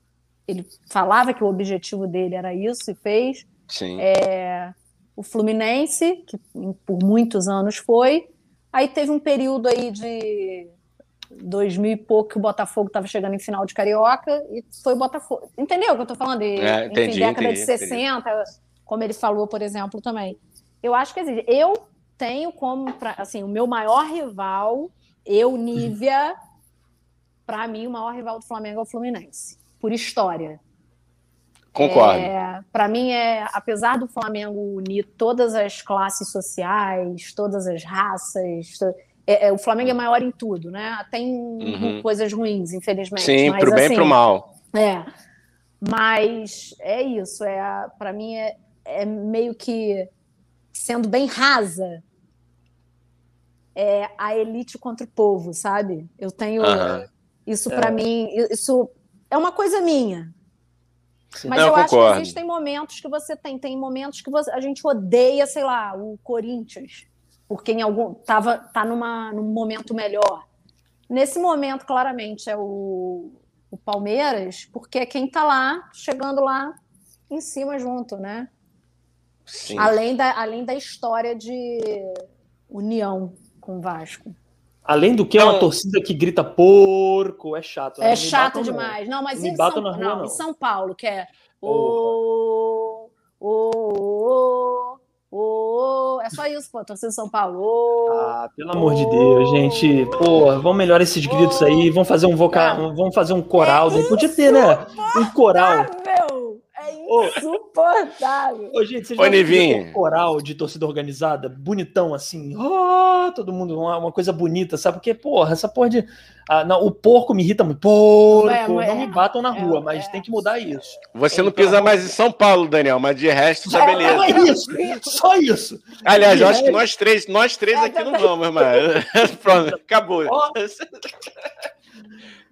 Ele falava que o objetivo dele era isso e fez. Sim. É, o Fluminense, que por muitos anos foi. Aí teve um período aí de 2000 e pouco que o Botafogo estava chegando em final de Carioca e foi o Botafogo. Entendeu o que eu estou falando? E, É, enfim, entendi, década entendi, de 60, como ele falou, por exemplo, também. Eu acho que assim, eu tenho como, pra- assim, o meu maior rival, eu, Nívia, para mim, o maior rival do Flamengo é o Fluminense, por história. Concordo. É, para mim, é, apesar do Flamengo unir todas as classes sociais, todas as raças, to- é, é, o Flamengo é maior em tudo, né? Tem Uhum. coisas ruins, infelizmente. Sim, mas, pro bem e assim, pro mal. É, mas é isso. É, para mim é, é meio que sendo bem rasa. É a elite contra o povo, sabe? Eu tenho Aham. isso para mim. Isso é uma coisa minha. Sim. Mas Não, eu eu acho que existem momentos que você tem, tem momentos que você- a gente odeia, sei lá, o Corinthians, porque em algum tava tá numa num momento melhor. Nesse momento, claramente é o, o Palmeiras, porque é quem tá lá, chegando lá em cima junto, né? Sim. Além da além da história de união com o Vasco. Além do que, é uma torcida que grita porco, é chato. né? É chato demais. Não, mas em São, na rua, não, não. em São Paulo, que é o o o é só isso, pô, torcida de São Paulo. Ah, pelo amor de Deus, gente. Porra, vamos melhorar esses gritos aí. Vamos fazer um vocal, É. vamos fazer um coral. daí. Podia ter, né? Um coral. Insuportável! É Insuportável. Ô, gente, vocês já coral de torcida organizada, bonitão assim, oh, todo mundo, uma, uma, coisa bonita, sabe? Porque, porra, essa porra de. Ah, não, o porco me irrita muito. Porco, é, não me batam na é, rua, mas é, tem que mudar isso. Você não pisa mais em São Paulo, Daniel, mas de resto tá beleza. Só isso, só isso. Aliás, eu acho que nós três, nós três aqui não vamos, irmão. Pronto, acabou. Oh.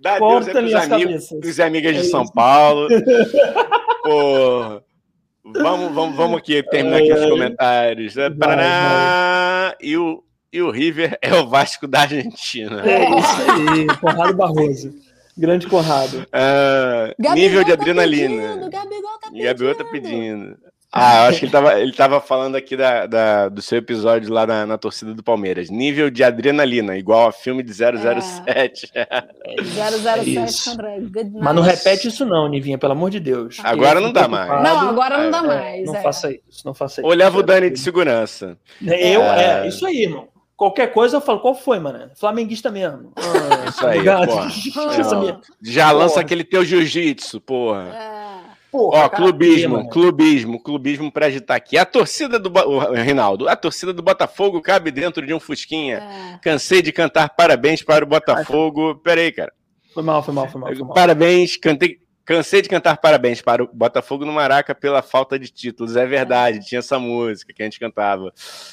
Dá Deus é pros amigos, pros amigas de é São Paulo. Pô, vamos, vamos, vamos aqui terminar aqui os comentários. Vai, vai. E, o, e o River é o Vasco da Argentina. É isso aí, Conrado Barroso. Grande Conrado. Uh, nível de tá adrenalina. Pedindo, Gabigol tá pedindo. Gabigol tá pedindo. Ah, acho que ele estava ele tava falando aqui da, da, do seu episódio lá na, na, torcida do Palmeiras. Nível de adrenalina, igual a filme de 007. É. 007, André. Mas não repete isso não, Nivinha, pelo amor de Deus. Agora não dá mais. Não, agora não dá é, mais. Não é. faça isso, não faça isso. Olhava o Dani de segurança. Eu, é, isso aí, irmão. Qualquer coisa eu falo, qual foi, mano? Flamenguista mesmo. Ah, isso aí, porra. Já lança aquele teu jiu-jitsu, porra. É. Porra, Ó, clubismo, aqui, clubismo, clubismo para agitar aqui. A torcida do o Rinaldo, a torcida do Botafogo cabe dentro de um fusquinha. É. Cansei de cantar parabéns para o Botafogo. Pera aí, cara. Foi mal, foi mal, foi mal. Foi mal. Parabéns, cantei, Cansei de cantar parabéns para o Botafogo no Maraca pela falta de títulos. É verdade, tinha essa música que a gente cantava.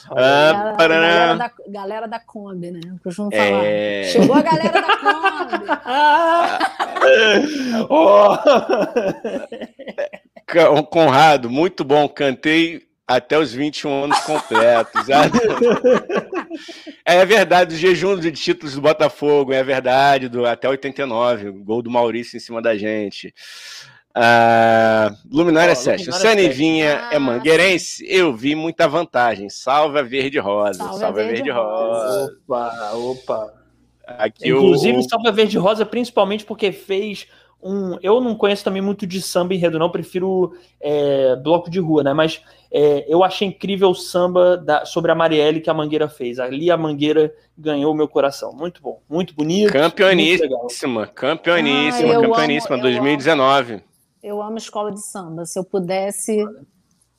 Ah, galera, da, galera da Kombi, né? Costumo falar. É... Chegou a galera da Kombi. oh. Conrado, muito bom. Cantei até os 21 anos completos. é verdade, o jejum de títulos do Botafogo, é verdade, do, até 89, gol do Maurício em cima da gente. Uh, Luminária oh, Session. Se a Nivinha ah, é mangueirense, eu vi muita vantagem. Salve a Verde Rosa. Salve, salve a Verde, Verde Rosa. Opa, opa. Aqui Inclusive, o... salve a Verde Rosa, principalmente porque fez um. Eu não conheço também muito de samba enredo, não, prefiro é, bloco de rua, né? Mas é, eu achei incrível o samba da, sobre a Marielle que a Mangueira fez. Ali a Mangueira ganhou meu coração. Muito bom, muito bonito. Campeoníssima, campeoníssima, ah, campeoníssima, amo, 2019. Eu amo, eu amo escola de samba. Se eu pudesse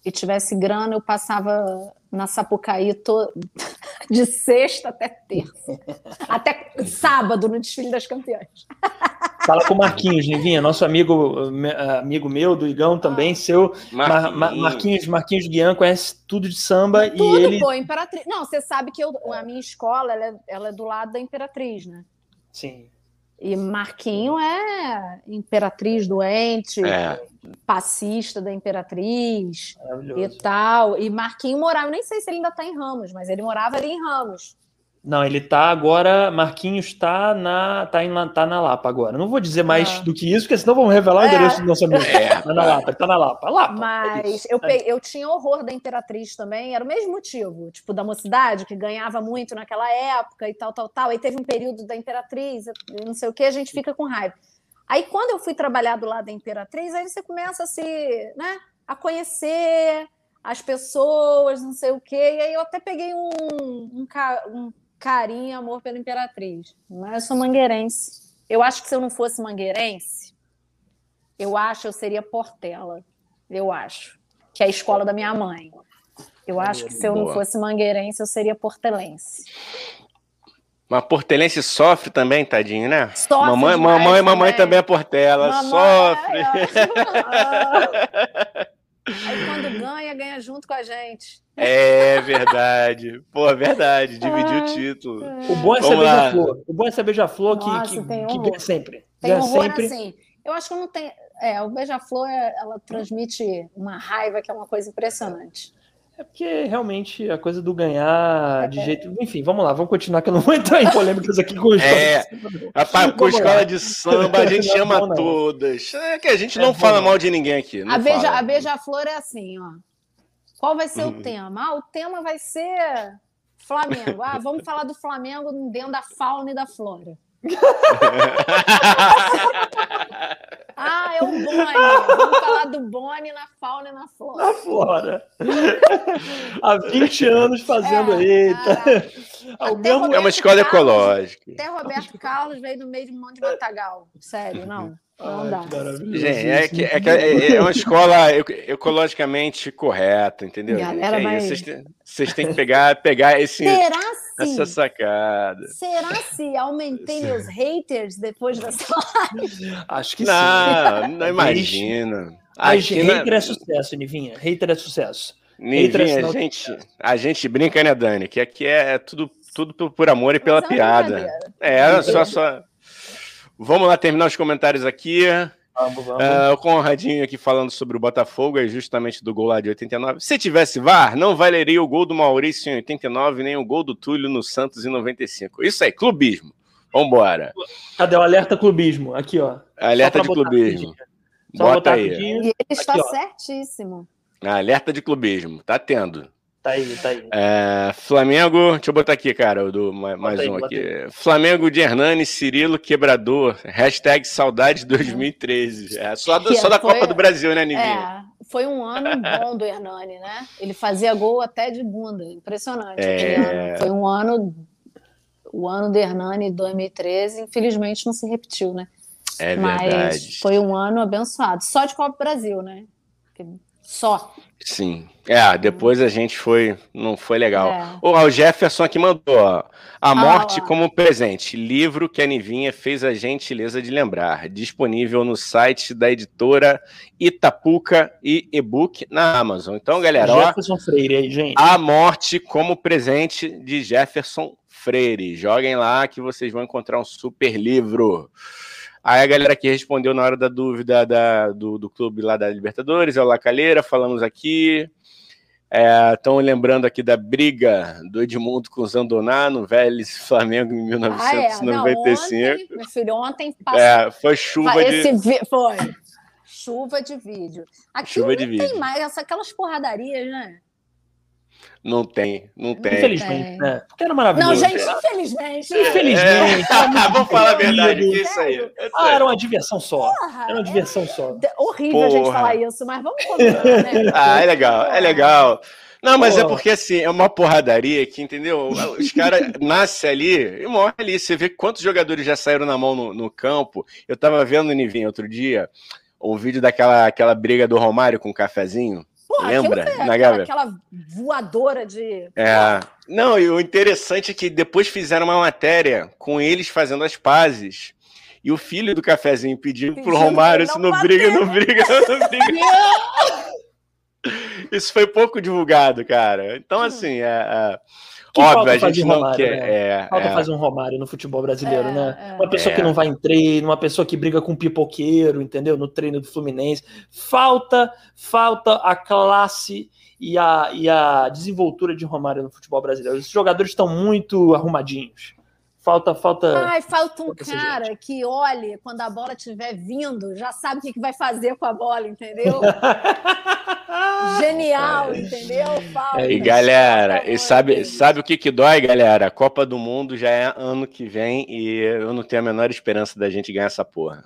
e tivesse grana, eu passava na Sapucaí to... de sexta até terça. até sábado no desfile das campeãs. Fala com o Marquinhos, Nivinha, nosso amigo, amigo meu, do Igão também, ah. seu. Marquinhos. Mar Marquinhos, Marquinhos Guian conhece tudo de samba tudo, e ele. Pô, Imperatriz. Não, você sabe que eu, a minha escola ela é, ela é do lado da Imperatriz, né? Sim. E Marquinho é imperatriz doente, é. passista da imperatriz e tal. E Marquinho morava, nem sei se ele ainda está em Ramos, mas ele morava ali em Ramos. Não, ele tá agora. Marquinhos está na, tá em, tá na Lapa agora. Não vou dizer mais ah. do que isso, porque senão vamos revelar o é. endereço do nosso amigo. É. Tá na Lapa, tá na Lapa. Lapa. Mas é eu, peguei, eu tinha horror da Imperatriz também, era o mesmo motivo, tipo, da mocidade, que ganhava muito naquela época e tal, tal, tal. Aí teve um período da Imperatriz, não sei o que, a gente fica com raiva. Aí quando eu fui trabalhar do lado da Imperatriz, aí você começa a se, né, a conhecer as pessoas, não sei o quê. E aí eu até peguei um, um, um carinho e amor pela Imperatriz. Mas eu sou mangueirense. Eu acho que se eu não fosse mangueirense, eu acho que eu seria Portela. Eu acho. Que é a escola da minha mãe. Eu acho que se eu não fosse mangueirense, eu seria portelense. Mas portelense sofre também, tadinho, né? Sofre mamãe, mamãe, mamãe também é portela, mamãe, sofre. Aí quando ganha, ganha junto com a gente. É verdade. Pô, é verdade. Dividir o título. O bom é ser beija-flor. O bom é ser beija-flor que, que, que ganha sempre. Tem ganha horror sempre. assim. Eu acho que não tem. É, o beija-flor ela transmite uma raiva que é uma coisa impressionante. É porque realmente a coisa do ganhar de é. jeito. Enfim, vamos lá, vamos continuar, que eu não vou entrar em polêmicas aqui com escola é, a, com escola de samba, a gente chama não, não. todas. É que a gente é não fala mal de ninguém aqui. a beija, a beija-flor é assim, ó. Qual vai ser uhum. o tema? Ah, o tema vai ser Flamengo. Ah, vamos falar do Flamengo dentro da fauna e da flora. ah, é o Boni. Vamos falar do Boni na fauna e na flora. Na flora. Há 20 anos fazendo. É, Eita. é uma escola Carlos, ecológica. Até Roberto Carlos veio no meio de um monte de matagal. Sério, não. Não dá. Gente, é, que, é, que é, é uma escola ecologicamente correta, entendeu? Galera, é mas... vocês, têm, vocês têm que pegar, pegar esse, Será essa sacada. Será se aumentei meus haters depois dessa live? Acho que não, sim. Não imagina. Mas hater é sucesso, Nivinha. Hater é sucesso. Nivinha, é a, gente, a gente brinca, né, Dani? Que aqui é tudo, tudo por amor e pela Mas piada. É, só, só. Vamos lá terminar os comentários aqui. Vamos, vamos. Uh, o Conradinho aqui falando sobre o Botafogo, é justamente do gol lá de 89. Se tivesse VAR, não valeria o gol do Maurício em 89, nem o gol do Túlio no Santos em 95. Isso aí, clubismo. Vambora. Cadê o alerta clubismo? Aqui, ó. Alerta de clubismo. Bota aí. E ele está aqui, certíssimo. Alerta de clubismo. Tá tendo. Tá aí, tá aí. É, Flamengo, deixa eu botar aqui, cara, do, mais aí, um aqui. Aí. Flamengo de Hernani, Cirilo Quebrador, hashtag saudade 2013. É, só, do, só da foi, Copa do Brasil, né, Nivinha? É, foi um ano bom do Hernani, né? Ele fazia gol até de bunda, impressionante. É... Foi um ano, o ano do Hernani 2013, infelizmente não se repetiu, né? É Mas verdade. foi um ano abençoado, só de Copa do Brasil, né? Só. Sim. É, depois a gente foi. Não foi legal. É. o Jefferson aqui mandou, ó. A Morte ah, como Presente, livro que a Nivinha fez a gentileza de lembrar. Disponível no site da editora Itapuca e e-book na Amazon. Então, galera, Jefferson ó, Freire aí, gente. A Morte como Presente de Jefferson Freire. Joguem lá que vocês vão encontrar um super livro. Aí a galera que respondeu na hora da dúvida da, do, do clube lá da Libertadores, é o Lacalheira, falamos aqui. Estão é, lembrando aqui da briga do Edmundo com o Zandoná no Vélez Flamengo em 1995. Ah, é. Não, ontem, meu filho, ontem passou. É, foi chuva Esse de. Foi. Chuva de vídeo. Aqui chuva de vídeo. tem mais aquelas porradarias, né? Não tem, não tem. Infelizmente, né? Porque era maravilhoso. Não, gente, infelizmente. Infelizmente. É. Vamos falar a verdade, que isso aí. Ah, era uma diversão só. Porra, era uma diversão só. Horrível Porra. a gente falar isso, mas vamos combinar, né? Ah, é legal, é legal. Não, mas é porque assim, é uma porradaria que, entendeu? Os caras nascem ali e morrem ali. Você vê quantos jogadores já saíram na mão no, no campo. Eu tava vendo o Nivinho outro dia, o vídeo daquela aquela briga do Romário com o cafezinho. Porra, Lembra? É, Na aquela, aquela voadora de. É. Não, e o interessante é que depois fizeram uma matéria com eles fazendo as pazes. E o filho do cafezinho pediu, pediu pro Romário se não, não briga, não briga, não briga. Isso foi pouco divulgado, cara. Então, hum. assim, é, é que Óbvio, a gente não Romário, quer. Né? É, falta é. fazer um Romário no futebol brasileiro, é, né? É. Uma pessoa que é. não vai em treino, uma pessoa que briga com um pipoqueiro, entendeu? No treino do Fluminense. Falta, falta a classe e a, e a desenvoltura de Romário no futebol brasileiro. Os jogadores estão muito arrumadinhos. Falta, falta. Ai, falta um cara gente. que olhe quando a bola estiver vindo, já sabe o que, vai fazer com a bola, entendeu? Genial, entendeu? Falta. E galera, e sabe, sabe o que, que dói, galera? A Copa do Mundo já é ano que vem e eu não tenho a menor esperança da gente ganhar essa porra.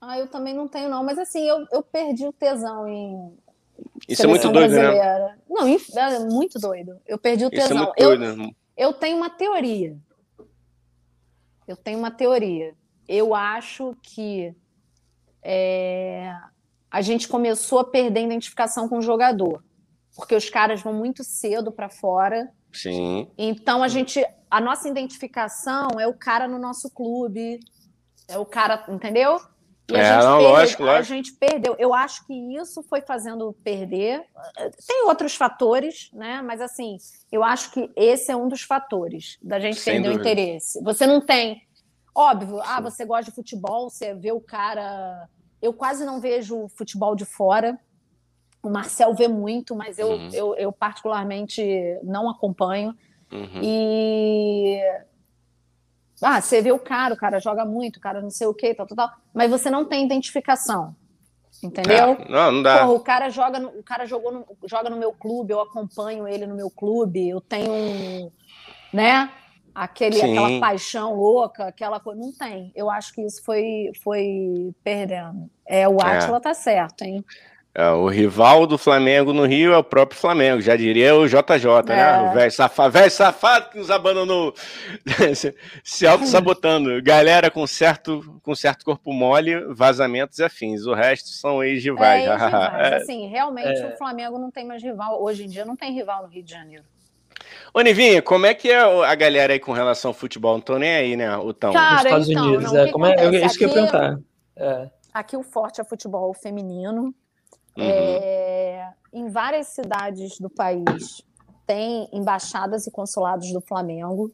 Ah, eu também não tenho, não. Mas assim, eu, eu perdi o tesão em. Isso é muito doido, né? brasileira. né? Não, é muito doido. Eu perdi o tesão. Isso é muito doido. Eu, eu tenho uma teoria. Eu tenho uma teoria. Eu acho que é, a gente começou a perder a identificação com o jogador, porque os caras vão muito cedo para fora. Sim. Então a gente, a nossa identificação é o cara no nosso clube, é o cara, entendeu? E a, é, gente, não, perdeu, lógico, lógico. a gente perdeu. Eu acho que isso foi fazendo perder. Tem outros fatores, né? Mas assim, eu acho que esse é um dos fatores da gente Sem perder dúvida. o interesse. Você não tem. Óbvio, ah, você gosta de futebol, você vê o cara. Eu quase não vejo futebol de fora. O Marcel vê muito, mas eu, uhum. eu, eu particularmente não acompanho. Uhum. E ah, você vê o cara, o cara joga muito, o cara não sei o quê, tal, tal, tal. Mas você não tem identificação. Entendeu? É, não, não dá. Porra, o cara joga, no, o cara jogou no, joga no meu clube, eu acompanho ele no meu clube, eu tenho um, né? Aquele, aquela paixão louca, aquela coisa. Não tem. Eu acho que isso foi, foi perdendo. É, o Átila é. tá certo, hein? É, o rival do Flamengo no Rio é o próprio Flamengo, já diria o JJ, né? é. né? O velho safado, velho safado que nos abandonou, se auto-sabotando. Galera com certo, com certo corpo mole, vazamentos e afins. O resto são ex-rivais. É, ex-rivais. é. Assim, realmente é. o Flamengo não tem mais rival. Hoje em dia não tem rival no Rio de Janeiro. Ô, Nivinha, como é que é a galera aí com relação ao futebol? Não tô nem aí, né, o tão. Cara, Nos Estados então, Unidos, não, é, como é, é isso que eu ia perguntar. É. Aqui o forte é futebol feminino. Uhum. É, em várias cidades do país tem embaixadas e consulados do Flamengo.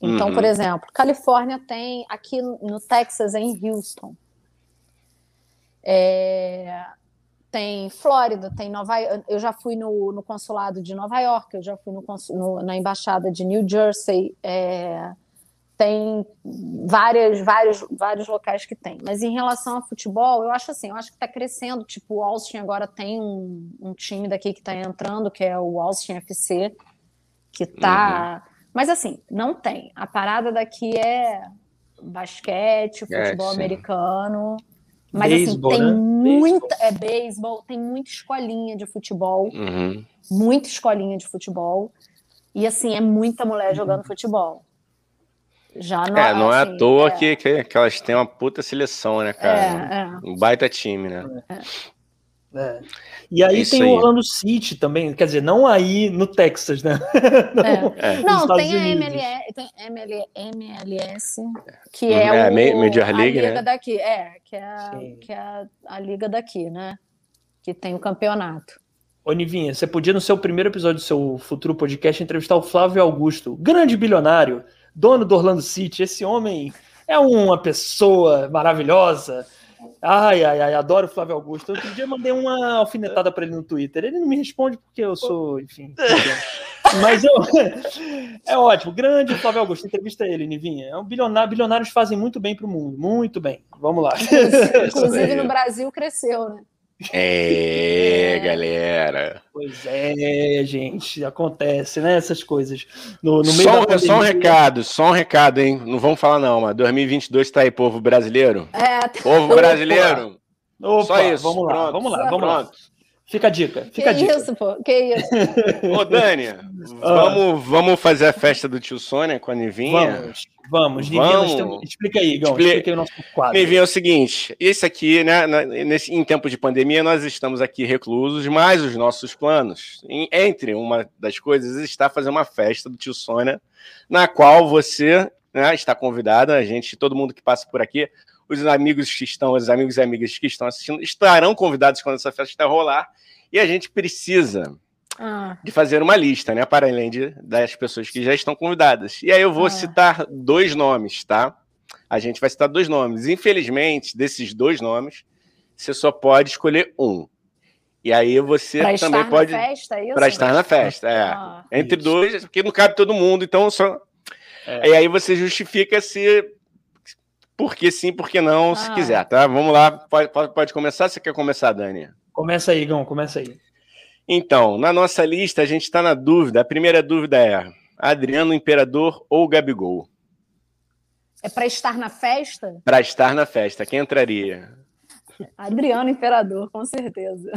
Então, uhum. por exemplo, Califórnia tem, aqui no Texas, em Houston. É, tem Flórida, tem Nova Eu já fui no, no consulado de Nova York, eu já fui no, no, na embaixada de New Jersey. É, tem várias, vários, vários locais que tem. Mas em relação ao futebol, eu acho assim, eu acho que está crescendo. Tipo, o Austin agora tem um, um time daqui que está entrando, que é o Austin FC, que está. Uhum. Mas assim, não tem. A parada daqui é basquete, é, futebol é, americano. Mas assim, tem né? muita. É beisebol, tem muita escolinha de futebol. Uhum. Muita escolinha de futebol. E assim, é muita mulher jogando futebol. Já não é, não é assim, à toa é. Que, que, que, elas têm uma puta seleção, né, cara? É, é. Um baita time, né? É. é. E aí Isso tem aí. o Orlando City também, quer dizer, não aí no Texas, né? não, não tem a MLS, tem ML, MLS, que é, é o, Major League, a liga né? daqui, é, que é, a, que é a, a liga daqui, né? Que tem o campeonato. Ô, Nivinha, você podia, no seu primeiro episódio do seu futuro podcast, entrevistar o Flávio Augusto, grande bilionário, dono do Orlando City. Esse homem é uma pessoa maravilhosa. Ai, ai, ai, adoro o Flávio Augusto. Outro dia mandei uma alfinetada para ele no Twitter. Ele não me responde porque eu sou, enfim. Mas eu, é ótimo. Grande Flávio Augusto. Entrevista ele, Nivinha. É um bilionário. Bilionários fazem muito bem para o mundo. Muito bem. Vamos lá. Inclusive no Brasil cresceu, né? É, galera. Pois é, gente, acontece, né? Essas coisas. No, no meio só, pandemia... só um recado, só um recado, hein? Não vamos falar, não, mas 2022 tá aí, povo brasileiro. É, povo brasileiro. Opa, só isso. Vamos lá, Pronto. vamos lá, vamos Pronto. lá. Fica a dica. Fica que a dica. isso, pô? Que isso? Ô, Dani, vamos, vamos fazer a festa do tio Sônia com a Nivinha? Vamos. Vamos, Vamos. explica aí, Gão, Expli... explica aí o nosso quadro. Nivinha é o seguinte, esse aqui, né, nesse, em tempo de pandemia, nós estamos aqui reclusos, mas os nossos planos, em, entre uma das coisas, está fazer uma festa do tio Sônia, na qual você né, está convidada, a gente, todo mundo que passa por aqui, os amigos que estão, os amigos e amigas que estão assistindo, estarão convidados quando essa festa rolar, e a gente precisa ah. de fazer uma lista, né? Para além de, das pessoas que já estão convidadas. E aí eu vou ah. citar dois nomes, tá? A gente vai citar dois nomes. Infelizmente, desses dois nomes, você só pode escolher um. E aí você pra também pode. É Para estar na festa, é. Ah, Entre isso. dois, porque não cabe todo mundo, então só. É. E aí você justifica se. Porque sim, porque não, se ah. quiser, tá? Vamos lá, pode, pode, pode começar? Você quer começar, Dani? Começa aí, Gão, começa aí. Então, na nossa lista, a gente está na dúvida. A primeira dúvida é: Adriano Imperador ou Gabigol? É para estar na festa? Para estar na festa. Quem entraria? Adriano Imperador, com certeza.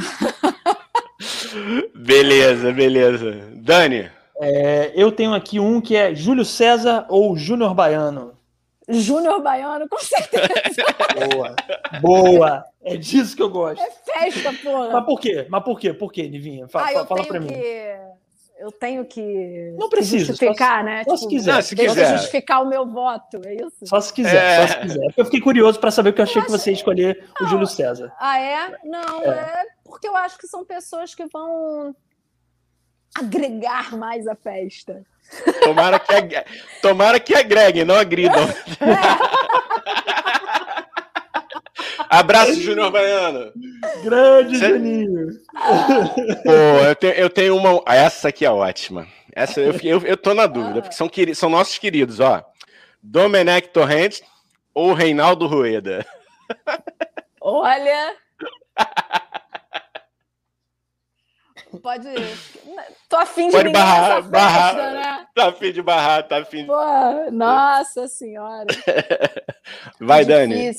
beleza, beleza. Dani? É, eu tenho aqui um que é Júlio César ou Júnior Baiano. Júnior Baiano, com certeza. Boa. Boa. É disso que eu gosto. É festa, porra. Mas por quê? Mas por quê? Por quê, Nivinha? Fala, ah, fala pra mim. Que... Eu tenho que não precisa, justificar, só, né? Só tipo, se quiser. Não, se quiser. justificar o meu voto, é isso? Só se quiser, é. só se quiser. Eu fiquei curioso para saber o que eu achei eu que você ia escolher não. o Júlio César. Ah, é? Não, é. é porque eu acho que são pessoas que vão agregar mais a festa. Tomara que, ag... Tomara que agreguem, não agridam. Abraço, Júnior Baiano. Grande Cê... Juninho. Pô, eu tenho, eu tenho uma. Essa aqui é ótima. Essa eu, eu, eu tô na dúvida, porque são, são nossos queridos, ó. Domenech Torrente ou Reinaldo Rueda? Olha. Pode. Tô afim de Pode barrar, festa, barrar. Né? Tá afim de barrar, tá afim de. Pô, nossa senhora. Vai, é Dani.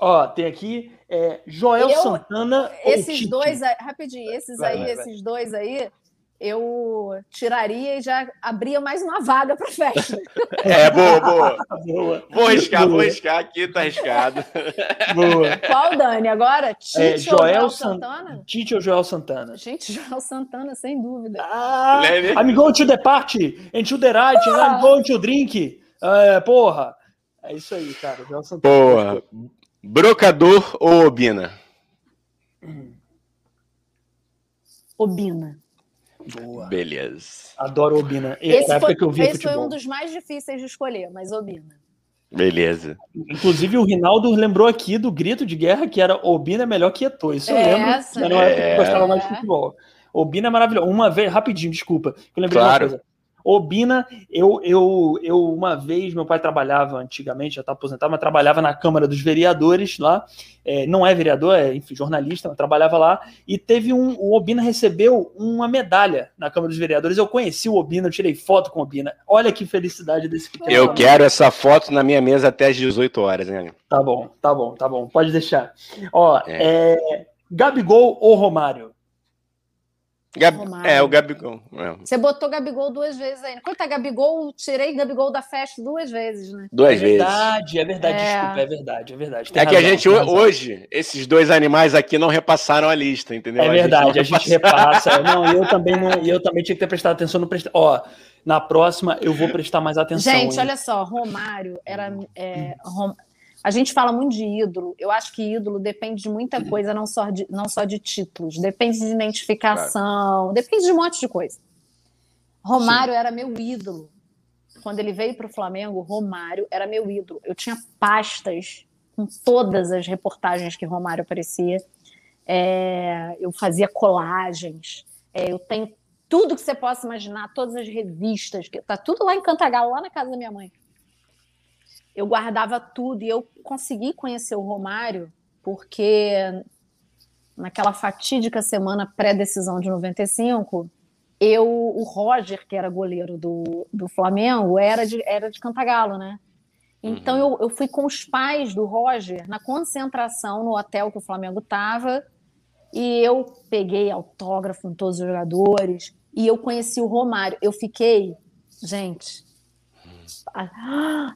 Ó, tem aqui é, Joel Eu- Santana. ou Esses Tite? dois, aí- rapidinho, esses Vai, aí, vai, vai. esses dois aí, eu tiraria e já abria mais uma vaga para festa. É, boa, boa. Boa, Vou arriscar, vou arriscar aqui, tá arriscado. boa. Qual, Dani? Agora, Tite É, ou Joel Joel San- Santana? Tite ou Joel Santana? Gente, Joel Santana, sem dúvida. Ah, Leve. I'm going to the party, and to the right, and I'm going to drink. É, porra. É isso aí, cara. Joel Santana. Boa. Brocador ou Obina? Obina. Boa. Beleza. Adoro Obina. Esse, foi, eu vi esse foi um dos mais difíceis de escolher, mas Obina. Beleza. Inclusive, o Rinaldo lembrou aqui do grito de guerra que era Obina é melhor que Eto'o. Isso eu É, lembro. essa, Mas não é porque é. eu gostava mais de futebol. Obina é maravilhoso. Uma vez, rapidinho, desculpa. Eu lembrei Claro. de uma coisa. Obina, eu, eu, eu uma vez, meu pai trabalhava antigamente, já está aposentado, mas trabalhava na Câmara dos Vereadores lá. É, não é vereador, é enfim, jornalista, mas trabalhava lá. E teve um. O Obina recebeu uma medalha na Câmara dos Vereadores. Eu conheci o Obina, eu tirei foto com o Obina. Olha que felicidade desse pequeno. Eu quero essa foto na minha mesa até às 18 horas, né? Tá bom, tá bom, tá bom. Pode deixar. Ó, é, Gabigol ou Romário? Gab... Romário. É, o Gabigol. É. Você botou Gabigol duas vezes aí. Quanto é Gabigol? Tirei Gabigol da festa duas vezes, né? Duas é vezes. verdade, é verdade, É. desculpa, é verdade, é verdade. Tem É que a razão, gente, razão. hoje, esses dois animais aqui não repassaram a lista, entendeu? É verdade, não a gente repassa. Não, e eu também não, eu também tinha que ter prestado atenção no presta... Ó, na próxima eu vou prestar mais atenção. Gente, hein? olha só, Romário era. é, Rom- A gente fala muito de ídolo. Eu acho que ídolo depende de muita coisa, não só de, não só de títulos. Depende de identificação, depende de um monte de coisa. Romário era meu ídolo. Quando ele veio para o Flamengo, Romário era meu ídolo. Eu tinha pastas com todas as reportagens que Romário aparecia. É, eu fazia colagens. É, eu tenho tudo que você possa imaginar, todas as revistas, que tá tudo lá em Cantagalo, lá na casa da minha mãe. Eu guardava tudo e eu consegui conhecer o Romário porque naquela fatídica semana pré-decisão de 95, eu, o Roger, que era goleiro do, do Flamengo, era de, era de Cantagalo, né? Então eu, eu fui com os pais do Roger na concentração no hotel que o Flamengo estava e eu peguei autógrafo em todos os jogadores e eu conheci o Romário. Eu fiquei, gente,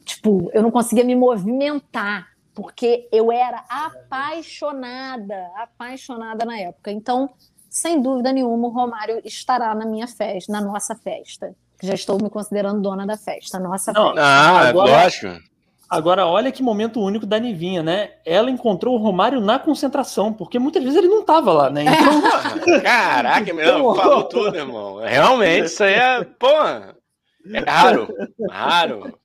tipo, eu não conseguia me movimentar porque eu era apaixonada, apaixonada na época. Então, sem dúvida nenhuma, o Romário estará na minha festa, na nossa festa. Já estou me considerando dona da festa, nossa Não, festa. Ah, Agora- lógico. Agora, olha que momento único da Nivinha, né? Ela encontrou o Romário na concentração, porque muitas vezes ele não tava lá, né? Então, Caraca, meu, Então- falou tudo, irmão. Realmente, isso aí é, porra, é raro, raro.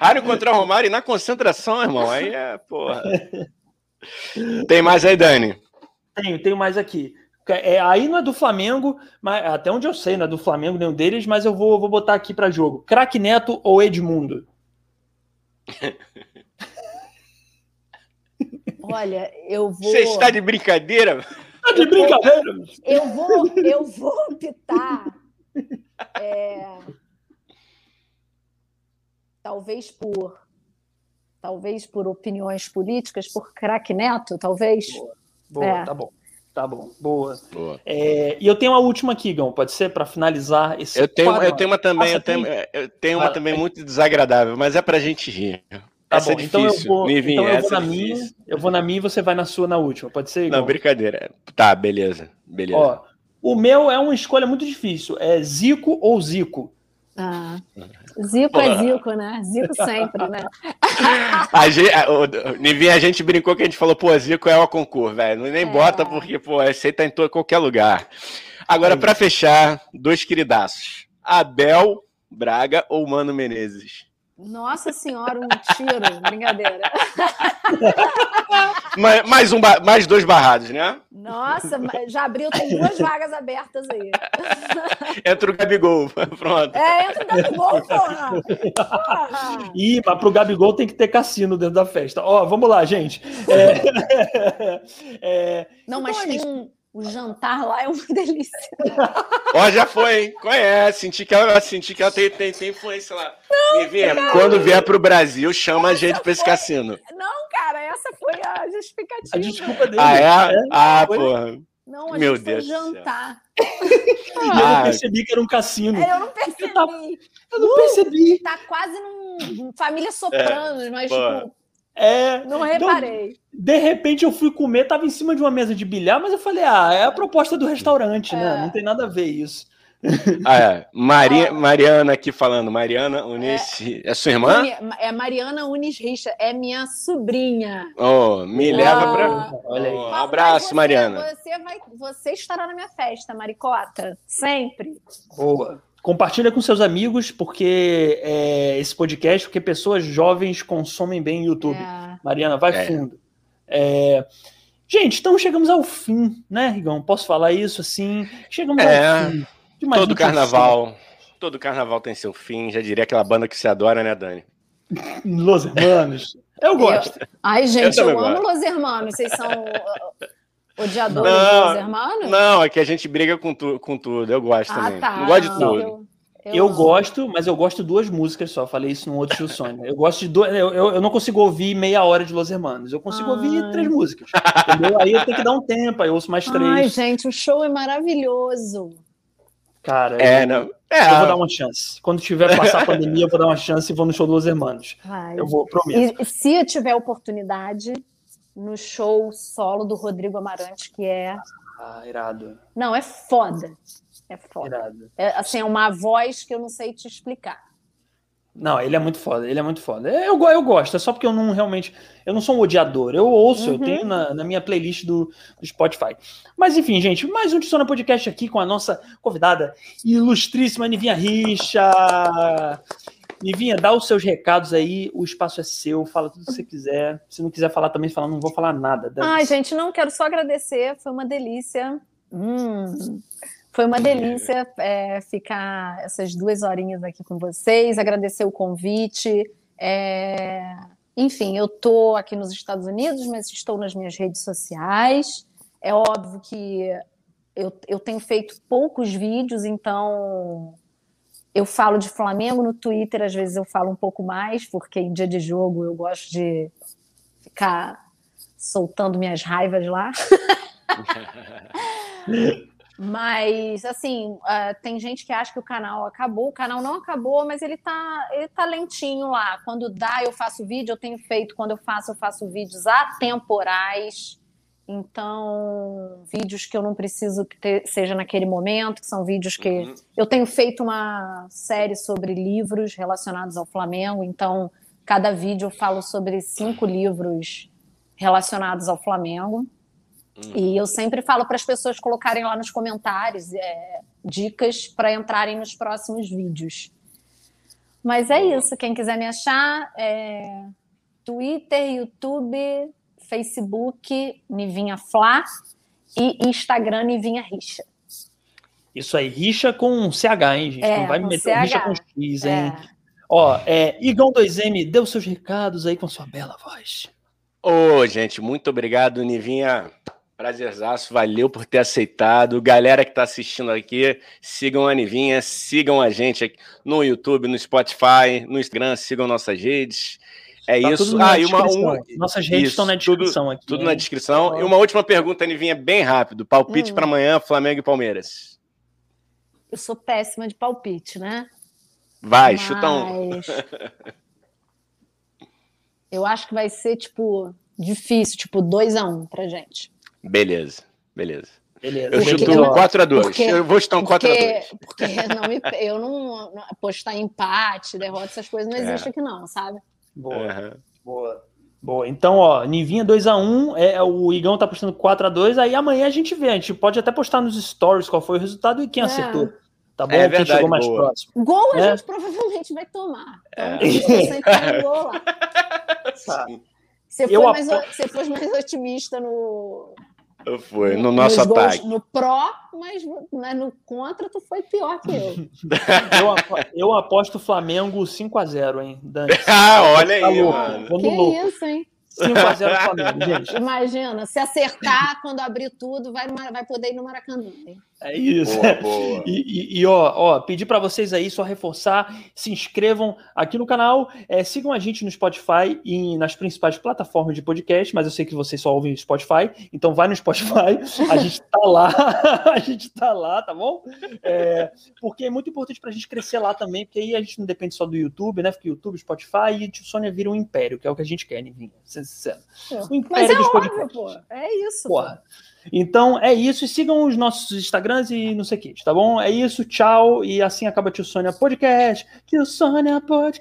Raro encontrar o Romário na concentração, irmão. Aí é, porra. Tem mais aí, Dani? tenho, tenho mais aqui. É, aí não é do Flamengo, mas até onde eu sei, não é do Flamengo nenhum deles, mas eu vou, vou botar aqui para jogo. Craque Neto ou Edmundo? Olha, eu vou. Você está de brincadeira? Tá de brincadeira? Eu vou, eu vou optar. é, talvez por. Talvez por opiniões políticas, por craque neto, talvez. Boa, É. tá bom. Tá bom, boa. Boa. É, e eu tenho uma última aqui, Gão, pode ser? Para finalizar esse Eu tenho, quadro? eu tenho uma também, Ah, eu tenho, eu tenho uma Ah, também muito desagradável, mas é pra gente rir. Tá essa bom, é então eu difícil. vou, Nivinha, então eu vou essa na é minha, difícil. eu vou na minha e você vai na sua na última. Pode ser? Não, brincadeira. Tá, beleza. Beleza. Ó, o meu é uma escolha muito difícil. É Zico ou Zico? Ah, Zico é Zico, né? Zico sempre, né? A gente, o, Nivinha, a gente brincou que a gente falou, pô, Zico é o concurso, velho. Nem É. bota porque, pô, esse aí tá em todo, qualquer lugar. Agora, pra fechar, dois queridaços. Abel Braga ou Mano Menezes? Nossa senhora, um tiro, brincadeira. Mais, mais, um, mais dois barrados, né? Nossa, já abriu, tem duas vagas abertas aí. Entra o Gabigol. Pronto. É, entra o Gabigol, porra! porra! Ih, mas pro Gabigol tem que ter cassino dentro da festa. Ó, vamos lá, gente. É, é, Não, mas Então é tem um. O jantar lá é uma delícia. Ó, já foi, hein? Conhece. Senti que ela, senti que ela tem, tem, tem influência lá. Não, quando vier pro Brasil, chama essa a gente pra esse foi... cassino. Não, cara, essa foi a justificativa. A desculpa dele. Ah, é? é? Ah, foi... porra. Não, a Meu gente Deus foi jantar. Ah, eu não percebi que era um cassino. É, eu não percebi. Eu, tava... eu não uh, percebi. Tá quase num Família Sopranos, é, mas tipo, é, não reparei. Então, de repente eu fui comer, tava em cima de uma mesa de bilhar, mas eu falei, ah, é a proposta do restaurante, né? é. né? Não tem nada a ver isso. Ah, é. Maria, Mariana aqui falando. Mariana Unis. É, é sua irmã? É Mariana Unis Richa, é minha sobrinha. Oh, me leva para. Olha aí. Oh, abraço, você, Mariana. Você, vai, você estará na minha festa, Maricota. Sempre. Boa. Compartilha com seus amigos, porque é, esse podcast, porque pessoas jovens consomem bem o YouTube. É. Mariana, vai é. fundo. É. Gente, então chegamos ao fim, né, Rigão? Posso falar isso assim? Chegamos ao é. fim. Todo carnaval. Todo carnaval tem seu fim, já diria aquela banda que você adora, né, Dani? Los Hermanos. Eu gosto. Eu... Ai, gente, eu, eu amo Los Hermanos. Vocês são odiadores não, de Los Hermanos? Não, é que a gente briga com, tu, com tudo. Eu gosto ah, também. Tá. Eu gosto de tudo. Eu, eu, eu gosto, mas eu gosto de duas músicas só. Falei isso no outro Tio Sônia. Eu gosto de duas. Eu, eu, não consigo ouvir meia hora de Los Hermanos. Eu consigo Ai. ouvir três músicas. Entendeu? Aí eu tenho que dar um tempo, aí eu ouço mais três. Ai, gente, o show é maravilhoso. Cara, é, eu, não, é, eu vou dar uma chance. Quando tiver passar a pandemia, eu vou dar uma chance e vou no show dos Hermanos. Vai. Eu vou, prometo. E se eu tiver oportunidade, no show solo do Rodrigo Amarante, que é. Ah, irado. Não, é foda. É foda. Irado. É, assim, é uma voz que eu não sei te explicar. Não, ele é muito foda, ele é muito foda. Eu, eu gosto, é só porque eu não realmente. Eu não sou um odiador. Eu ouço, uhum. eu tenho na, na, minha playlist do, do, Spotify. Mas enfim, gente, mais um Tissona Podcast aqui com a nossa convidada ilustríssima Nivinha Richa. Nivinha, dá os seus recados aí, o espaço é seu, fala tudo que você quiser. Se não quiser falar também, fala, não vou falar nada. Ai, gente, não quero só agradecer, foi uma delícia. Hum. Foi uma delícia é, ficar essas duas horinhas aqui com vocês, agradecer o convite. É... Enfim, eu estou aqui nos Estados Unidos, mas estou nas minhas redes sociais. É óbvio que eu, eu tenho feito poucos vídeos, então eu falo de Flamengo no Twitter, às vezes eu falo um pouco mais, porque em dia de jogo eu gosto de ficar soltando minhas raivas lá. Mas, assim, uh, tem gente que acha que o canal acabou. O canal não acabou, mas ele tá, ele tá lentinho lá. Quando dá, eu faço vídeo. Eu tenho feito, quando eu faço, eu faço vídeos atemporais. Então, vídeos que eu não preciso que ter, seja naquele momento, que são vídeos que. Uhum. Eu tenho feito uma série sobre livros relacionados ao Flamengo. Então, cada vídeo eu falo sobre cinco livros relacionados ao Flamengo. E eu sempre falo para as pessoas colocarem lá nos comentários é, dicas para entrarem nos próximos vídeos. Mas é isso. Quem quiser me achar, é Twitter, YouTube, Facebook, Nivinha Flá e Instagram, Nivinha Richa. Isso aí, rixa com CH, hein, gente? É, Não vai me meter CH. rixa com X, hein? É. Ó, é, Igão 2M, dê os seus recados aí com sua bela voz. Ô, gente, muito obrigado, Nivinha. Prazerzaço, valeu por ter aceitado. Galera que está assistindo aqui, sigam a Nivinha, sigam a gente aqui no YouTube, no Spotify, no Instagram, sigam nossas redes. É tá isso. Ah, e uma, um... Nossas redes isso, estão na descrição tudo, aqui. Tudo na descrição. E uma última pergunta, Nivinha, bem rápido. Palpite hum. para amanhã, Flamengo e Palmeiras. Eu sou péssima de palpite, né? Vai, Mas... chuta um. Eu acho que vai ser, tipo, difícil, tipo, 2 a 1 um pra gente. Beleza, beleza. Beleza. Eu chuto 4x2. Eu vou chutar um 4x2. Porque, não me, eu não, não apostar em empate, derrota, essas coisas não é. existe aqui, não, sabe? Boa. Uhum. Boa. Boa. Então, ó, Nivinha 2x1, é, o Igão tá postando 4x2, aí amanhã a gente vê. A gente pode até postar nos stories qual foi o resultado e quem é. acertou. Tá bom? É verdade, quem chegou mais boa. próximo. Gol a é. gente provavelmente vai tomar. Então, é. sempre um gol lá. Tá. Você foi, mais, você foi mais otimista no. Foi, no nosso ataque. no pró, mas né, no contra tu foi pior que eu. eu, aposto, eu aposto Flamengo 5x0, hein, Dante? ah, olha tá aí, louco, mano. Que louco. isso, hein? 5x0 Flamengo, gente. Imagina, se acertar quando abrir tudo, vai, vai poder ir no Maracanã. Hein? É isso. Boa, boa. E, e, e, ó, ó, pedir para vocês aí só reforçar, se inscrevam aqui no canal, é, sigam a gente no Spotify e nas principais plataformas de podcast, mas eu sei que vocês só ouvem Spotify, então vai no Spotify, a gente tá lá, a gente tá lá, tá bom? É, porque é muito importante pra gente crescer lá também, porque aí a gente não depende só do YouTube, né? Porque YouTube, Spotify e o Sônia vira um império, que é o que a gente quer, Nivinha, sendo sincero. Um império mas é óbvio, pô. É isso. Porra. Pô. Então é isso. E sigam os nossos Instagrams e não sei o que, tá bom? É isso. Tchau. E assim acaba Tio Sônia Podcast. Tio Sônia Podcast.